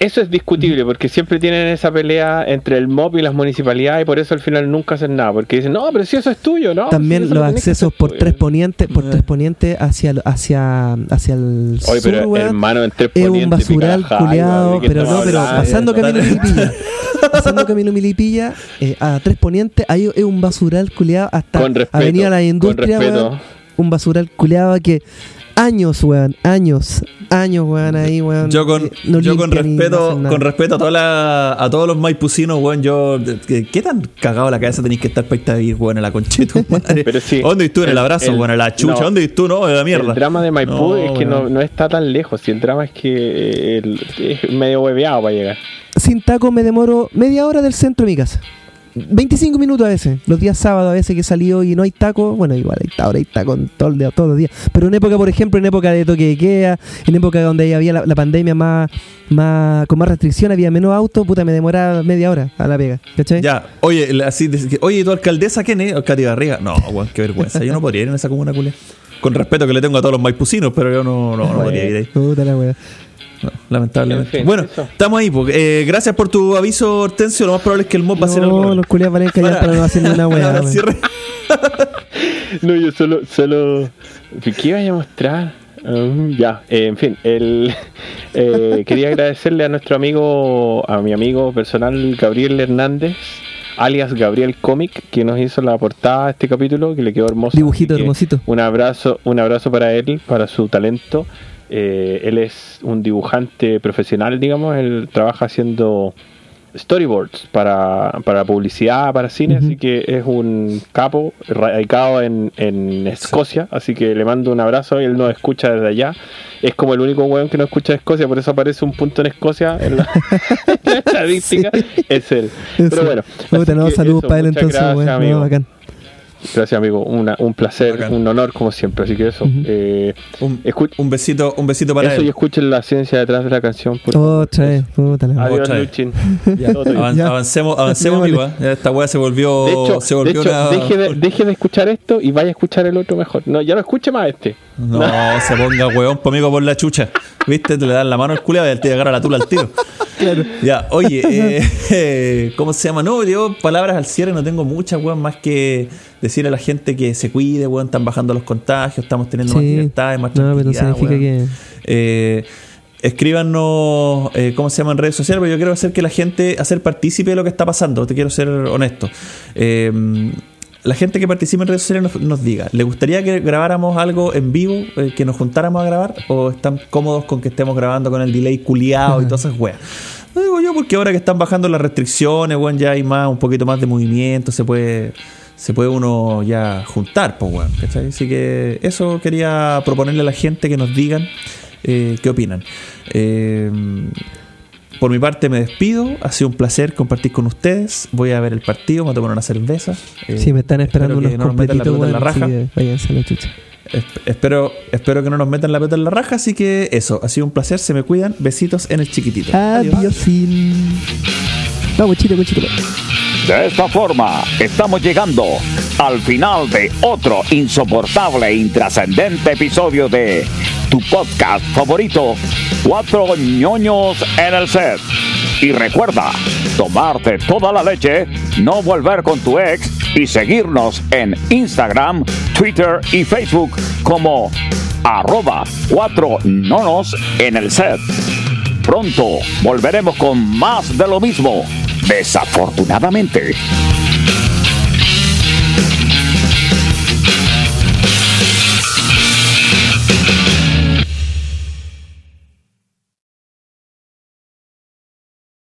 S4: Eso es discutible porque siempre tienen esa pelea entre el MOP y las municipalidades y por eso al final nunca hacen nada. Porque dicen, no, pero si eso es tuyo, ¿no?
S3: También
S4: si
S3: los accesos por
S4: tuyo".
S3: tres ponientes, por
S2: Eh.
S3: tres ponientes hacia, el- hacia, hacia el
S4: Oye,
S3: sur,
S4: pero
S3: weón.
S4: hermano, en tres
S3: Es un basural culeado,
S4: weón, ¿de qué
S3: pero no, pero pasando Camino
S2: Dale.
S3: Milipilla. pasando *laughs* Camino Milipilla, eh, a tres ponientes, hay es un basural culeado hasta
S4: Con respeto,
S3: Avenida La
S4: con
S3: Industria,
S4: respeto.
S3: weón. Un basural culeado que años, weón, años, años, weón, ahí, weón.
S2: Yo con,
S3: eh, no
S2: yo con
S3: y no
S2: respeto, con respeto a toda la, a todos los maipucinos, weón, yo ¿qué, qué tan cagado la cabeza tenéis que estar para vivir, weón, en la conchita, *laughs* madre?
S4: Pero sí,
S2: ¿Dónde viste tú en el
S4: el-
S2: abrazo,
S4: el-
S2: weón? En la chucha,
S4: no.
S2: ¿dónde viste tú? No, en la mierda.
S4: El drama de Maipú
S2: No,
S4: es que no, está tan lejos. Si el drama es que eh, el- es medio hueveado para llegar.
S3: Sin taco me demoro media hora del centro de mi casa. 25 minutos a veces, los días sábados a veces que he salido y no hay taco, bueno, igual hay ahora hay taco en todo el día, todos los días, pero en época, por ejemplo, en época de toque de queda, en época donde había la, la pandemia más, más con más restricción, había menos autos, puta, me demoraba media hora a la pega, ¿cachai?
S2: Ya, oye, así, oye, ¿tu alcaldesa quién es? Katy Barriga. No, weón, qué vergüenza. Yo no podría ir en esa comuna, culia. Con respeto que le tengo a todos los maipucinos, pero yo no, no, no podría ir ahí.
S3: Puta la wea.
S2: No, lamentablemente.
S4: En fin,
S2: bueno,
S4: eso.
S2: estamos ahí. eh, gracias por tu aviso, Hortensio. Lo más probable es que el MOP va a hacer algo.
S3: No, los culiados valen callar para no hacer una *laughs*
S2: cierre. *laughs*
S4: No, yo solo, solo. ¿Qué iba a mostrar? Um, ya, eh, en fin, el, *laughs* eh, quería agradecerle a nuestro amigo, a mi amigo personal Gabriel Hernández, alias Gabriel Comic, que nos hizo la portada de este capítulo, que le quedó hermoso.
S3: Dibujito hermosito.
S4: Un abrazo, un abrazo para él, para su talento. Eh, él es un dibujante profesional, digamos, él trabaja haciendo storyboards para, para publicidad, para cine, así que es un capo radicado en, en Escocia, así que le mando un abrazo, él nos escucha desde allá, es como el único weón que no escucha de Escocia, por eso aparece un punto en Escocia en la, *laughs* estadística, es él. Pero bueno,
S3: Puta, no, saludos para él entonces,
S4: gracias.
S3: No,
S4: amigo.
S3: bacán.
S4: Gracias amigo, Una- un placer,
S2: Bacán.
S4: un honor como siempre, así que eso. Eh,
S2: Un, besito, un besito para
S4: eso y escuchen la ciencia detrás de la canción. por
S3: puta la.
S4: Adiós, *laughs*
S2: avan-
S3: Ya.
S2: Avancemos, avancemos, amigo. ¿eh? Esta weá se volvió.
S4: De hecho,
S2: se
S4: de
S2: volvió
S4: hecho,
S2: una.
S4: deje, de, deje de escuchar esto y vaya a escuchar el otro mejor. No, ya no escuche más este.
S2: No, se ponga weón conmigo por la chucha. ¿Viste? Te le dan la mano al culiado y te agarra la tula al tiro. Ya, oye, eh, eh, *laughs* ¿cómo se llama? No, yo palabras al cierre no tengo muchas, weón, más que decirle a la gente que se cuide, weón, están bajando los contagios, estamos teniendo más
S3: Sí.
S2: libertades, más
S3: No, pero significa
S2: weón.
S3: que.
S2: Eh, escríbanos, eh, ¿cómo se llama en redes sociales? Porque yo quiero hacer que la gente, hacer partícipe de lo que está pasando, te quiero ser honesto. Eh, la gente que participe en redes sociales nos, nos diga, ¿le gustaría que grabáramos algo en vivo, eh, que nos juntáramos a grabar? ¿O están cómodos con que estemos grabando con el delay culiado y todas esas weas? *laughs* No digo yo porque ahora que están bajando las restricciones, weón, ya hay más, un poquito más de movimiento, se puede se puede uno ya juntar, pues, weón, ¿cachai? Así que eso quería proponerle a la gente que nos digan eh, qué opinan. Eh, por mi parte me despido, ha sido un placer compartir con ustedes. Voy a ver el partido, me voy a tomar una cerveza. Eh,
S3: Sí, me están esperando
S2: espero
S3: unos
S2: que no nos metan la en la raja.
S3: que váyanse a la chucha.
S2: Es- Espero, espero que no nos metan la pelota en la raja, así que eso, ha sido un placer, se me cuidan, besitos en el chiquitito.
S3: Adiós. Vamos, chile, con chile.
S1: De esta forma, estamos llegando al final de otro insoportable e intrascendente episodio de tu podcast favorito, Cuatro ñoños en el set. Y recuerda, tomarte toda la leche, no volver con tu ex y seguirnos en Instagram, Twitter y Facebook como arroba cuatro nonos en el set. Pronto volveremos con más de lo mismo. Desafortunadamente.